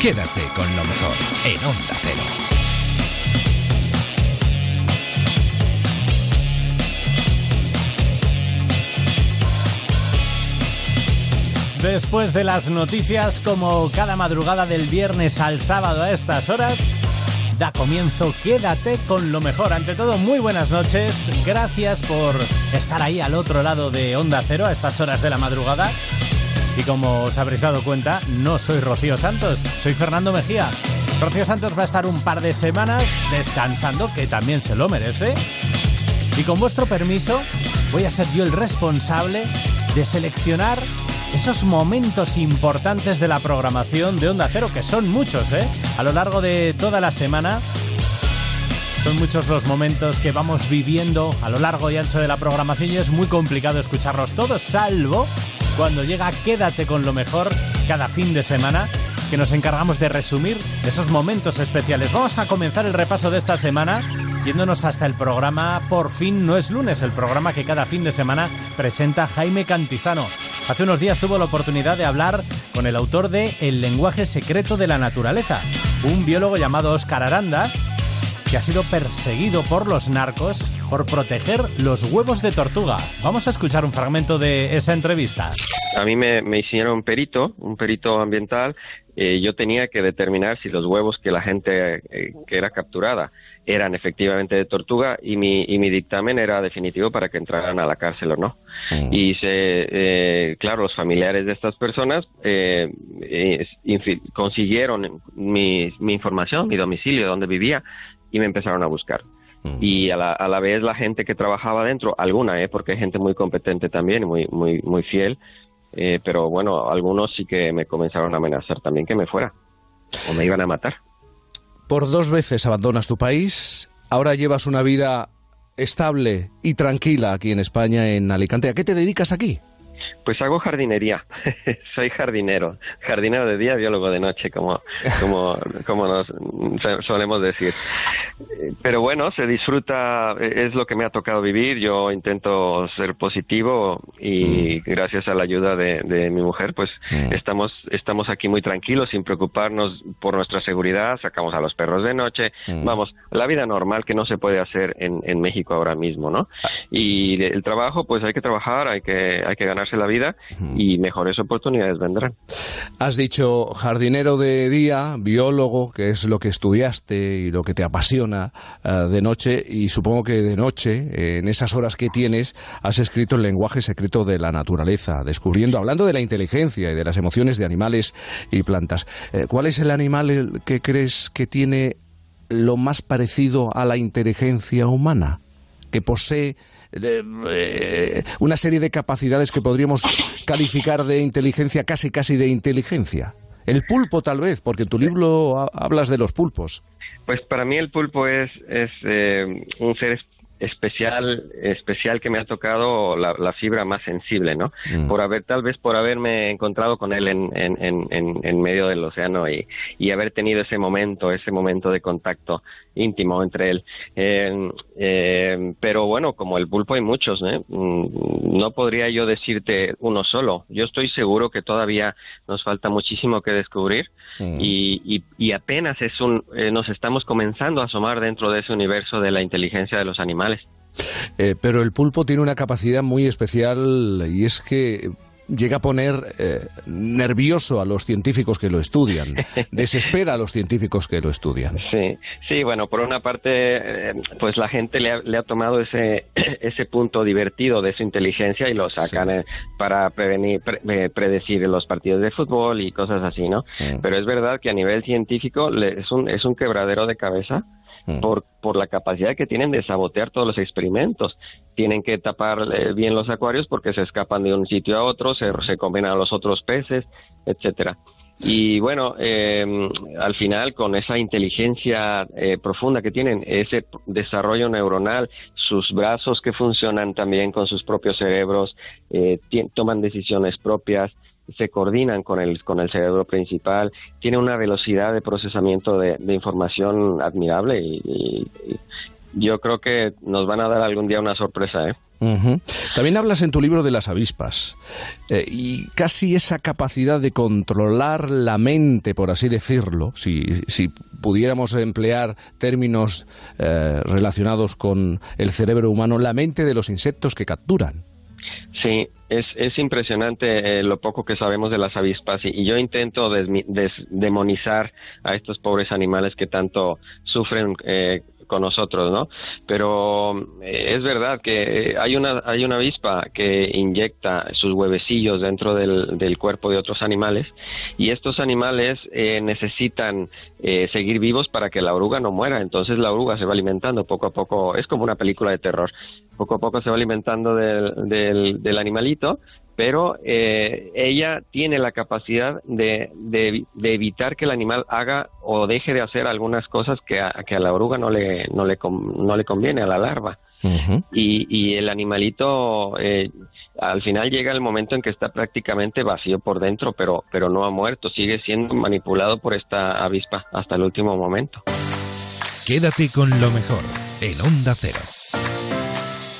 Quédate con lo mejor en Onda Cero. Después de las noticias, como cada madrugada del viernes al sábado a estas horas, da comienzo Quédate con lo mejor. Ante todo, muy buenas noches. Gracias por estar ahí al otro lado de Onda Cero a estas horas de la madrugada. Y como os habréis dado cuenta, no soy Rocío Santos, soy Fernando Mejía. Rocío Santos va a estar un par de semanas descansando, que también se lo merece. Y con vuestro permiso, voy a ser yo el responsable de seleccionar esos momentos importantes de la programación de Onda Cero, que son muchos, ¿eh? A lo largo de toda la semana. Son muchos los momentos que vamos viviendo a lo largo y ancho de la programación y es muy complicado escucharlos todos, salvo cuando llega Quédate con lo mejor cada fin de semana, que nos encargamos de resumir esos momentos especiales. Vamos a comenzar el repaso de esta semana yéndonos hasta el programa Por fin no es lunes, el programa que cada fin de semana presenta Jaime Cantisano. Hace unos días tuvo la oportunidad de hablar con el autor de El lenguaje secreto de la naturaleza, un biólogo llamado Oscar Aranda, que ha sido perseguido por los narcos por proteger los huevos de tortuga. Vamos a escuchar un fragmento de esa entrevista. A mí me, hicieron un perito, un perito ambiental. Eh, yo tenía que determinar si los huevos que la gente eh, que era capturada eran efectivamente de tortuga y mi, y mi dictamen era definitivo para que entraran a la cárcel o no. Mm. Y se, eh, claro, los familiares de estas personas eh, consiguieron mi, mi información, mi domicilio, donde vivía, y me empezaron a buscar. Mm. Y a la, a la vez la gente que trabajaba dentro, alguna, eh, porque hay gente muy competente también, muy, muy, muy fiel, eh, pero bueno, algunos sí que me comenzaron a amenazar también que me fuera o me iban a matar. Por dos veces abandonas tu país, ahora llevas una vida estable y tranquila aquí en España, en Alicante. ¿A qué te dedicas aquí? Pues hago jardinería. Soy jardinero. Jardinero de día, biólogo de noche, como, como, como nos solemos decir. Pero bueno, se disfruta, es lo que me ha tocado vivir. Yo intento ser positivo y mm. gracias a la ayuda de, mi mujer, pues mm. estamos, estamos aquí muy tranquilos, sin preocuparnos por nuestra seguridad. Sacamos a los perros de noche. Mm. Vamos, la vida normal que no se puede hacer en, en México ahora mismo, ¿no? Ah. Y el trabajo, pues hay que trabajar, hay que, hay que ganar la vida y mejores oportunidades vendrán. Has dicho jardinero de día, biólogo, que es lo que estudiaste y lo que te apasiona eh, de noche, y supongo que de noche, en esas horas que tienes, has escrito el lenguaje secreto de la naturaleza, descubriendo, hablando de la inteligencia y de las emociones de animales y plantas. Eh, ¿Cuál es el animal que crees que tiene lo más parecido a la inteligencia humana? que posee eh, una serie de capacidades que podríamos calificar de inteligencia, casi casi de inteligencia. El pulpo tal vez, porque en tu libro hablas de los pulpos. Pues para mí el pulpo es, es eh, un ser especial especial que me ha tocado la, fibra más sensible, ¿no? Mm. Por haber, tal vez por haberme encontrado con él en, en, en, en medio del océano y, y, haber tenido ese momento, ese momento de contacto íntimo entre él. Eh, pero bueno, como el pulpo hay muchos, ¿eh? Mm, no podría yo decirte uno solo. Yo estoy seguro que todavía nos falta muchísimo que descubrir mm. y, y, apenas es un, eh, nos estamos comenzando a asomar dentro de ese universo de la inteligencia de los animales. Eh, pero el pulpo tiene una capacidad muy especial y es que llega a poner eh, nervioso a los científicos que lo estudian, desespera a los científicos que lo estudian. Sí, sí, bueno, por una parte, eh, pues la gente le ha, tomado ese, ese punto divertido de su inteligencia y lo sacan para prevenir, predecir los partidos de fútbol y cosas así, ¿no? Pero es verdad que a nivel científico es, un, es un quebradero de cabeza Mm. por, por la capacidad que tienen de sabotear todos los experimentos. Tienen que tapar eh, bien los acuarios porque se escapan de un sitio a otro, se, se comen a los otros peces, etcétera. Y bueno, em, al final, con esa inteligencia eh, profunda que tienen, ese desarrollo neuronal, sus brazos que funcionan también con sus propios cerebros, eh, toman decisiones propias, se coordinan con el, con el cerebro principal, tiene una velocidad de procesamiento de, información admirable y, yo creo que nos van a dar algún día una sorpresa. ¿eh? También hablas en tu libro de las avispas eh, y casi esa capacidad de controlar la mente, por así decirlo, si, si pudiéramos emplear términos eh, relacionados con el cerebro humano, la mente de los insectos que capturan. Sí, es, es impresionante eh, lo poco que sabemos de las avispas y, yo intento demonizar a estos pobres animales que tanto sufren eh, con nosotros, ¿no? Pero eh, es verdad que hay una, hay una avispa que inyecta sus huevecillos dentro del, del cuerpo de otros animales y estos animales eh, necesitan eh, seguir vivos para que la oruga no muera. Entonces la oruga se va alimentando poco a poco, es como una película de terror. Poco a poco se va alimentando del, del, del animalito pero eh, ella tiene la capacidad de, de, evitar que el animal haga o deje de hacer algunas cosas que a, que a la oruga no le, no le, no le conviene, a la larva. y, y, el animalito eh, al final llega el momento en que está prácticamente vacío por dentro, pero, pero no ha muerto, sigue siendo manipulado por esta avispa hasta el último momento. Quédate con lo mejor en Onda Cero.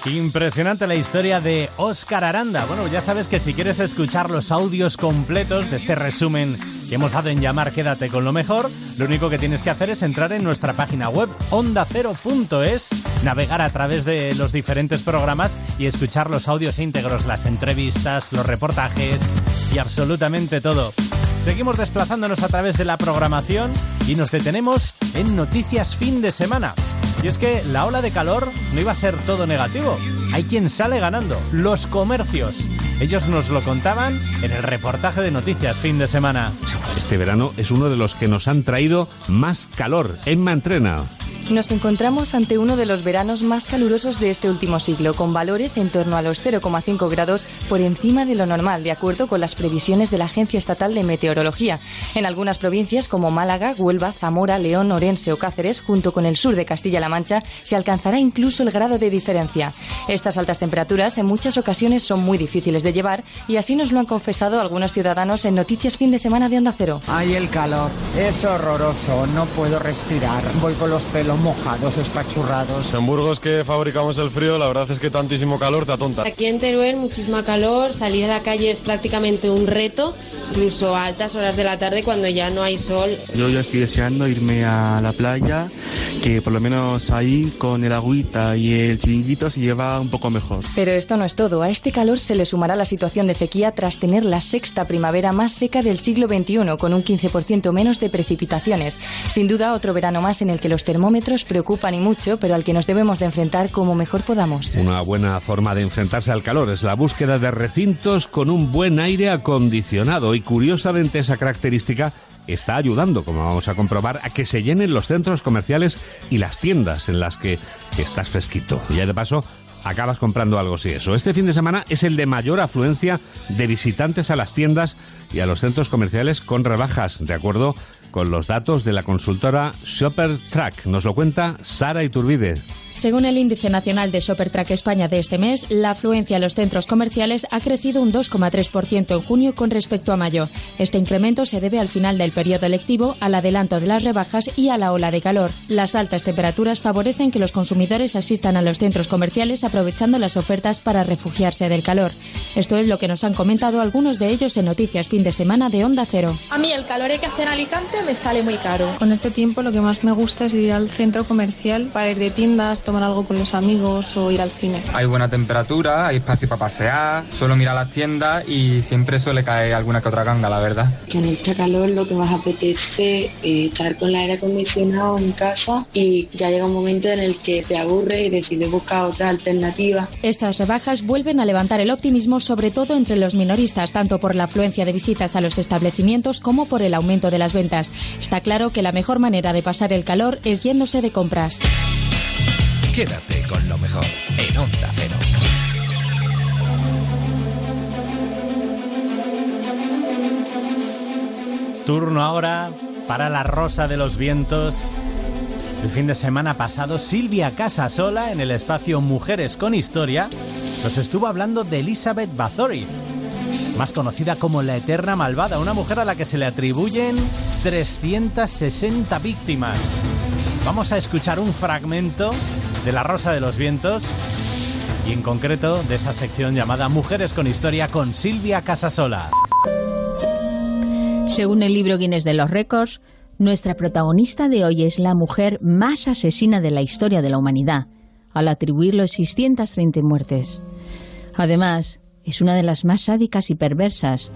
Impresionante la historia de Oscar Aranda. Bueno, ya sabes que si quieres escuchar los audios completos de este resumen que hemos dado en llamar Quédate con lo mejor, lo único que tienes que hacer es entrar en nuestra página web ondacero.es, navegar a través de los diferentes programas y escuchar los audios íntegros, las entrevistas, los reportajes y absolutamente todo. Seguimos desplazándonos a través de la programación y nos detenemos en Noticias Fin de Semana. Y es que la ola de calor no iba a ser todo negativo. Hay quien sale ganando, los comercios. Ellos nos lo contaban en el reportaje de Noticias Fin de Semana. Este verano es uno de los que nos han traído más calor. en Entrena. Nos encontramos ante uno de los veranos más calurosos de este último siglo, con valores en torno a los 0,5 grados por encima de lo normal, de acuerdo con las previsiones de la Agencia Estatal de Meteorología. En algunas provincias como Málaga, Huelva, Zamora, León, Orense o Cáceres, junto con el sur de Castilla-La Mancha, se alcanzará incluso el grado de diferencia. Estas altas temperaturas en muchas ocasiones son muy difíciles de llevar y así nos lo han confesado algunos ciudadanos en Noticias Fin de Semana de Onda Cero. Ay, el calor, es horroroso, no puedo respirar, voy con los pelos mojados, espachurrados. En Burgos que fabricamos el frío, la verdad es que tantísimo calor te atonta. Aquí en Teruel muchísima calor, salir a la calle es prácticamente un reto, incluso a altas horas de la tarde cuando ya no hay sol. Yo ya estoy deseando irme a la playa, que por lo menos ahí con el agüita y el chiringuito se lleva un poco mejor. Pero esto no es todo, a este calor se le sumará la situación de sequía tras tener la sexta primavera más seca del siglo XXI, con un 15% menos de precipitaciones. Sin duda otro verano más en el que los termómetros preocupan y mucho, pero al que nos debemos de enfrentar como mejor podamos. Una buena forma de enfrentarse al calor es la búsqueda de recintos con un buen aire acondicionado y curiosamente esa característica está ayudando, como vamos a comprobar, a que se llenen los centros comerciales y las tiendas en las que, estás fresquito. Y ya de paso, acabas comprando algo si eso. Este fin de semana es el de mayor afluencia de visitantes a las tiendas y a los centros comerciales con rebajas, de acuerdo con los datos de la consultora Shopper Track. Nos lo cuenta Sara Iturbide. Según el índice nacional de Track España de este mes, la afluencia a los centros comerciales ha crecido un 2,3% en junio con respecto a mayo. Este incremento se debe al final del periodo electivo, al adelanto de las rebajas y a la ola de calor. Las altas temperaturas favorecen que los consumidores asistan a los centros comerciales aprovechando las ofertas para refugiarse del calor. Esto es lo que nos han comentado algunos de ellos en Noticias Fin de Semana de Onda Cero. A mí el calor que hace en Alicante me sale muy caro. Con este tiempo lo que más me gusta es ir al centro comercial para ir de tiendas, tomar algo con los amigos o ir al cine. Hay buena temperatura, hay espacio para pasear, solo mirar las tiendas y siempre suele caer alguna que otra ganga, la verdad. Que en este calor lo que más apetece es estar con el aire acondicionado en casa y ya llega un momento en el que te aburre y decides buscar otra alternativa. Estas rebajas vuelven a levantar el optimismo sobre todo entre los minoristas, tanto por la afluencia de visitas a los establecimientos como por el aumento de las ventas. Está claro que la mejor manera de pasar el calor es yéndose de compras. Quédate con lo mejor en Onda Cero. Turno ahora para la Rosa de los Vientos. El fin de semana pasado, Silvia Casasola, en el espacio Mujeres con Historia, nos estuvo hablando de Elizabeth Bathory, más conocida como la Eterna Malvada, una mujer a la que se le atribuyen 360 víctimas. Vamos a escuchar un fragmento de La Rosa de los Vientos y en concreto de esa sección llamada Mujeres con Historia con Silvia Casasola. Según el libro Guinness de los Récords, nuestra protagonista de hoy es la mujer más asesina de la historia de la humanidad, al atribuirlo 630 muertes. Además, es una de las más sádicas y perversas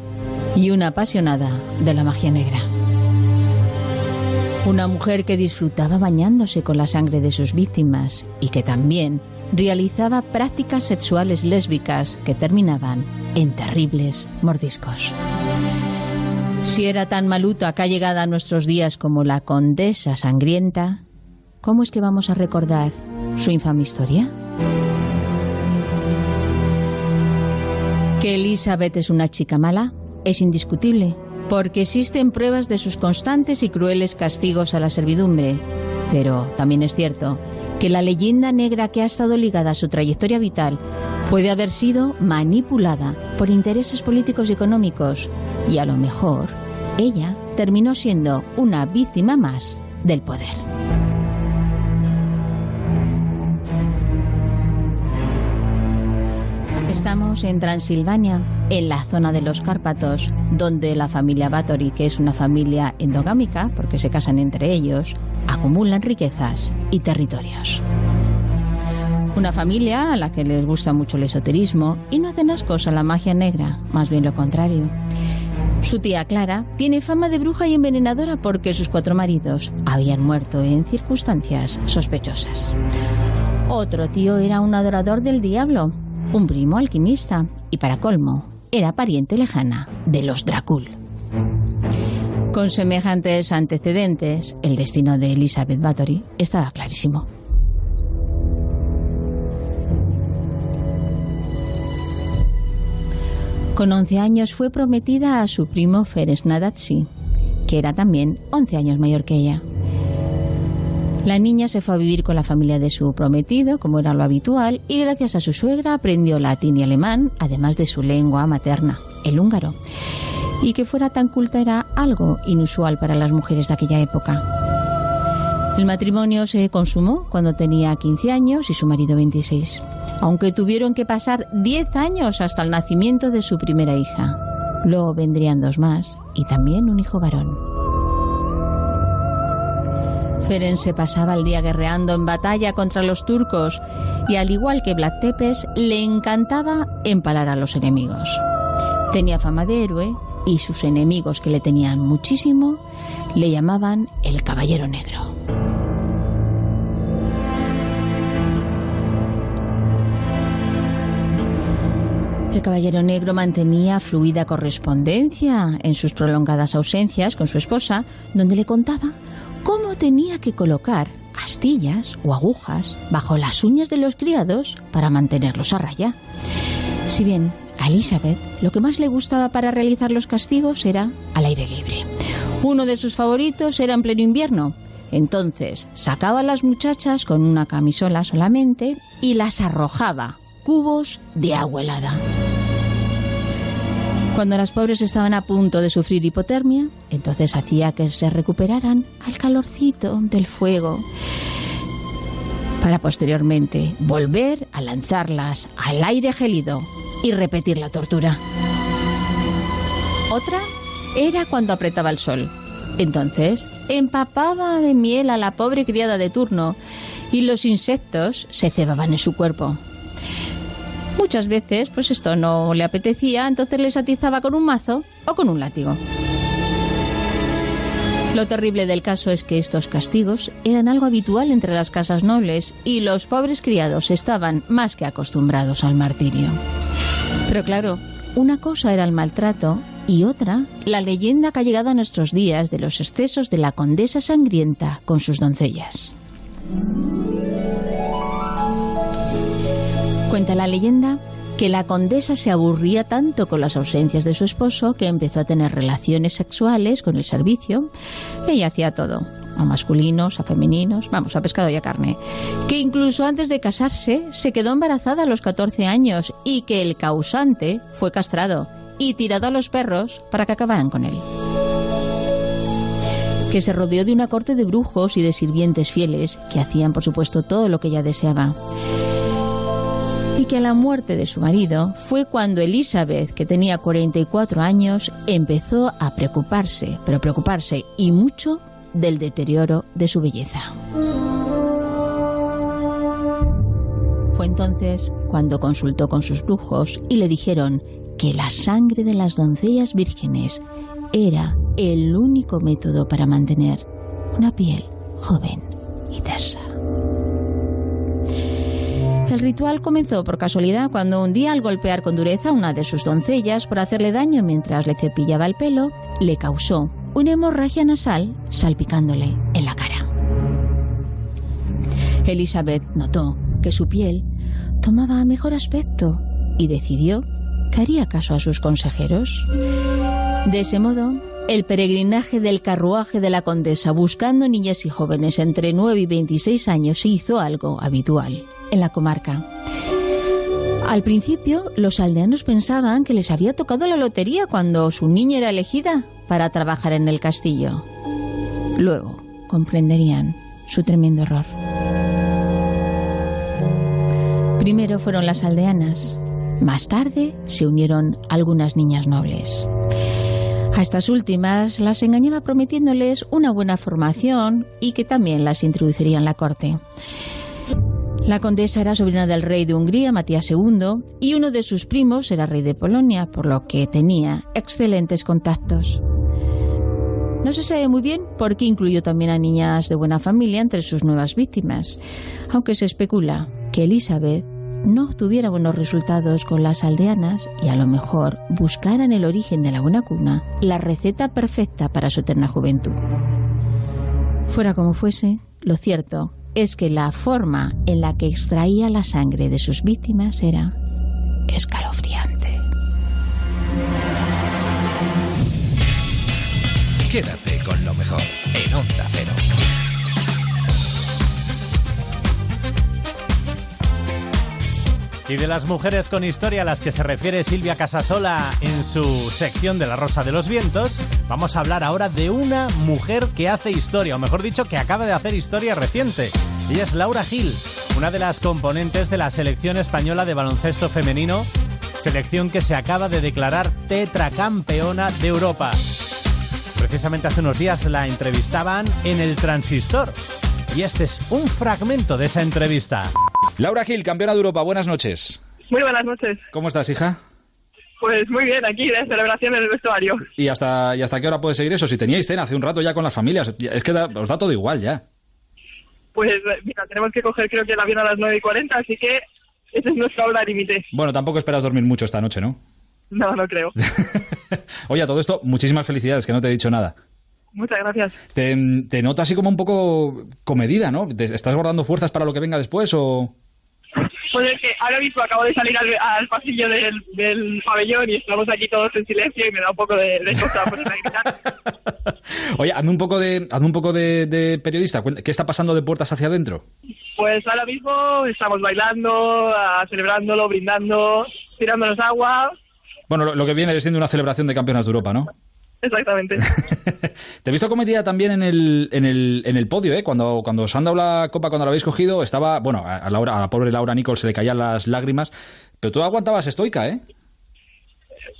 y una apasionada de la magia negra. Una mujer que disfrutaba bañándose con la sangre de sus víctimas y que también realizaba prácticas sexuales lésbicas que terminaban en terribles mordiscos. Si era tan maluta acá llegada a nuestros días como la condesa sangrienta, ¿cómo es que vamos a recordar su infame historia? Que Elizabeth es una chica mala es indiscutible, porque existen pruebas de sus constantes y crueles castigos a la servidumbre. Pero también es cierto que la leyenda negra que ha estado ligada a su trayectoria vital puede haber sido manipulada por intereses políticos y económicos y a lo mejor ella terminó siendo una víctima más del poder. Estamos en Transilvania, en la zona de los Cárpatos, donde la familia Báthory, que es una familia endogámica, porque se casan entre ellos, acumulan riquezas y territorios. Una familia a la que les gusta mucho el esoterismo y no hacen ascos a la magia negra, más bien lo contrario. Su tía Clara tiene fama de bruja y envenenadora porque sus cuatro maridos habían muerto en circunstancias sospechosas. Otro tío era un adorador del diablo un primo alquimista y para colmo, era pariente lejana de los Dracul. Con semejantes antecedentes, el destino de Elizabeth Bathory estaba clarísimo. Con 11 años fue prometida a su primo Ferenc Nadatsi, que era también 11 años mayor que ella. La niña se fue a vivir con la familia de su prometido, como era lo habitual, y gracias a su suegra aprendió latín y alemán, además de su lengua materna, el húngaro. Y que fuera tan culta era algo inusual para las mujeres de aquella época. El matrimonio se consumó cuando tenía 15 años y su marido 26, aunque tuvieron que pasar 10 años hasta el nacimiento de su primera hija. Luego vendrían dos más y también un hijo varón. Ferenc se pasaba el día guerreando en batalla contra los turcos y al igual que Vlad Tepes le encantaba empalar a los enemigos. Tenía fama de héroe y sus enemigos que le tenían muchísimo le llamaban el Caballero Negro. El Caballero Negro mantenía fluida correspondencia en sus prolongadas ausencias con su esposa, donde le contaba cómo tenía que colocar astillas o agujas bajo las uñas de los criados para mantenerlos a raya. Si bien a Elizabeth lo que más le gustaba para realizar los castigos era al aire libre. Uno de sus favoritos era en pleno invierno. Entonces sacaba a las muchachas con una camisola solamente y las arrojaba cubos de agua helada. Cuando las pobres estaban a punto de sufrir hipotermia, entonces hacía que se recuperaran al calorcito del fuego para posteriormente volver a lanzarlas al aire gélido y repetir la tortura. Otra era cuando apretaba el sol. Entonces empapaba de miel a la pobre criada de turno y los insectos se cebaban en su cuerpo. Muchas veces, pues esto no le apetecía, entonces les atizaba con un mazo o con un látigo. Lo terrible del caso es que estos castigos eran algo habitual entre las casas nobles y los pobres criados estaban más que acostumbrados al martirio. Pero claro, una cosa era el maltrato y otra la leyenda que ha llegado a nuestros días de los excesos de la condesa sangrienta con sus doncellas. Cuenta la leyenda que la condesa se aburría tanto con las ausencias de su esposo que empezó a tener relaciones sexuales con el servicio. Ella hacía todo, a masculinos, a femeninos, vamos, a pescado y a carne. Que incluso antes de casarse se quedó embarazada a los 14 años y que el causante fue castrado y tirado a los perros para que acabaran con él. Que se rodeó de una corte de brujos y de sirvientes fieles que hacían, por supuesto, todo lo que ella deseaba y que a la muerte de su marido fue cuando Elizabeth, que tenía 44 años, empezó a preocuparse, pero preocuparse y mucho del deterioro de su belleza. Fue entonces cuando consultó con sus brujos y le dijeron que la sangre de las doncellas vírgenes era el único método para mantener una piel joven y tersa. El ritual comenzó por casualidad cuando un día al golpear con dureza a una de sus doncellas por hacerle daño mientras le cepillaba el pelo, le causó una hemorragia nasal salpicándole en la cara. Elizabeth notó que su piel tomaba mejor aspecto y decidió que haría caso a sus consejeros. De ese modo, el peregrinaje del carruaje de la condesa buscando niñas y jóvenes entre 9 y 26 años se hizo algo habitual en la comarca. Al principio, los aldeanos pensaban que les había tocado la lotería cuando su niña era elegida para trabajar en el castillo. Luego comprenderían su tremendo error. Primero fueron las aldeanas, más tarde se unieron algunas niñas nobles. A estas últimas las engañaba prometiéndoles una buena formación y que también las introduciría en la corte. La condesa era sobrina del rey de Hungría, Matías II, y uno de sus primos era rey de Polonia, por lo que tenía excelentes contactos. No se sabe muy bien por qué incluyó también a niñas de buena familia entre sus nuevas víctimas, aunque se especula que Elizabeth no obtuviera buenos resultados con las aldeanas y a lo mejor buscara en el origen de la buena cuna la receta perfecta para su eterna juventud. Fuera como fuese, lo cierto es que la forma en la que extraía la sangre de sus víctimas era escalofriante. Quédate con lo mejor en Onda Cero. Y de las mujeres con historia a las que se refiere Silvia Casasola en su sección de La Rosa de los Vientos, vamos a hablar ahora de una mujer que hace historia, o mejor dicho, que acaba de hacer historia reciente. Ella es Laura Gil, una de las componentes de la selección española de baloncesto femenino, selección que se acaba de declarar tetracampeona de Europa. Precisamente hace unos días la entrevistaban en el Transistor. Y este es un fragmento de esa entrevista. Laura Gil, campeona de Europa, buenas noches. Muy buenas noches. ¿Cómo estás, hija? Pues muy bien, aquí de celebración en el vestuario. ¿Y hasta, ¿Y hasta qué hora puede seguir eso? Si teníais cena hace un rato ya con las familias, es que da- os da todo igual ya. Pues eh, mira, tenemos que coger creo que el avión a las 9 y 40, así que esa es nuestra hora límite. Bueno, tampoco esperas dormir mucho esta noche, ¿no? No, no creo. Oye, a todo esto, muchísimas felicidades, que no te he dicho nada. Muchas gracias. Te, te noto así como un poco comedida, ¿no? ¿Te- ¿Estás guardando fuerzas para lo que venga después o...? Pues es que ahora mismo acabo de salir al, al pasillo del, del pabellón y estamos aquí todos en silencio y me da un poco de, de cosa a gritar. Oye, hazme un poco de, hazme un poco de, de periodista. ¿Qué está pasando de puertas hacia adentro? Pues ahora mismo estamos bailando, ah, celebrándolo, brindando, tirándonos agua. Bueno, lo, lo que viene siendo una celebración de campeonas de Europa, ¿no? Exactamente. Te he visto comedida también en el, en el, en el podio, ¿eh? Cuando, cuando os han dado la copa, cuando la habéis cogido, estaba... Bueno, a, a Laura- a la pobre Laura Nichols se le caían las lágrimas, pero tú aguantabas estoica, ¿eh?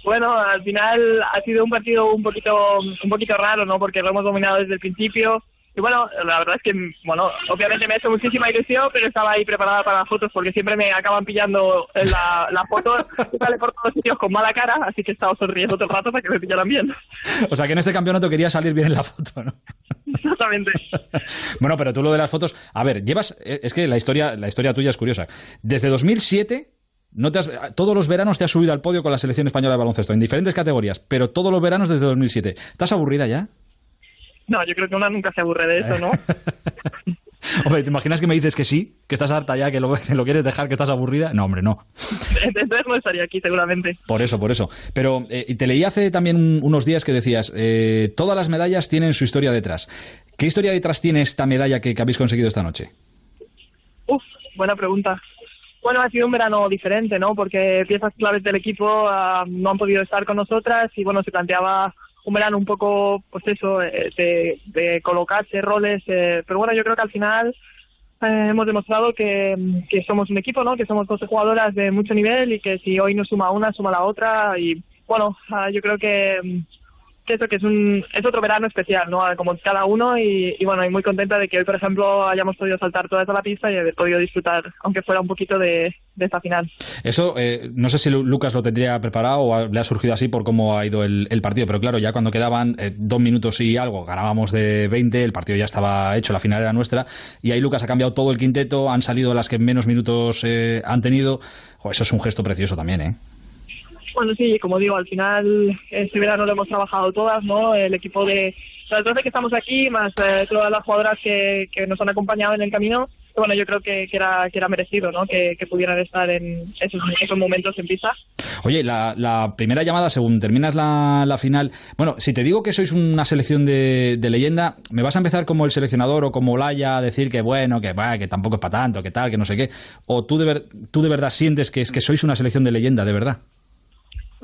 Bueno, al final ha sido un partido un poquito un poquito raro, ¿no? Porque lo hemos dominado desde el principio. Y bueno, la verdad es que, bueno, obviamente me ha hecho muchísima ilusión, pero estaba ahí preparada para las fotos porque siempre me acaban pillando la, la foto y sale por todos sitios con mala cara, así que he estado sonriendo todo el rato para que me pillaran bien. O sea, que en este campeonato quería salir bien en la foto, ¿no? Exactamente. Bueno, pero tú lo de las fotos... A ver, llevas... eh, Es que la historia, la historia tuya es curiosa. Desde 2007... No te has- todos los veranos te has subido al podio con la selección española de baloncesto, en diferentes categorías, pero todos los veranos desde 2007. ¿Estás aburrida ya? No, yo creo que una nunca se aburre de eso, ¿no? Hombre, ¿te imaginas que me dices que sí? ¿Que estás harta ya? ¿Que lo, que lo quieres dejar? ¿Que estás aburrida? No, hombre, no. Entonces no estaría aquí seguramente. Por eso, por eso. Pero eh, te leí hace también un- unos días que decías, eh, todas las medallas tienen su historia detrás. ¿Qué historia detrás tiene esta medalla que, que habéis conseguido esta noche? Uf, buena pregunta. Bueno, ha sido un verano diferente, ¿no? Porque piezas claves del equipo ah, no han podido estar con nosotras y bueno, se planteaba un un poco, pues eso, eh, de, de colocarse roles. eh, pero bueno, yo creo que al final eh, hemos demostrado que, que somos un equipo, ¿no? Que somos 12 jugadoras de mucho nivel y que si hoy no suma una, suma la otra y bueno, ah, yo creo que que eso que es un es otro verano especial, ¿no? Como cada uno y, bueno, y muy contenta de que hoy, por ejemplo, hayamos podido saltar toda la pista y haber podido disfrutar, aunque fuera un poquito de, esta final. Eso, eh, no sé si Lucas lo tendría preparado o le ha surgido así por cómo ha ido el, partido, pero claro, ya cuando quedaban eh, dos minutos y algo, ganábamos de 20, el partido ya estaba hecho, la final era nuestra, y ahí Lucas ha cambiado todo el quinteto, han salido las que menos minutos eh, han tenido. Eso es un gesto precioso también, ¿eh? Bueno, sí, como digo, al final este verano lo hemos trabajado todas, ¿no? El equipo de las 12 que estamos aquí, más eh, todas las jugadoras que, que, nos han acompañado en el camino, bueno, yo creo que, que, era, que era merecido, ¿no? Que, pudieran estar en esos, esos momentos en pista. Oye, la, la, primera llamada, según terminas la, la, final, bueno, si te digo que sois una selección de, de, leyenda, ¿me vas a empezar como el seleccionador o como Laya a decir que bueno, que, bah, que tampoco es para tanto, que tal, que no sé qué? ¿O tú de, ver, tú de verdad sientes que, es, que sois una selección de leyenda, de verdad?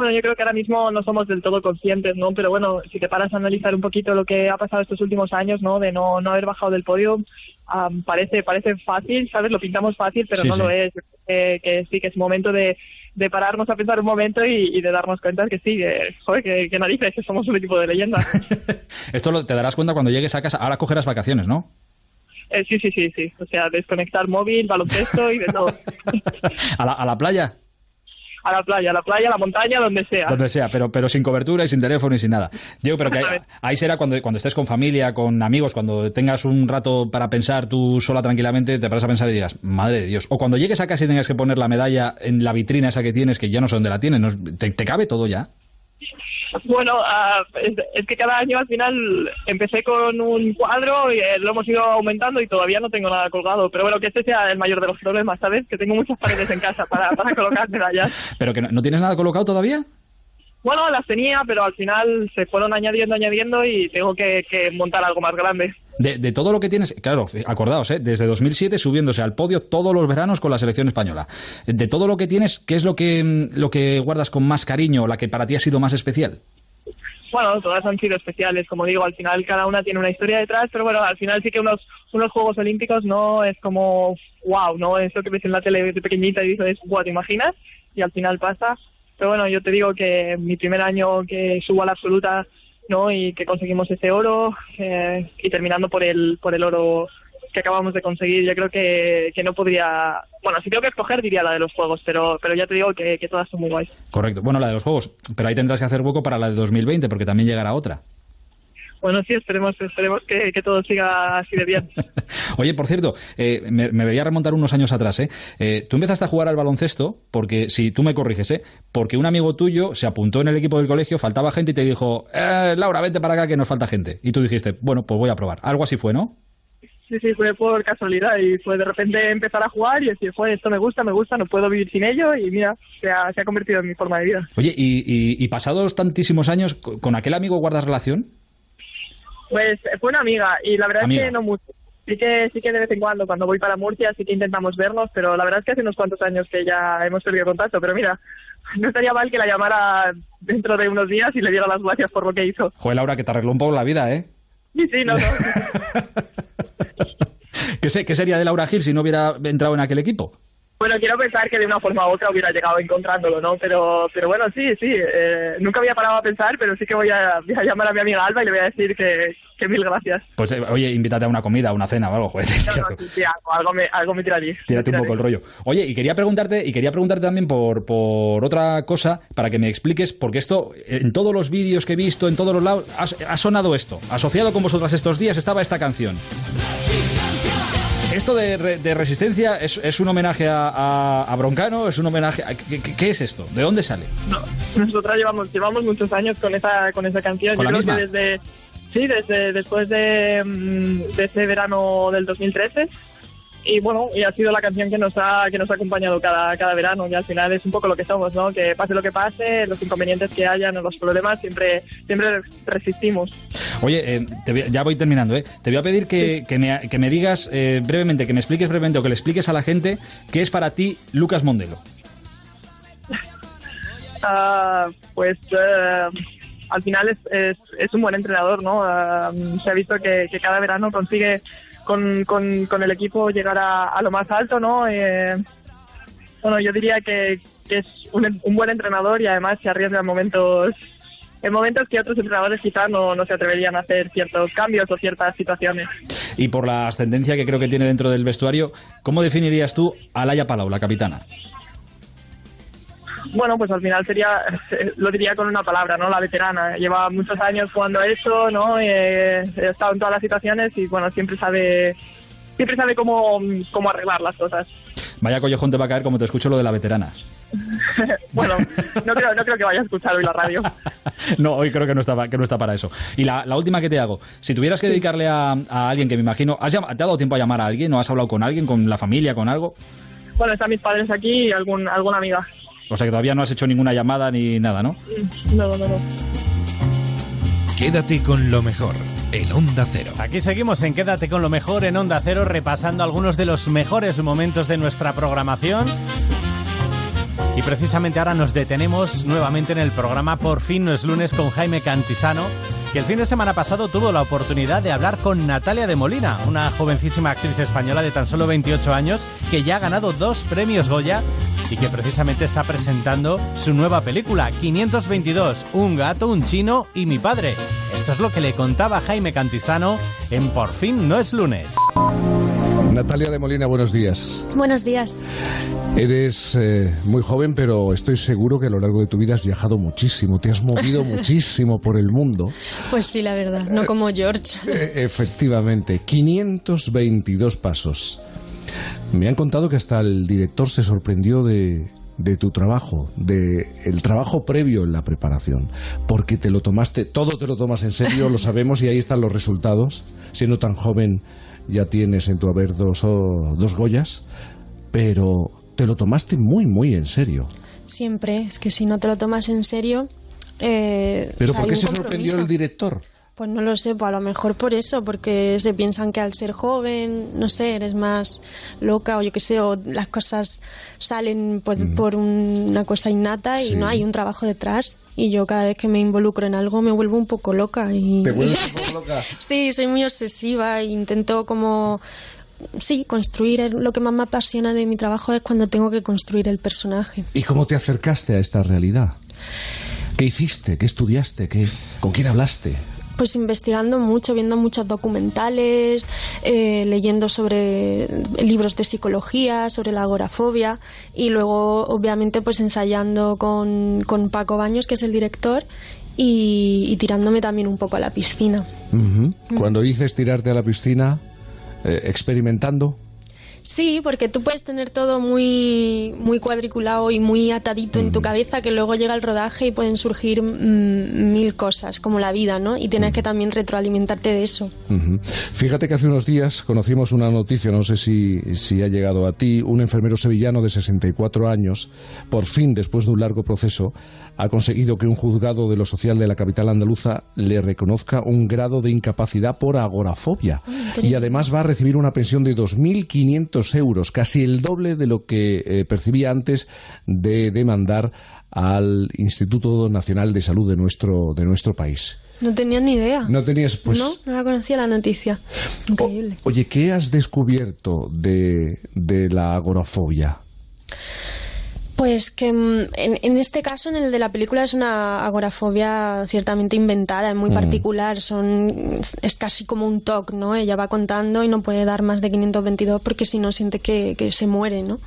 Bueno, yo creo que ahora mismo no somos del todo conscientes, ¿no? Pero bueno, si te paras a analizar un poquito lo que ha pasado estos últimos años, ¿no? De no, no haber bajado del podio, um, parece parece fácil, ¿sabes? Lo pintamos fácil, pero sí, no sí. lo es. Que, que, sí, que es momento de, de pararnos a pensar un momento y, y de darnos cuenta que sí, que, joder, que, que narices, que somos un equipo de leyenda. Esto lo, te darás cuenta cuando llegues a casa. Ahora cogerás vacaciones, ¿no? Eh, sí, sí, sí, sí. O sea, desconectar móvil, baloncesto y de todo. ¿A la, a la playa? A la playa, a la playa, a la montaña, donde sea. Donde sea, pero, pero sin cobertura y sin teléfono y sin nada. Digo, pero que ahí, ahí, será cuando, cuando estés con familia, con amigos, cuando tengas un rato para pensar tú sola tranquilamente, te paras a pensar y digas, madre de Dios. O cuando llegues a casa y tengas que poner la medalla en la vitrina esa que tienes, que ya no sé dónde la tienes. ¿te, te cabe todo ya? Bueno, uh, es, que cada año al final empecé con un cuadro y eh, lo hemos ido aumentando y todavía no tengo nada colgado. Pero bueno, que este sea el mayor de los problemas, ¿sabes? Que tengo muchas paredes en casa para, para colocar. ¿Pero que no, no tienes nada colocado todavía? Bueno, las tenía, pero al final se fueron añadiendo, añadiendo y tengo que, que montar algo más grande. De, de, todo lo que tienes, claro, acordaos, ¿eh? desde 2007 subiéndose al podio todos los veranos con la selección española. De todo lo que tienes, ¿qué es lo que, lo que guardas con más cariño, la que para ti ha sido más especial? Bueno, todas han sido especiales, como digo, al final cada una tiene una historia detrás, pero bueno, al final sí que unos, unos Juegos Olímpicos no es como, wow, ¿no? Eso que ves en la tele de pequeñita y dices, wow, ¿te imaginas? Y al final pasa. Pero bueno, yo te digo que mi primer año que subo a la absoluta, ¿no? Y que conseguimos ese oro, eh, y terminando por el, por el oro que acabamos de conseguir, yo creo que, que, no podría... Bueno, si tengo que escoger diría la de los Juegos, pero, pero ya te digo que, que todas son muy guays. Correcto. Bueno, la de los Juegos, pero ahí tendrás que hacer hueco para la de 2020, porque también llegará otra. Bueno, sí, esperemos, esperemos que, que todo siga así de bien. Oye, por cierto, eh, me, me, veía remontar unos años atrás, ¿eh? ¿eh? Tú empezaste a jugar al baloncesto, porque si tú me corriges, ¿eh? Porque un amigo tuyo se apuntó en el equipo del colegio, faltaba gente y te dijo, eh, Laura, vente para acá que nos falta gente. Y tú dijiste, bueno, pues voy a probar. Algo así fue, ¿no? Sí, sí, fue por casualidad y fue de repente empezar a jugar y decir, fue esto me gusta, me gusta, no puedo vivir sin ello y mira, se ha, se ha convertido en mi forma de vida. Oye, ¿y, y, y pasados tantísimos años, ¿con aquel amigo guardas relación? Pues fue una amiga y la verdad amiga. es que no mucho. Sí que, sí que de vez en cuando, cuando voy para Murcia, sí que intentamos vernos, pero la verdad es que hace unos cuantos años que ya hemos perdido contacto. Pero mira, no estaría mal que la llamara dentro de unos días y le diera las gracias por lo que hizo. Joder, Laura, que te arregló un poco la vida, ¿eh? Sí, sí, no, no. ¿Qué, sé, ¿Qué sería de Laura Gil si no hubiera entrado en aquel equipo? Bueno, quiero pensar que de una forma u otra hubiera llegado encontrándolo, ¿no? Pero, pero bueno, sí, sí. Eh, nunca había parado a pensar, pero sí que voy a, voy a, llamar a mi amiga Alba y le voy a decir que, que mil gracias. Pues, eh, oye, invítate a una comida, a una cena o algo, joder. No, no, sí, sí, algo, algo, me, algo me tiraría. Tírate un poco el rollo. Oye, y quería preguntarte, y quería preguntarte también por, por otra cosa, para que me expliques, porque esto, en todos los vídeos que he visto, en todos los lados, ha, ha sonado esto. Asociado con vosotras estos días estaba esta canción. Esto de, de resistencia es, es, un homenaje a, a, a, Broncano, es un homenaje. A, ¿qué, ¿qué, es esto? ¿De dónde sale? No, nosotras llevamos llevamos muchos años con esa con esa canción. ¿Con Yo la creo misma? que desde sí desde después de, de ese verano del 2013 y bueno, y ha sido la canción que nos ha que nos ha acompañado cada, cada verano y al final es un poco lo que somos, ¿no? Que pase lo que pase, los inconvenientes que hayan o los problemas, siempre siempre resistimos. Oye, eh, te voy, ya voy terminando, ¿eh? Te voy a pedir que, sí. que, me, que me, digas eh, brevemente, que me expliques brevemente o que le expliques a la gente qué es para ti Lucas Mondelo. uh, pues uh, al final es, es, es, un buen entrenador, ¿no? Uh, se ha visto que, que cada verano consigue con, con, el equipo llegar a, lo más alto, ¿no? Eh, bueno, yo diría que, que es un, un buen entrenador y además se arriesga en momentos en momentos que otros entrenadores quizás no, no se atreverían a hacer ciertos cambios o ciertas situaciones. Y por la ascendencia que creo que tiene dentro del vestuario, ¿cómo definirías tú a Laia Palau, la capitana? Bueno, pues al final sería, lo diría con una palabra, ¿no? La veterana. Lleva muchos años jugando a eso, ¿no? Eh, ha estado en todas las situaciones y, bueno, siempre sabe, siempre sabe cómo, cómo arreglar las cosas. Vaya collejón te va a caer como te escucho lo de la veterana. bueno, no creo, no creo que vaya a escuchar hoy la radio. no, hoy creo que no está, que no está para eso. Y la, la última que te hago, si tuvieras que dedicarle a, a alguien que me imagino, ¿has ¿te ha dado tiempo a llamar a alguien? ¿No has hablado con alguien, con la familia, con algo? Bueno, están mis padres aquí y algún, alguna amiga. O sea que todavía no has hecho ninguna llamada ni nada, ¿no? No, no, no. Quédate con lo mejor en Onda Cero. Aquí seguimos en Quédate con lo mejor en Onda Cero, repasando algunos de los mejores momentos de nuestra programación. Y precisamente ahora nos detenemos nuevamente en el programa Por fin no es lunes con Jaime Cantizano, que el fin de semana pasado tuvo la oportunidad de hablar con Natalia de Molina, una jovencísima actriz española de tan solo 28 años que ya ha ganado dos premios Goya y que precisamente está presentando su nueva película, 522, Un gato, un chino y mi padre. Esto es lo que le contaba Jaime Cantizano en Por fin no es lunes. Natalia de Molina, buenos días. Buenos días. Eres eh, muy joven, pero estoy seguro que a lo largo de tu vida has viajado muchísimo, te has movido muchísimo por el mundo. Pues sí, la verdad, no como George. Eh, efectivamente, 522 pasos. Me han contado que hasta el director se sorprendió de, de tu trabajo, de el trabajo previo en la preparación, porque te lo tomaste, todo te lo tomas en serio, lo sabemos y ahí están los resultados. Siendo tan joven ya tienes en tu haber dos, oh, dos Goyas, pero te lo tomaste muy, muy en serio. Siempre, es que si no te lo tomas en serio. Eh, ¿Pero o sea, por qué se sorprendió el director? Pues no lo sé, pues a lo mejor por eso, porque se piensan que al ser joven, no sé, eres más loca o yo qué sé, o las cosas salen pues, por un- una cosa innata Sí. y no hay un trabajo detrás. Y yo cada vez que me involucro en algo me vuelvo un poco loca. Y... ¿Te vuelves un poco loca? Sí, soy muy obsesiva e intento como... Sí, construir lo que más me apasiona de mi trabajo es cuando tengo que construir el personaje. ¿Y cómo te acercaste a esta realidad? ¿Qué hiciste? ¿Qué estudiaste? ¿Qué, ¿Con quién hablaste? Pues investigando mucho, viendo muchos documentales, eh, leyendo sobre libros de psicología, sobre la agorafobia y luego obviamente pues ensayando con, con Paco Baños, que es el director, y, y tirándome también un poco a la piscina. Cuando dices tirarte a la piscina, eh, experimentando, Sí, porque tú puedes tener todo muy, muy cuadriculado y muy atadito en tu cabeza que luego llega el rodaje y pueden surgir mm, mil cosas, como la vida, ¿no? Y tienes que también retroalimentarte de eso. Fíjate que hace unos días conocimos una noticia, no sé si, si ha llegado a ti, un enfermero sevillano de 64 años, por fin, después de un largo proceso, ha conseguido que un juzgado de lo social de la capital andaluza le reconozca un grado de incapacidad por agorafobia. Y además va a recibir una pensión de 2.500 euros, casi el doble de lo que eh, percibía antes de demandar al Instituto Nacional de Salud de nuestro, de nuestro país. No tenía ni idea. No tenías, pues... no, no la conocía la noticia. Increíble. Oye, ¿qué has descubierto de, de la agorafobia? Pues que mm, en, en este caso, en el de la película, es una agorafobia ciertamente inventada, muy Mm. particular, son es casi como un TOC, ¿no? Ella va contando y no puede dar más de 522 porque si no siente que, que se muere, ¿no?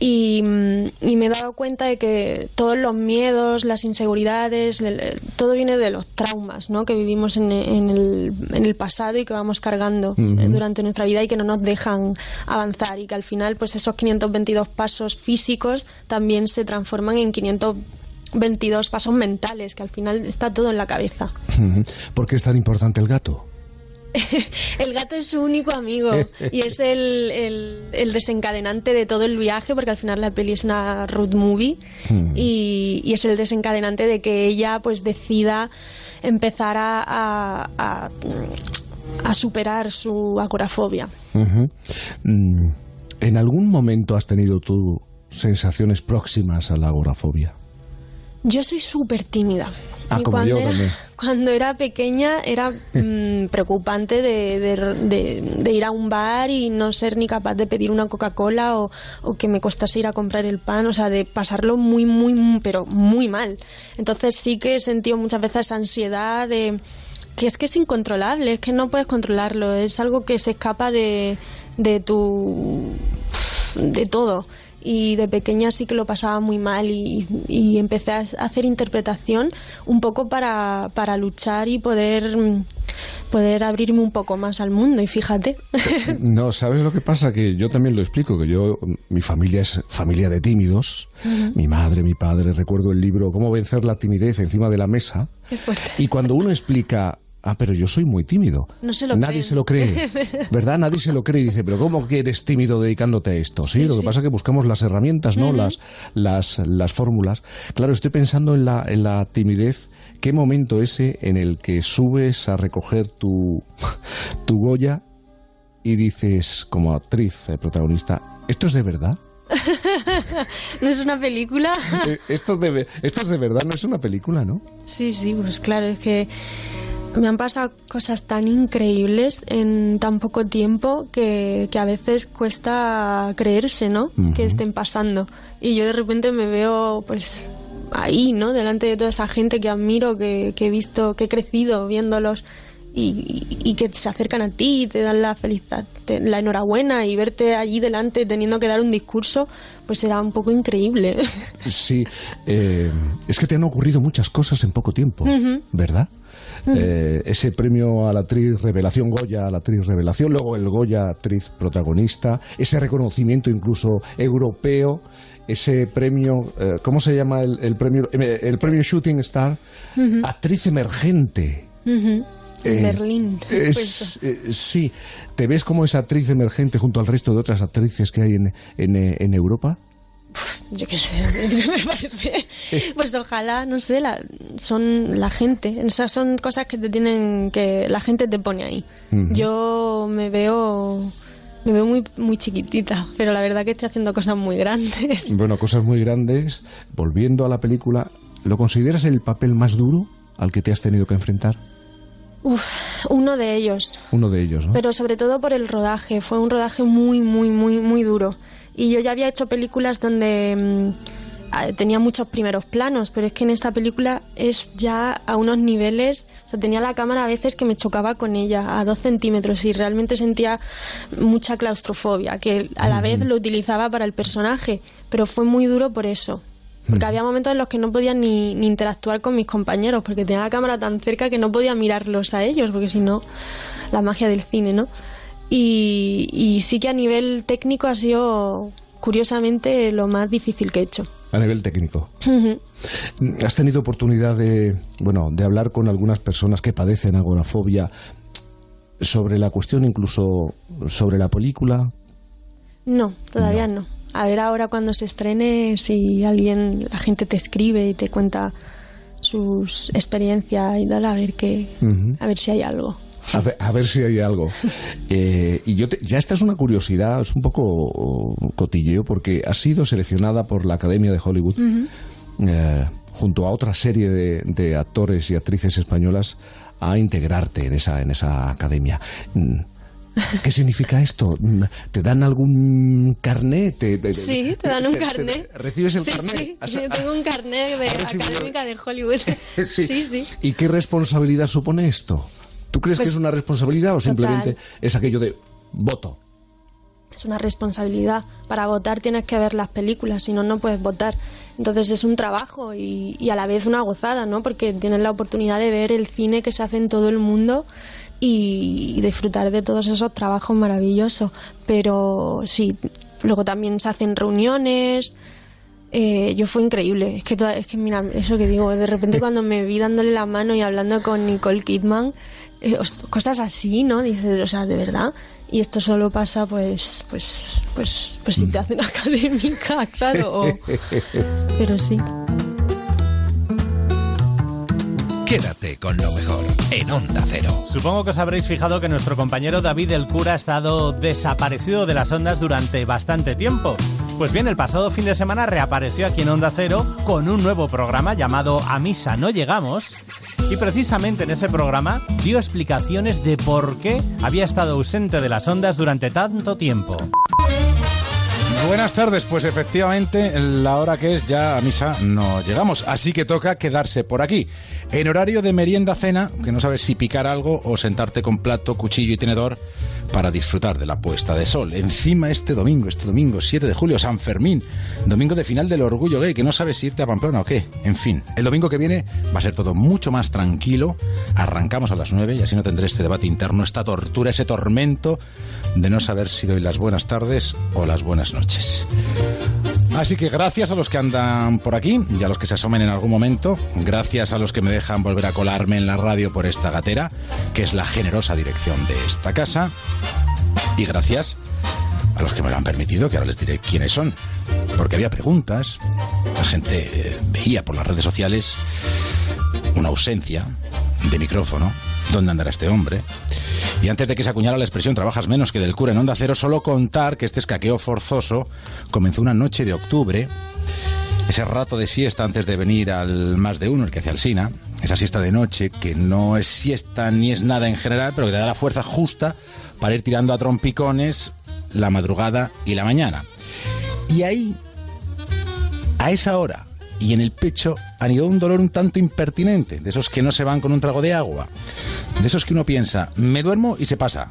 Y me he dado cuenta de que todos los miedos, las inseguridades, el- todo viene de los traumas ¿no? que vivimos en, en el, en el pasado y que vamos cargando eh, durante nuestra vida y que no nos dejan avanzar y que al final pues esos 522 pasos físicos también se transforman en 522 pasos mentales, que al final está todo en la cabeza. ¿Por qué es tan importante el gato? El gato es su único amigo y es el, el- el desencadenante de todo el viaje porque al final la peli es una road movie y, y es el desencadenante de que ella pues decida empezar a, a- a- a superar su agorafobia. Mm, ¿En algún momento has tenido tú sensaciones próximas a la agorafobia? Yo soy súper tímida. Ah, Y como cuando yo era, también. cuando era pequeña era mm, preocupante de, de, de, ir a un bar y no ser ni capaz de pedir una Coca-Cola o, o, que me costase ir a comprar el pan, o sea, de pasarlo muy, muy, pero muy mal. Entonces sí que he sentido muchas veces esa ansiedad de que es que es incontrolable, es que no puedes controlarlo, es algo que se escapa de, de tu... de todo y de pequeña sí que lo pasaba muy mal y, y empecé a hacer interpretación un poco para, para luchar y poder poder abrirme un poco más al mundo. Y fíjate. No, ¿sabes lo que pasa? Que yo también lo explico, que yo, mi familia es familia de tímidos, mi madre, mi padre, recuerdo el libro Cómo vencer la timidez encima de la mesa, y cuando uno explica Ah, pero yo soy muy tímido. No se lo Nadie se lo cree. ¿Verdad? Nadie se lo cree y dice, pero ¿cómo que eres tímido dedicándote a esto? Sí, lo que pasa es que buscamos las herramientas, ¿no? las, las, las fórmulas. Claro, estoy pensando en la, en la timidez. ¿Qué momento ese en el que subes a recoger tu, tu Goya y dices, como actriz eh, protagonista, ¿esto es de verdad? ¿No es una película? Eh, esto, de, esto es de verdad, no es una película, ¿no? Sí, sí, pues claro, es que me han pasado cosas tan increíbles en tan poco tiempo que, que a veces cuesta creerse, ¿no? Que estén pasando. Y yo de repente me veo, pues, ahí, ¿no? Delante de toda esa gente que admiro, que, que he visto, que he crecido viéndolos y, y, que se acercan a ti y te dan la felicidad, la enhorabuena y verte allí delante teniendo que dar un discurso, pues era un poco increíble. Sí, eh, es que te han ocurrido muchas cosas en poco tiempo, ¿verdad? Eh, ese premio a la actriz revelación Goya, a la actriz revelación, luego el Goya actriz protagonista, ese reconocimiento incluso europeo, ese premio, eh, ¿cómo se llama el, premio? El premio Shooting Star, actriz emergente. Berlín. Es, sí, ¿te ves como esa actriz emergente junto al resto de otras actrices que hay en, en, en Europa? Yo qué sé, me parece. Pues ojalá, no sé, la, son la gente. Esas son cosas que te tienen que. La gente te pone ahí. Yo me veo. Me veo muy, muy chiquitita, pero la verdad que estoy haciendo cosas muy grandes. Bueno, cosas muy grandes. Volviendo a la película, ¿lo consideras el papel más duro al que te has tenido que enfrentar? Uf, uno de ellos. Uno de ellos, ¿no? Pero sobre todo por el rodaje. Fue un rodaje muy, muy, muy, muy duro. Y yo ya había hecho películas donde mm, tenía muchos primeros planos, pero es que en esta película es ya a unos niveles, o sea, tenía la cámara a veces que me chocaba con ella a dos centímetros y realmente sentía mucha claustrofobia, que a la vez lo utilizaba para el personaje, pero fue muy duro por eso. Porque había momentos en los que no podía ni, ni, interactuar con mis compañeros, porque tenía la cámara tan cerca que no podía mirarlos a ellos, porque si no, la magia del cine, ¿no? Y, sí que a nivel técnico ha sido curiosamente lo más difícil que he hecho. A nivel técnico. ¿Has tenido oportunidad de, bueno, de hablar con algunas personas que padecen agorafobia sobre la cuestión, incluso sobre la película? No, todavía no. A ver ahora cuando se estrene, si alguien, la gente te escribe y te cuenta sus experiencias y tal, a ver qué, a ver si hay algo. A ver, si hay algo. Eh, y yo ya esta es una curiosidad, es un poco cotilleo, porque ha sido seleccionada por la Academia de Hollywood eh, junto a otra serie de, actores y actrices españolas a integrarte en esa, en esa academia. Mm, ¿Qué significa esto? Mm, ¿Te dan algún carnet? sí, te dan un carnet. ¿Recibes el carnet? Sí, yo tengo un carnet de académica de Hollywood. sí, sí. ¿Y qué responsabilidad supone esto? ¿Tú crees que pues es una responsabilidad o simplemente es aquello de voto? Es una responsabilidad. Para votar tienes que ver las películas, si no, no puedes votar. Entonces es un trabajo y, a la vez una gozada, ¿no? Porque tienes la oportunidad de ver el cine que se hace en todo el mundo y, disfrutar de todos esos trabajos maravillosos. Pero sí, luego también se hacen reuniones. Eh, yo fue increíble. Es que, es que, mira, eso que digo, de repente cuando me vi dándole la mano y hablando con Nicole Kidman, eh, cosas así, ¿no? Dices, o sea, de verdad. Y esto solo pasa, pues, pues, pues, pues si te hacen académica, claro. Pero sí. Quédate con lo mejor en Onda Cero. Supongo que os habréis fijado que nuestro compañero David el Cura ha estado desaparecido de las ondas durante bastante tiempo. Pues bien, el pasado fin de semana reapareció aquí en Onda Cero con un nuevo programa llamado A Misa No Llegamos y precisamente en ese programa dio explicaciones de por qué había estado ausente de las ondas durante tanto tiempo. Buenas tardes, pues efectivamente la hora que es ya a misa no llegamos, así que toca quedarse por aquí. En horario de merienda cena, que no sabes si picar algo o sentarte con plato, cuchillo y tenedor para disfrutar de la puesta de sol. Encima este domingo, este domingo 7 de julio, San Fermín, domingo de final del orgullo gay, que no sabes si irte a Pamplona o qué. En fin, el domingo que viene va a ser todo mucho más tranquilo. Arrancamos a las 9 y así no tendré este debate interno, esta tortura, ese tormento de no saber si doy las buenas tardes o las buenas noches. Así que gracias a los que andan por aquí y a los que se asomen en algún momento. Gracias a los que me dejan volver a colarme en la radio por esta gatera, que es la generosa dirección de esta casa. Y gracias a los que me lo han permitido, que ahora les diré quiénes son. Porque había preguntas, la gente eh, veía por las redes sociales una ausencia de micrófono. ¿Dónde andará este hombre? Y antes de que se acuñara la expresión trabajas menos que del cura en Onda Cero, solo contar que este escaqueo forzoso comenzó una noche de octubre, ese rato de siesta antes de venir al más de uno, el que hace Alsina, esa siesta de noche que no es siesta ni es nada en general, pero que te da la fuerza justa para ir tirando a trompicones la madrugada y la mañana. Y ahí, a esa hora, y en el pecho anidó un dolor un tanto impertinente, de esos que no se van con un trago de agua, de esos que uno piensa, me duermo y se pasa.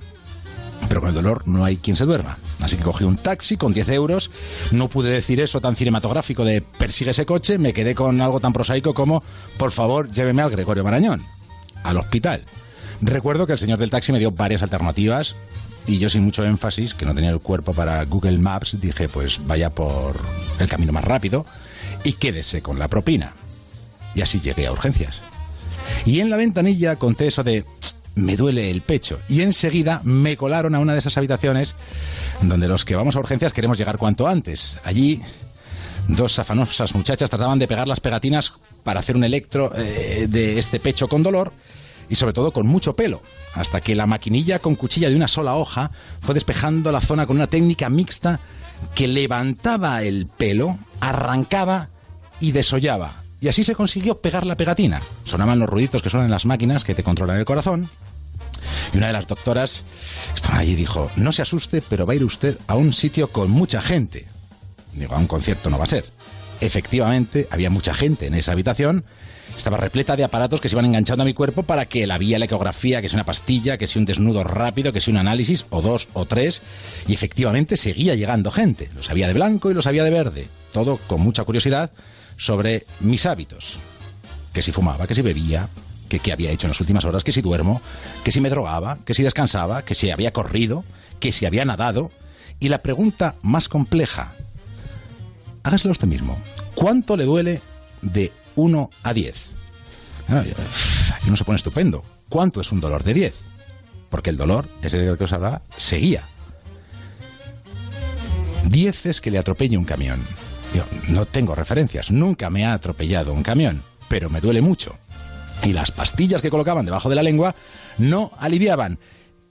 Pero con el dolor no hay quien se duerma. Así que cogí un taxi con 10 euros. No pude decir eso tan cinematográfico de persigue ese coche. Me quedé con algo tan prosaico como, por favor, lléveme al Gregorio Marañón, al hospital. Recuerdo que el señor del taxi me dio varias alternativas y yo sin mucho énfasis, que no tenía el cuerpo para Google Maps, dije pues vaya por el camino más rápido y quédese con la propina. Y así llegué a urgencias. Y en la ventanilla conté eso de me duele el pecho. Y enseguida me colaron a una de esas habitaciones donde los que vamos a urgencias queremos llegar cuanto antes. Allí dos afanosas muchachas trataban de pegar las pegatinas para hacer un electro eh, de este pecho con dolor y sobre todo con mucho pelo, hasta que la maquinilla con cuchilla de una sola hoja fue despejando la zona con una técnica mixta que levantaba el pelo, arrancaba y desollaba. Y así se consiguió pegar la pegatina. Sonaban los ruiditos que suenan en las máquinas que te controlan el corazón. Y una de las doctoras estaba allí dijo, no se asuste, pero va a ir usted a un sitio con mucha gente. Digo, a un concierto no va a ser. Efectivamente, había mucha gente en esa habitación. Estaba repleta de aparatos que se iban enganchando a mi cuerpo para que la vía la ecografía, que sea una pastilla, que sea un desnudo rápido, que sea un análisis, o dos o tres. Y efectivamente seguía llegando gente. Los había de blanco y los había de verde. Todo con mucha curiosidad sobre mis hábitos. Que si fumaba, que si bebía, que qué había hecho en las últimas horas, que si duermo, que si me drogaba, que si descansaba, que si había corrido, que si había nadado. Y la pregunta más compleja, hágaselo usted mismo. ¿Cuánto le duele de 1 a 10? Aquí no se pone estupendo. ¿Cuánto es un dolor de 10? Porque el dolor, ese el que os hablaba, seguía. 10 es que le atropelle un camión. No tengo referencias, nunca me ha atropellado un camión, pero me duele mucho. Y las pastillas que colocaban debajo de la lengua no aliviaban.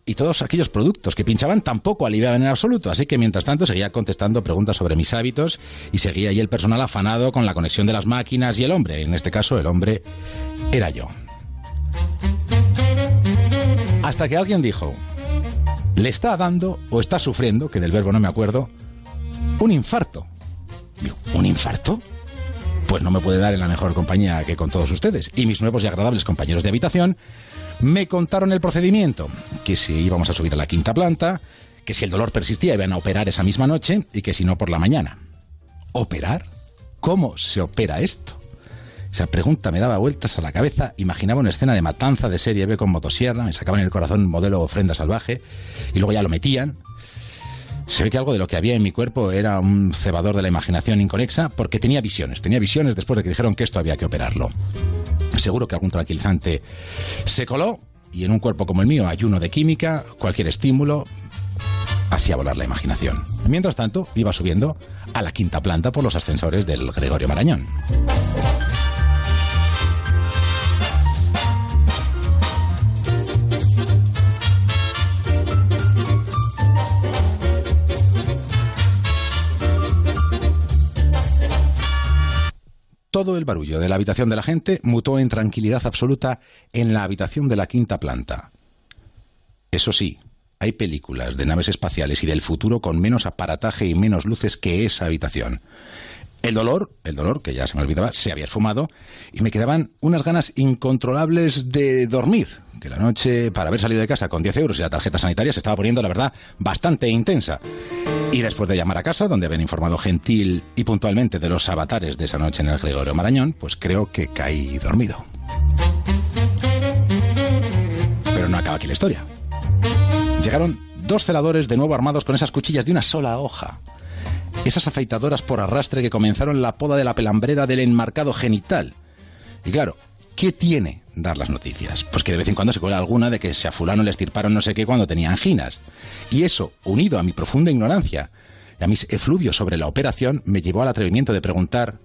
Y todos aquellos productos que pinchaban tampoco aliviaban en absoluto. Así que mientras tanto seguía contestando preguntas sobre mis hábitos y seguía ahí el personal afanado con la conexión de las máquinas y el hombre. En este caso, el hombre era yo. Hasta que alguien dijo, le está dando o está sufriendo, que del verbo no me acuerdo, un infarto. ¿Un infarto? Pues no me puede dar en la mejor compañía que con todos ustedes. Y mis nuevos y agradables compañeros de habitación me contaron el procedimiento, que si íbamos a subir a la quinta planta, que si el dolor persistía iban a operar esa misma noche y que si no por la mañana. ¿Operar? ¿Cómo se opera esto? Esa pregunta me daba vueltas a la cabeza. Imaginaba una escena de matanza de serie B con motosierra, me sacaban el corazón modelo ofrenda salvaje y luego ya lo metían se ve que algo de lo que había en mi cuerpo era un cebador de la imaginación inconexa porque tenía visiones, tenía visiones después de que dijeron que esto había que operarlo. Seguro que algún tranquilizante se coló y en un cuerpo como el mío, ayuno de química, cualquier estímulo hacía volar la imaginación. Mientras tanto, iba subiendo a la quinta planta por los ascensores del Gregorio Marañón. Todo el barullo de la habitación de la gente mutó en tranquilidad absoluta en la habitación de la quinta planta. Eso sí, hay películas de naves espaciales y del futuro con menos aparataje y menos luces que esa habitación. El dolor, el dolor, que ya se me olvidaba, se había esfumado y me quedaban unas ganas incontrolables de dormir. Que la noche, para haber salido de casa con 10 euros y la tarjeta sanitaria, se estaba poniendo, la verdad, bastante intensa. Y después de llamar a casa, donde habían informado gentil y puntualmente de los avatares de esa noche en el Gregorio Marañón, pues creo que caí dormido. Pero no acaba aquí la historia. Llegaron dos celadores de nuevo armados con esas cuchillas de una sola hoja esas afeitadoras por arrastre que comenzaron la poda de la pelambrera del enmarcado genital. Y claro, ¿qué tiene dar las noticias? Pues que de vez en cuando se cuela alguna de que se a fulano le estirparon no sé qué cuando tenía anginas. Y eso, unido a mi profunda ignorancia y a mis efluvios sobre la operación, me llevó al atrevimiento de preguntar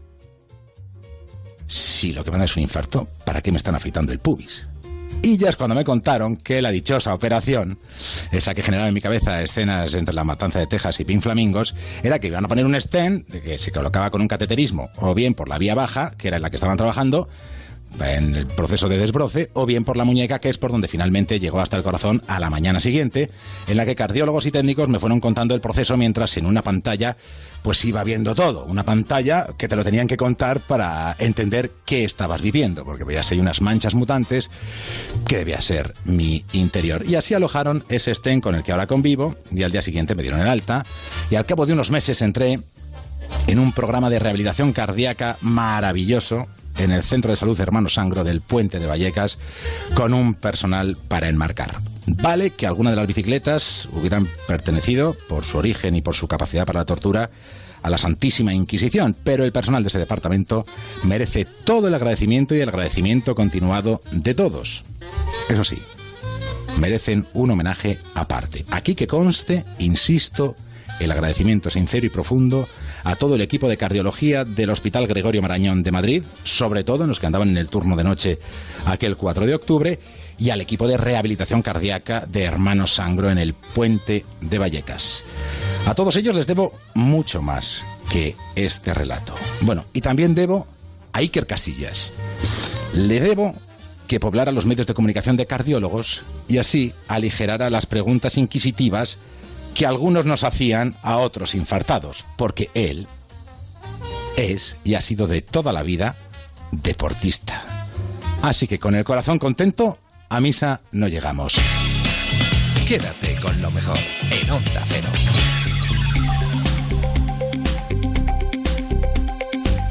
si lo que me da es un infarto, ¿para qué me están afeitando el pubis? Y ya es cuando me contaron que la dichosa operación, esa que generaba en mi cabeza escenas entre la matanza de Texas y Pin Flamingos, era que iban a poner un stent que se colocaba con un cateterismo, o bien por la vía baja, que era en la que estaban trabajando, en el proceso de desbroce, o bien por la muñeca, que es por donde finalmente llegó hasta el corazón a la mañana siguiente, en la que cardiólogos y técnicos me fueron contando el proceso mientras en una pantalla pues iba viendo todo. Una pantalla que te lo tenían que contar para entender qué estabas viviendo, porque veías ahí unas manchas mutantes que debía ser mi interior. Y así alojaron ese estén con el que ahora convivo, y al día siguiente me dieron el alta, y al cabo de unos meses entré en un programa de rehabilitación cardíaca maravilloso en el Centro de Salud Hermano Sangro del Puente de Vallecas con un personal para enmarcar. Vale que alguna de las bicicletas hubieran pertenecido, por su origen y por su capacidad para la tortura, a la Santísima Inquisición, pero el personal de ese departamento merece todo el agradecimiento y el agradecimiento continuado de todos. Eso sí, merecen un homenaje aparte. Aquí que conste, insisto, el agradecimiento sincero y profundo a todo el equipo de cardiología del Hospital Gregorio Marañón de Madrid, sobre todo en los que andaban en el turno de noche aquel 4 de octubre, y al equipo de rehabilitación cardíaca de Hermanos Sangro en el Puente de Vallecas. A todos ellos les debo mucho más que este relato. Bueno, y también debo a Iker Casillas. Le debo que poblara los medios de comunicación de cardiólogos y así aligerara las preguntas inquisitivas que algunos nos hacían a otros infartados, porque él es y ha sido de toda la vida deportista. Así que con el corazón contento, a misa no llegamos. Quédate con lo mejor en Onda Cero.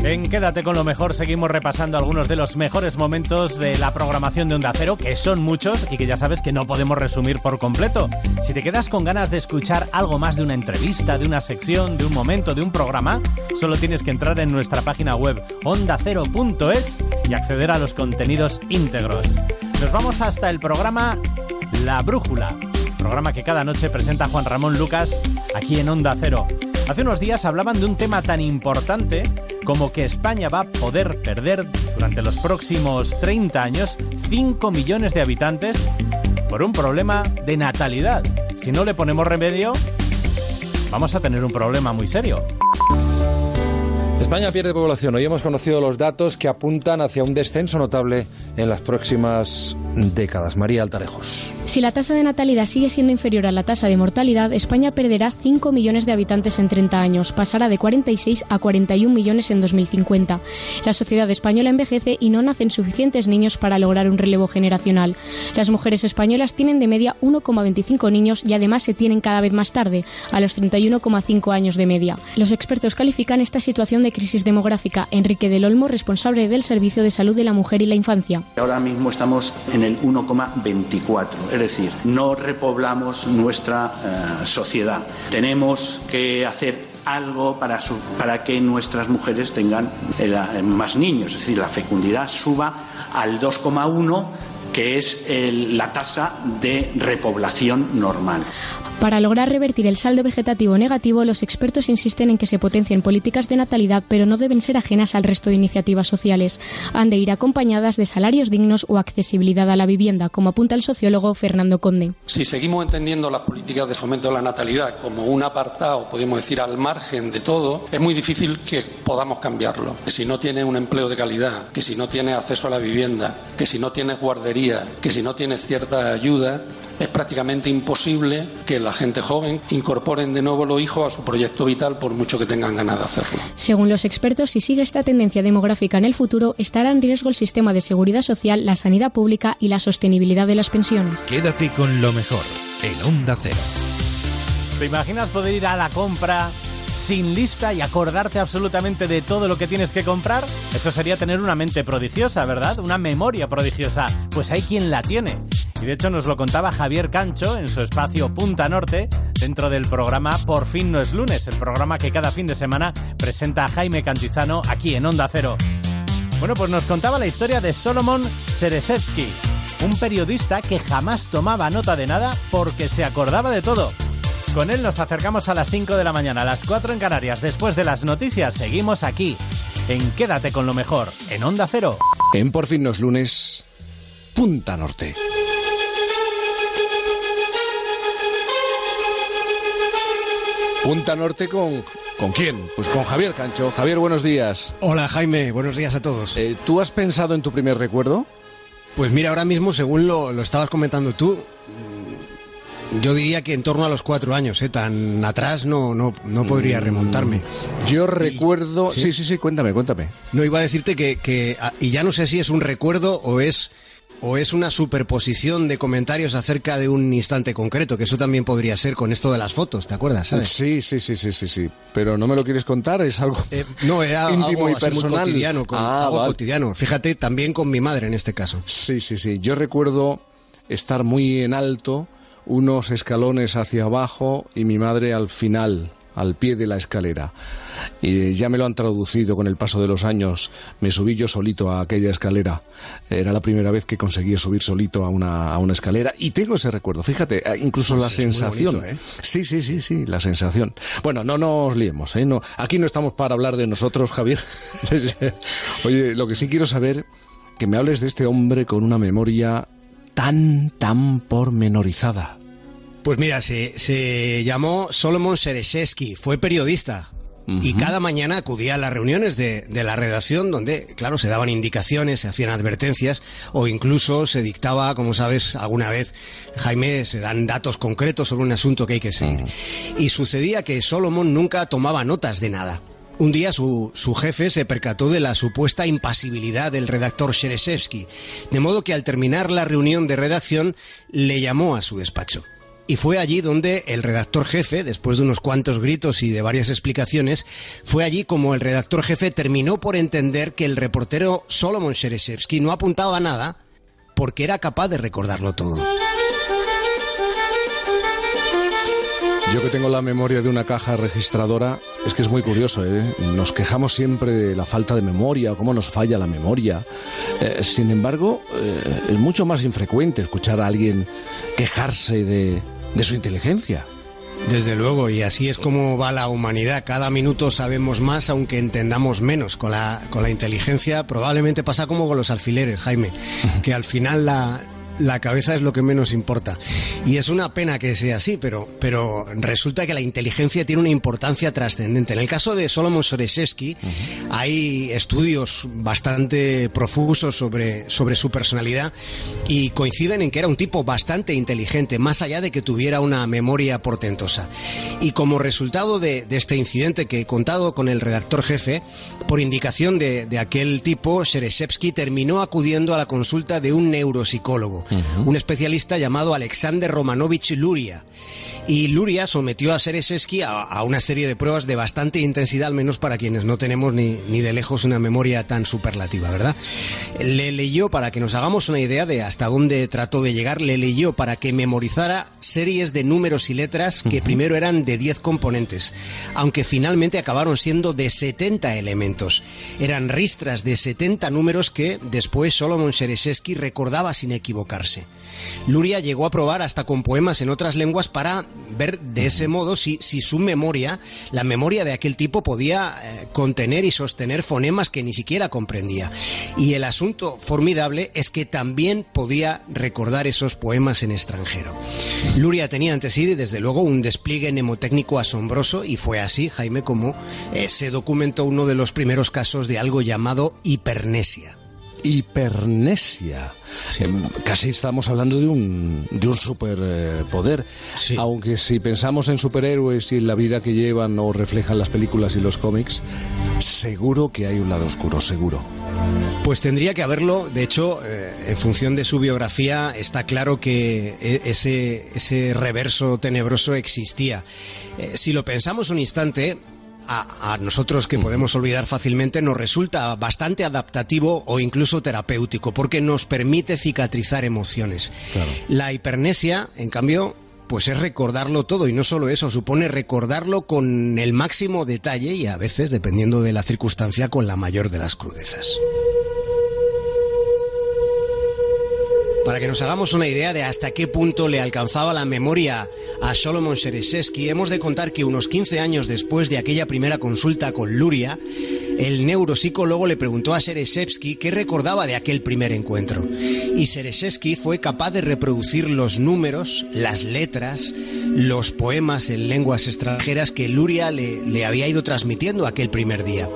En Quédate con lo mejor seguimos repasando algunos de los mejores momentos de la programación de Onda Cero, que son muchos y que ya sabes que no podemos resumir por completo. Si te quedas con ganas de escuchar algo más de una entrevista, de una sección, de un momento, de un programa, solo tienes que entrar en nuestra página web ondacero.es y acceder a los contenidos íntegros. Nos vamos hasta el programa La Brújula, programa que cada noche presenta Juan Ramón Lucas aquí en Onda Cero. Hace unos días hablaban de un tema tan importante como que España va a poder perder durante los próximos 30 años 5 millones de habitantes por un problema de natalidad. Si no le ponemos remedio, vamos a tener un problema muy serio. España pierde población. Hoy hemos conocido los datos que apuntan hacia un descenso notable en las próximas décadas. María Altarejos. Si la tasa de natalidad sigue siendo inferior a la tasa de mortalidad, España perderá 5 millones de habitantes en 30 años, pasará de 46 a 41 millones en 2050. La sociedad española envejece y no nacen suficientes niños para lograr un relevo generacional. Las mujeres españolas tienen de media 1,25 niños y además se tienen cada vez más tarde, a los 31,5 años de media. Los expertos califican esta situación de crisis demográfica. Enrique del Olmo, responsable del Servicio de Salud de la Mujer y la Infancia. Ahora mismo estamos en el 1,24, es decir, no repoblamos nuestra eh, sociedad. Tenemos que hacer algo para, que nuestras mujeres tengan eh, más niños, es decir, la fecundidad suba al 2,1 que es el- la tasa de repoblación normal. Para lograr revertir el saldo vegetativo negativo, los expertos insisten en que se potencien políticas de natalidad, pero no deben ser ajenas al resto de iniciativas sociales. Han de ir acompañadas de salarios dignos o accesibilidad a la vivienda, como apunta el sociólogo Fernando Conde. Si seguimos entendiendo las políticas de fomento de la natalidad como un apartado, podemos decir, al margen de todo, es muy difícil que podamos cambiarlo. Que si no tienes un empleo de calidad, que si no tienes acceso a la vivienda, que si no tienes guardería, que si no tienes cierta ayuda, es prácticamente imposible que la gente joven incorporen de nuevo los hijos a su proyecto vital por mucho que tengan ganas de hacerlo. Según los expertos, si sigue esta tendencia demográfica en el futuro, estará en riesgo el sistema de seguridad social, la sanidad pública y la sostenibilidad de las pensiones. Quédate con lo mejor en Onda Cero. ¿Te imaginas poder ir a la compra sin lista y acordarte absolutamente de todo lo que tienes que comprar? Eso sería tener una mente prodigiosa, ¿verdad? Una memoria prodigiosa. Pues hay quien la tiene. Y de hecho nos lo contaba Javier Cancho en su espacio Punta Norte, dentro del programa Por fin no es lunes, el programa que cada fin de semana presenta Jaime Cantizano aquí en Onda Cero. Bueno, pues nos contaba la historia de Solomon Seresevsky, un periodista que jamás tomaba nota de nada porque se acordaba de todo. Con él nos acercamos a las 5 de la mañana, a las 4 en Canarias. Después de las noticias, seguimos aquí, en Quédate con lo mejor, en Onda Cero. En Por fin los lunes, Punta Norte. Punta Norte con... ¿Con quién? Pues con Javier Cancho. Javier, buenos días. Hola Jaime, buenos días a todos. Eh, ¿Tú has pensado en tu primer recuerdo? Pues mira, ahora mismo, según lo, lo estabas comentando tú, yo diría que en torno a los cuatro años, ¿eh? tan atrás no, no, no podría remontarme. Yo recuerdo... Sí, sí, sí, cuéntame, cuéntame. No iba a decirte que, que ah, y ya no sé si es un recuerdo o es o es una superposición de comentarios acerca de un instante concreto, que eso también podría ser con esto de las fotos, ¿te acuerdas? ¿sabes? Sí, sí, sí, sí, sí, sí. Pero no me lo quieres contar, es algo Eh, no, era íntimo algo y así muy personal. cotidiano, con- Ah, algo vale. cotidiano. Fíjate, también con mi madre en este caso. Sí, sí, sí. Yo recuerdo estar muy en alto, unos escalones hacia abajo y mi madre al final, al pie de la escalera. Y ya me lo han traducido con el paso de los años. Me subí yo solito a aquella escalera. Era la primera vez que conseguí subir solito a una, a una escalera. Y tengo ese recuerdo, fíjate, eh, incluso la es muy sensación. bonito, ¿eh? Sí, sí, sí, sí, la sensación. Bueno, no nos liemos, ¿eh? No, aquí no estamos para hablar de nosotros, Javier. Oye, lo que sí quiero saber, que me hables de este hombre con una memoria tan, tan pormenorizada. Pues mira, se, se llamó Solomon Sereshevsky, fue periodista. Y cada mañana acudía a las reuniones de, de la redacción donde, claro, se daban indicaciones, se hacían advertencias o incluso se dictaba, como sabes, alguna vez, Jaime, se dan datos concretos sobre un asunto que hay que seguir. Y sucedía que Solomon nunca tomaba notas de nada. Un día su, su jefe se percató de la supuesta impasibilidad del redactor Shereshevsky, de modo que al terminar la reunión de redacción le llamó a su despacho. Y fue allí donde el redactor jefe, después de unos cuantos gritos y de varias explicaciones, fue allí como el redactor jefe terminó por entender que el reportero Solomon Shereshevsky no apuntaba nada porque era capaz de recordarlo todo. Yo que tengo la memoria de una caja registradora, es que es muy curioso, ¿eh? Nos quejamos siempre de la falta de memoria, cómo nos falla la memoria. Eh, sin embargo, eh, es mucho más infrecuente escuchar a alguien quejarse de, de su inteligencia. Desde luego, y así es como va la humanidad. Cada minuto sabemos más, aunque entendamos menos. Con la, con la inteligencia probablemente pasa como con los alfileres, Jaime, que al final la, la cabeza es lo que menos importa. Y es una pena que sea así, pero, pero resulta que la inteligencia tiene una importancia trascendente. En el caso de Solomon Soreshevsky, hay estudios bastante profusos sobre, sobre su personalidad y coinciden en que era un tipo bastante inteligente, más allá de que tuviera una memoria portentosa. Y como resultado de, de este incidente que he contado con el redactor jefe, por indicación de, de aquel tipo, Shereshevsky terminó acudiendo a la consulta de un neuropsicólogo, un especialista llamado Alexander Romanovich Luria. Y Luria sometió a Sereseski a, a, una serie de pruebas de bastante intensidad, al menos para quienes no tenemos ni, ni de lejos una memoria tan superlativa, ¿verdad? Le leyó, para que nos hagamos una idea de hasta dónde trató de llegar, le leyó para que memorizara series de números y letras que uh -huh. primero eran de 10 componentes, aunque finalmente acabaron siendo de 70 elementos. Eran ristras de 70 números que después Solomon Sereseski recordaba sin equivocarse. Luria llegó a probar hasta con poemas en otras lenguas para ver de ese modo si, si su memoria, la memoria de aquel tipo, podía eh, contener y sostener fonemas que ni siquiera comprendía. Y el asunto formidable es que también podía recordar esos poemas en extranjero. Luria tenía ante sí, desde luego, un despliegue mnemotécnico asombroso y fue así, Jaime, como eh, se documentó uno de los primeros casos de algo llamado hipernesia hipernesia. Sí. Casi estamos hablando de un, de un superpoder. Eh, sí. Aunque si pensamos en superhéroes y en la vida que llevan o reflejan las películas y los cómics, seguro que hay un lado oscuro, seguro. Pues tendría que haberlo. De hecho, eh, en función de su biografía, está claro que e, ese, ese reverso tenebroso existía. Eh, si lo pensamos un instante, a, a, nosotros que podemos olvidar fácilmente nos resulta bastante adaptativo o incluso terapéutico porque nos permite cicatrizar emociones. Claro. La hipernesia, en cambio, pues es recordarlo todo y no solo eso, supone recordarlo con el máximo detalle y a veces, dependiendo de la circunstancia, con la mayor de las crudezas. Para que nos hagamos una idea de hasta qué punto le alcanzaba la memoria a Solomon Sereseski, hemos de contar que unos 15 años después de aquella primera consulta con Luria, el neuropsicólogo le preguntó a Seresevsky qué recordaba de aquel primer encuentro. Y Seresevsky fue capaz de reproducir los números, las letras, los poemas en lenguas extranjeras que Luria le, le había ido transmitiendo aquel primer día.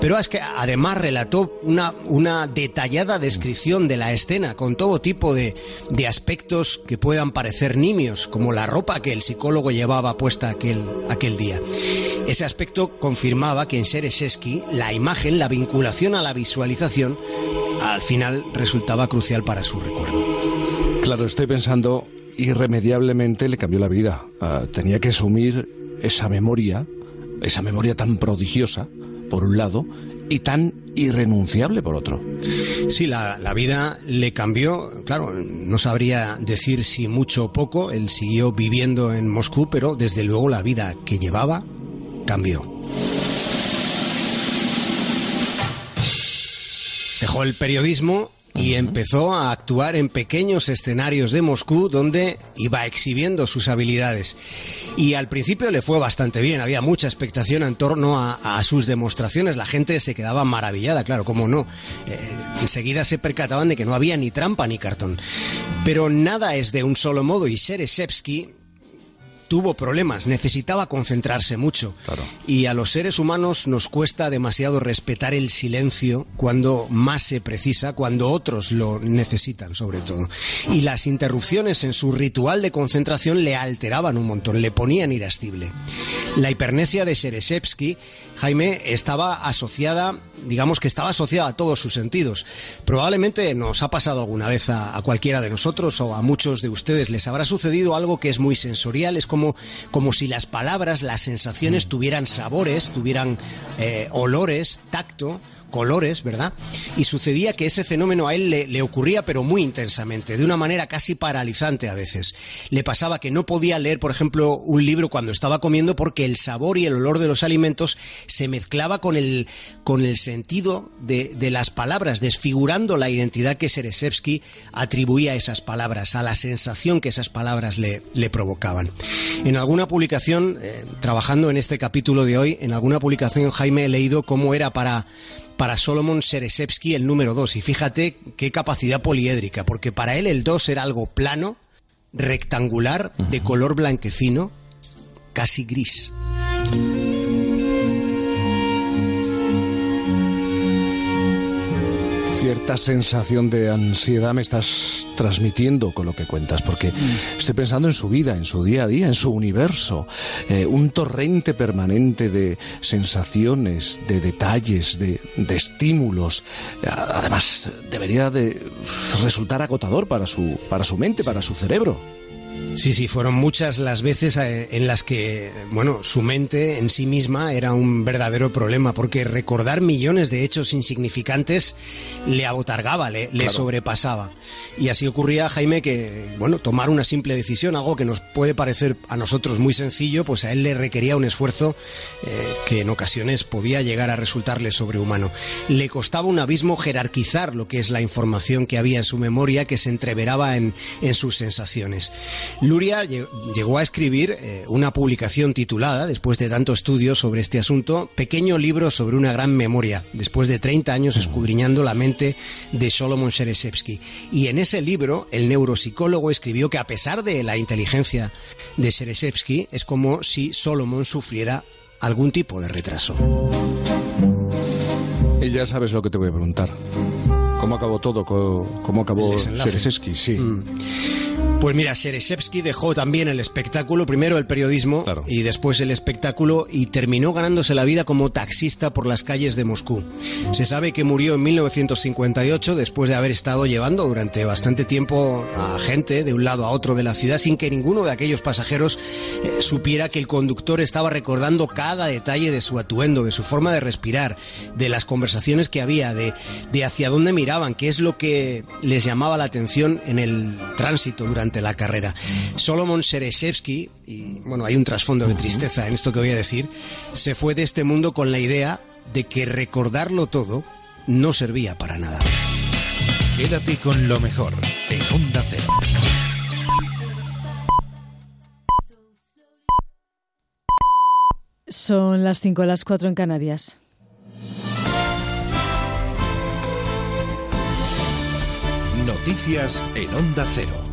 Pero es que además relató una, una detallada descripción de la escena con todo tipo de, de, aspectos que puedan parecer nimios, como la ropa que el psicólogo llevaba puesta aquel, aquel día. Ese aspecto confirmaba que en Seresevsky la imagen, la vinculación a la visualización, al final resultaba crucial para su recuerdo. Claro, estoy pensando, irremediablemente le cambió la vida. Uh, tenía que asumir esa memoria, esa memoria tan prodigiosa, por un lado, y tan irrenunciable por otro. Sí, la, la, vida le cambió, claro, no sabría decir si mucho o poco, él siguió viviendo en Moscú, pero desde luego la vida que llevaba cambió. Dejó el periodismo y empezó a actuar en pequeños escenarios de Moscú donde iba exhibiendo sus habilidades. Y al principio le fue bastante bien, había mucha expectación en torno a, a sus demostraciones, la gente se quedaba maravillada, claro, cómo no. Eh, enseguida se percataban de que no había ni trampa ni cartón. Pero nada es de un solo modo y Seresevsky tuvo problemas, necesitaba concentrarse mucho. Claro. Y a los seres humanos nos cuesta demasiado respetar el silencio cuando más se precisa, cuando otros lo necesitan, sobre todo. Y las interrupciones en su ritual de concentración le alteraban un montón, le ponían irascible. La hipernesia de Seresevsky, Jaime, estaba asociada, digamos que estaba asociada a todos sus sentidos. Probablemente nos ha pasado alguna vez a, cualquiera de nosotros o a muchos de ustedes les habrá sucedido algo que es muy sensorial, es como como, como si las palabras, las sensaciones tuvieran sabores, tuvieran eh, olores, tacto colores, ¿verdad? Y sucedía que ese fenómeno a él le, le, ocurría pero muy intensamente, de una manera casi paralizante a veces. Le pasaba que no podía leer, por ejemplo, un libro cuando estaba comiendo porque el sabor y el olor de los alimentos se mezclaba con el, con el sentido de, de las palabras, desfigurando la identidad que Seresevsky atribuía a esas palabras, a la sensación que esas palabras le, le provocaban. En alguna publicación, eh, trabajando en este capítulo de hoy, en alguna publicación, Jaime, he leído cómo era para para Solomon Seresevsky el número 2. Y fíjate qué capacidad poliédrica, porque para él el 2 era algo plano, rectangular, de color blanquecino, casi gris. Cierta sensación de ansiedad me estás transmitiendo con lo que cuentas, porque mm. estoy pensando en su vida, en su día a día, en su universo, eh, un torrente permanente de sensaciones, de detalles, de, de, estímulos. Además, debería de resultar agotador para su, para su mente, para su cerebro. Sí, sí, fueron muchas las veces eh, en las que, bueno, su mente en sí misma era un verdadero problema, porque recordar millones de hechos insignificantes le abotargaba, le, le sobrepasaba. Y así ocurría, Jaime, que, bueno, tomar una simple decisión, algo que nos puede parecer a nosotros muy sencillo, pues a él le requería un esfuerzo eh, que en ocasiones podía llegar a resultarle sobrehumano. Le costaba un abismo jerarquizar lo que es la información que había en su memoria, que se entreveraba en, en sus sensaciones. Luria llegó a escribir eh, una publicación titulada, después de tanto estudio sobre este asunto, Pequeño libro sobre una gran memoria, después de 30 años escudriñando la mente de Solomon Shereshevsky. Y en ese libro, el neuropsicólogo escribió que a pesar de la inteligencia de Shereshevsky, es como si Solomon sufriera algún tipo de retraso. Y ya sabes lo que te voy a preguntar. ¿Cómo acabó todo? ¿Cómo acabó Shereshevsky? Sí. Mm. Pues mira, Shereshevsky dejó también el espectáculo, primero el periodismo y después el espectáculo y terminó ganándose la vida como taxista por las calles de Moscú. Se sabe que murió en 1958 después de haber estado llevando durante bastante tiempo a gente de un lado a otro de la ciudad sin que ninguno de aquellos pasajeros eh, supiera que el conductor estaba recordando cada detalle de su atuendo, de su forma de respirar, de las conversaciones que había, de, de hacia dónde miraban, qué es lo que les llamaba la atención en el tránsito durante la carrera. Solomon Sereshevsky, y bueno, hay un trasfondo de tristeza en esto que voy a decir, se fue de este mundo con la idea de que recordarlo todo no servía para nada. Quédate con lo mejor en Onda Cero. Son las 5 a las 4 en Canarias. Noticias en Onda Cero.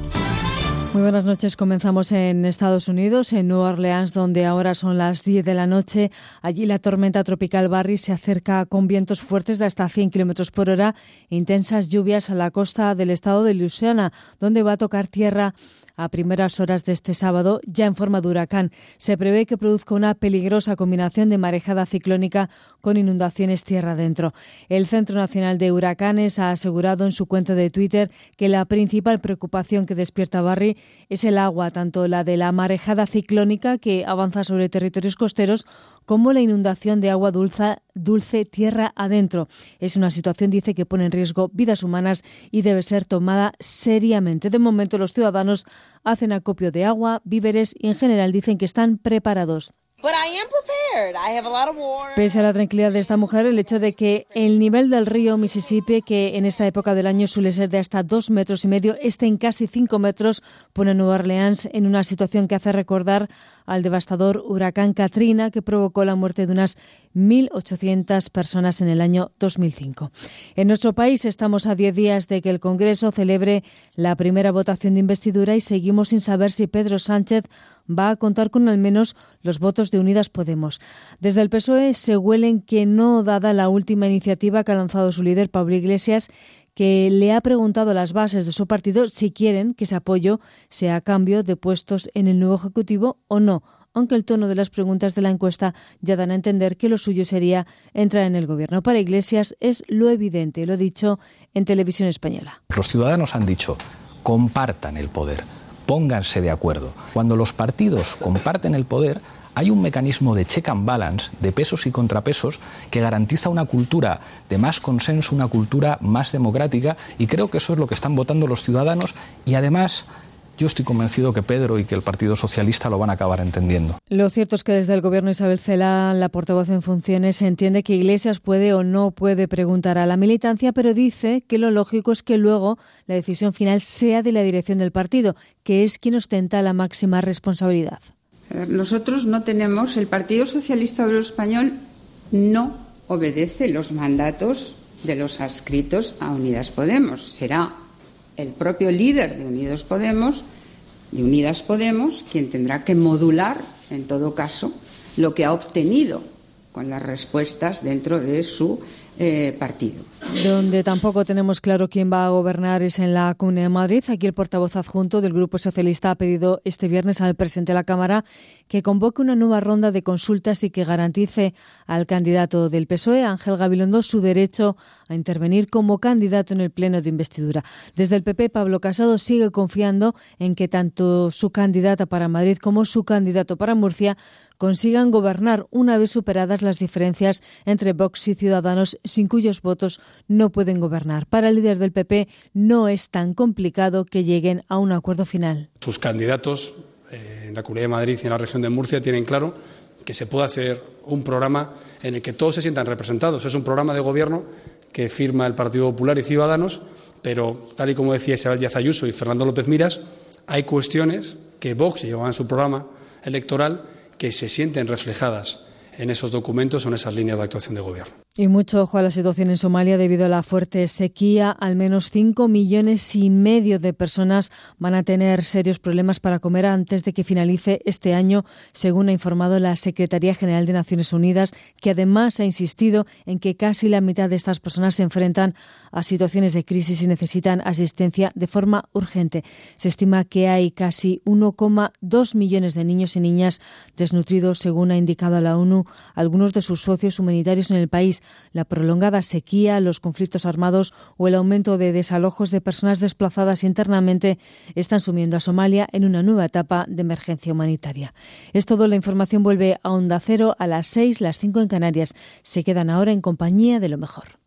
Muy buenas noches. Comenzamos en Estados Unidos, en Nueva Orleans, donde ahora son las 10 de la noche. Allí la tormenta tropical Barry se acerca con vientos fuertes de hasta 100 kilómetros por hora, intensas lluvias a la costa del estado de Louisiana, donde va a tocar tierra a primeras horas de este sábado, ya en forma de huracán. Se prevé que produzca una peligrosa combinación de marejada ciclónica con inundaciones tierra adentro. El Centro Nacional de Huracanes ha asegurado en su cuenta de Twitter que la principal preocupación que despierta Barry es el agua, tanto la de la marejada ciclónica que avanza sobre territorios costeros como la inundación de agua dulce, dulce tierra adentro. Es una situación, dice, que pone en riesgo vidas humanas y debe ser tomada seriamente. De momento, los ciudadanos hacen acopio de agua, víveres y en general dicen que están preparados. Pese a la tranquilidad de esta mujer, el hecho de que el nivel del río Mississippi, que en esta época del año suele ser de hasta dos metros y medio, esté en casi cinco metros, pone a Nueva Orleans en una situación que hace recordar al devastador huracán Katrina, que provocó la muerte de unas 1.800 personas en el año 2005. En nuestro país estamos a diez días de que el Congreso celebre la primera votación de investidura y seguimos sin saber si Pedro Sánchez va a contar con al menos los votos de Unidas Podemos. Desde el PSOE se huelen que no, dada la última iniciativa que ha lanzado su líder, Pablo Iglesias, que le ha preguntado a las bases de su partido si quieren que ese apoyo sea a cambio de puestos en el nuevo Ejecutivo o no, aunque el tono de las preguntas de la encuesta ya dan a entender que lo suyo sería entrar en el gobierno. Para Iglesias es lo evidente, lo dicho en televisión española. Los ciudadanos han dicho, compartan el poder pónganse de acuerdo. Cuando los partidos comparten el poder, hay un mecanismo de check and balance, de pesos y contrapesos, que garantiza una cultura de más consenso, una cultura más democrática, y creo que eso es lo que están votando los ciudadanos, y además yo estoy convencido que Pedro y que el Partido Socialista lo van a acabar entendiendo. Lo cierto es que desde el Gobierno Isabel Cela, la portavoz en funciones, entiende que Iglesias puede o no puede preguntar a la militancia, pero dice que lo lógico es que luego la decisión final sea de la dirección del partido, que es quien ostenta la máxima responsabilidad. Nosotros no tenemos, el Partido Socialista Obrero Español no obedece los mandatos de los adscritos a Unidas Podemos. Será el propio líder de Unidos Podemos, de Unidas Podemos, quien tendrá que modular, en todo caso, lo que ha obtenido con las respuestas dentro de su eh, partido. Donde tampoco tenemos claro quién va a gobernar es en la Comunidad de Madrid. Aquí el portavoz adjunto del Grupo Socialista ha pedido este viernes al presidente de la Cámara que convoque una nueva ronda de consultas y que garantice al candidato del PSOE, Ángel Gabilondo, su derecho a intervenir como candidato en el pleno de investidura. Desde el PP, Pablo Casado sigue confiando en que tanto su candidata para Madrid como su candidato para Murcia consigan gobernar una vez superadas las diferencias entre Vox y Ciudadanos, sin cuyos votos no pueden gobernar. Para el líder del PP no es tan complicado que lleguen a un acuerdo final. Sus candidatos eh, en la Comunidad de Madrid y en la región de Murcia tienen claro que se puede hacer un programa en el que todos se sientan representados. Es un programa de gobierno que firma el Partido Popular y Ciudadanos, pero tal y como decía Isabel Díaz Ayuso y Fernando López Miras, hay cuestiones que Vox llevaba en su programa electoral que se sienten reflejadas en esos documentos o en esas líneas de actuación de gobierno. Y mucho ojo a la situación en Somalia debido a la fuerte sequía. Al menos cinco millones y medio de personas van a tener serios problemas para comer antes de que finalice este año, según ha informado la Secretaría General de Naciones Unidas, que además ha insistido en que casi la mitad de estas personas se enfrentan a situaciones de crisis y necesitan asistencia de forma urgente. Se estima que hay casi 1,2 millones de niños y niñas desnutridos, según ha indicado la ONU, algunos de sus socios humanitarios en el país la prolongada sequía, los conflictos armados o el aumento de desalojos de personas desplazadas internamente están sumiendo a Somalia en una nueva etapa de emergencia humanitaria. Es todo. La información vuelve a Onda Cero a las seis, las cinco en Canarias. Se quedan ahora en compañía de lo mejor.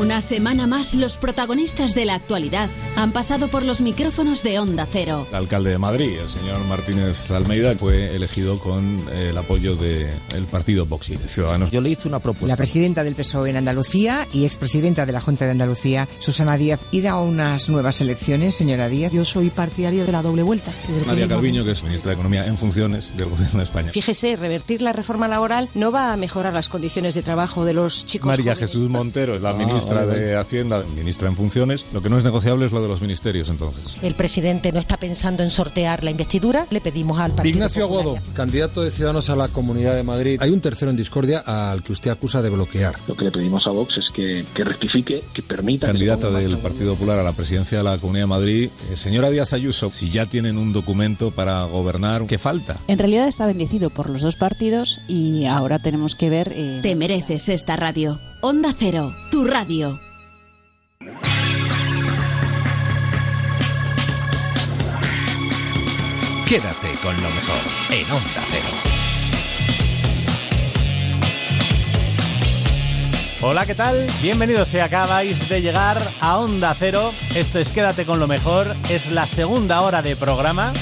Una semana más, los protagonistas de la actualidad han pasado por los micrófonos de Onda Cero. El alcalde de Madrid, el señor Martínez Almeida, fue elegido con el apoyo del partido Vox y de Ciudadanos. Yo le hice una propuesta. La presidenta del PSOE en Andalucía y expresidenta de la Junta de Andalucía, Susana Díaz, ir a unas nuevas elecciones, señora Díaz. Yo soy partidario de la doble vuelta. Nadia Calviño, que es ministra de Economía en funciones del Gobierno de España. Fíjese, revertir la reforma laboral no va a mejorar las condiciones de trabajo de los chicos. María jóvenes. Jesús Montero es la Ah, ministra de Hacienda, ministra en funciones. Lo que no es negociable es lo de los ministerios, entonces. El presidente no está pensando en sortear la investidura. Le pedimos al Partido Ignacio Popular Aguado, candidato de Ciudadanos a la Comunidad de Madrid. Hay un tercero en discordia al que usted acusa de bloquear. Lo que le pedimos a Vox es que, que rectifique, que permita... Candidata del Partido Popular a la presidencia de la Comunidad de Madrid. Eh, señora Díaz Ayuso, si ya tienen un documento para gobernar, ¿qué falta? En realidad está bendecido por los dos partidos y ahora tenemos que ver. eh, Te mereces esta radio. Onda Cero, tu radio. Quédate con lo mejor en Onda Cero. Hola, ¿qué tal? Bienvenidos si acabáis de llegar a Onda Cero. Esto es Quédate con lo mejor. Es la segunda hora de programa.